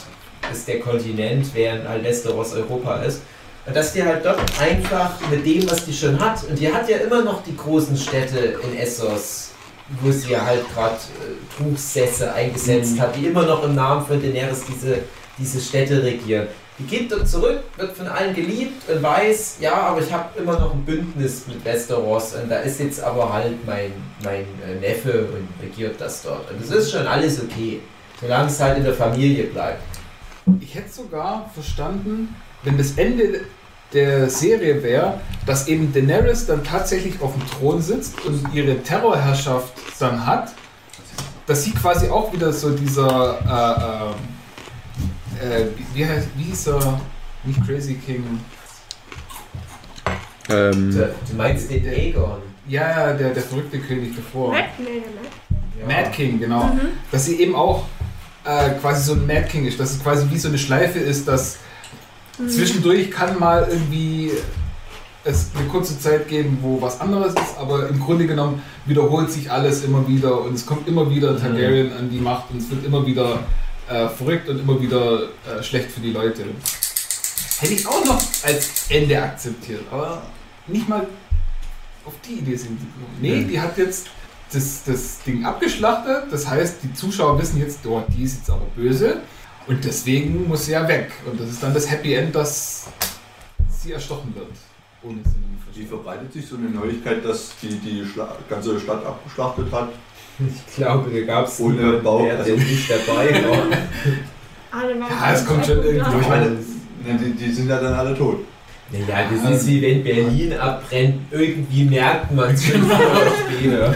ist der Kontinent, während halt Westeros Europa ist. Dass die halt dort einfach mit dem, was die schon hat, und die hat ja immer noch die großen Städte in Essos, wo sie halt gerade äh, Truchsässe eingesetzt hat, die immer noch im Namen von Daenerys diese, diese Städte regieren. Die geht dort zurück, wird von allen geliebt und weiß, ja, aber ich habe immer noch ein Bündnis mit Westeros und da ist jetzt aber halt mein, mein äh, Neffe und regiert das dort. Und es ist schon alles okay, solange es halt in der Familie bleibt. Ich hätte sogar verstanden, wenn das Ende der Serie wäre, dass eben Daenerys dann tatsächlich auf dem Thron sitzt und ihre Terrorherrschaft dann hat, dass sie quasi auch wieder so dieser, äh, äh, äh, wie, heißt, wie hieß er, nicht Crazy King, Ähm, Du, du meinst den Aegon? ja, ja, der, der verrückte König davor. Nee, nee, Matt. Ja. Mad King, genau. Dass sie eben auch äh, quasi so ein Mad King ist, dass es quasi wie so eine Schleife ist, dass zwischendurch kann mal irgendwie es eine kurze Zeit geben, wo was anderes ist, aber im Grunde genommen wiederholt sich alles immer wieder und es kommt immer wieder ein Targaryen an die Macht und es wird immer wieder äh, verrückt und immer wieder äh, schlecht für die Leute. Hätte ich auch noch als Ende akzeptiert, aber nicht mal auf die Idee sind sie gekommen. Nee, die hat jetzt das, das Ding abgeschlachtet. Das heißt, die Zuschauer wissen jetzt, oh, die ist jetzt aber böse. Und deswegen muss sie ja weg. Und das ist dann das Happy End, dass sie erstochen wird. Ohne Wie verbreitet sich so eine Neuigkeit, dass die die Schla ganze Stadt abgeschlachtet hat? Ich glaube, da gab es Ohne mehr, der also- nicht dabei war. Ja, es kommt schon irgendwie- Ich meine, ne, die, die sind ja dann alle tot. Naja, das ist wie wenn Berlin abbrennt. Irgendwie merkt man es Jahre später.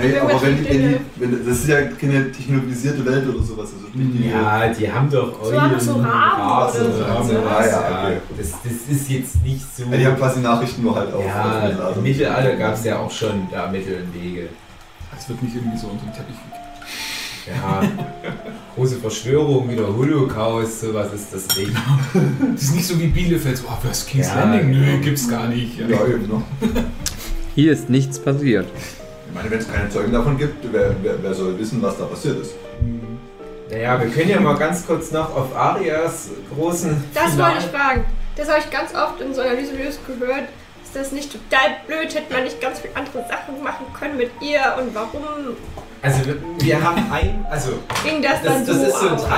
Nee, aber wenn, die wenn, die, wenn das ist ja keine technologisierte Welt oder sowas. Also die, Ja, die haben doch So haben so Raben Rasen oder so. und Ah, sowas. ja, okay. das, das ist jetzt nicht so. Ja, die haben quasi Nachrichten nur halt auf. Ja, im Mittelalter gab es ja auch schon da Mittel und Wege. Es wird nicht irgendwie so unter den Teppich. Ja, große Verschwörung, wieder Holocaust, sowas ist das nicht. Das ist nicht so wie Bielefeld, so, oh, was King's Ja, Landing? Nö, genau. gibt's gar nicht. Ja, eben, ne? hier ist nichts passiert. Ich meine, wenn es keine Zeugen davon gibt, wer, wer, wer soll wissen, was da passiert ist? Naja, wir können ja mal ganz kurz noch auf Arias großen. Das Finale- wollte ich fragen. Das habe ich ganz oft in so Analysevideos gehört. Ist das nicht total blöd? Hätte man nicht ganz viele andere Sachen machen können mit ihr? Und warum Also, wir, wir haben ein. Also, ging das, dann Das, das so? ist so ein aus?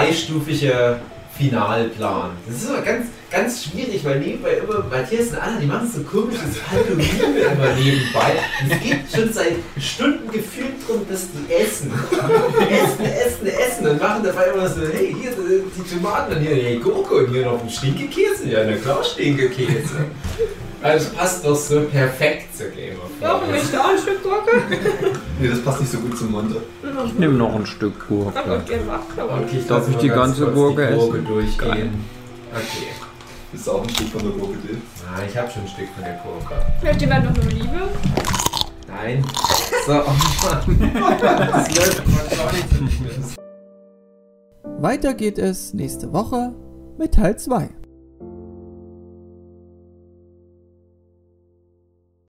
Finalplan. Das ist aber ganz, ganz schwierig, weil nebenbei immer Matthias und Anna, die machen so komisches Halloween immer nebenbei. Es geht schon seit Stunden gefühlt drum, dass die essen. essen, essen, essen und machen dabei immer so, hey, hier sind die Tomaten und hier die Gurke und hier noch ein Stinkekäse. Ja, na klar, Stinkekäse. Also es passt doch so perfekt zur Game of Thrones. möchte auch ein Stück Gurke? Nee, das passt nicht so gut zum Monte. Ich nehme noch ein Stück Ich Gurke. Okay, Darf lass ich die ganz ganze Gurke die Gurke essen? durchgehen. Geil. Okay. Das ist auch ein Stück von der Gurke, Dave. Ah, ich habe schon ein Stück von der Gurke. Möchte jemand noch eine Liebe? Nein. So, oh Mann. Das läuft mal gar nicht so gut. Weiter geht es nächste Woche mit Teil 2.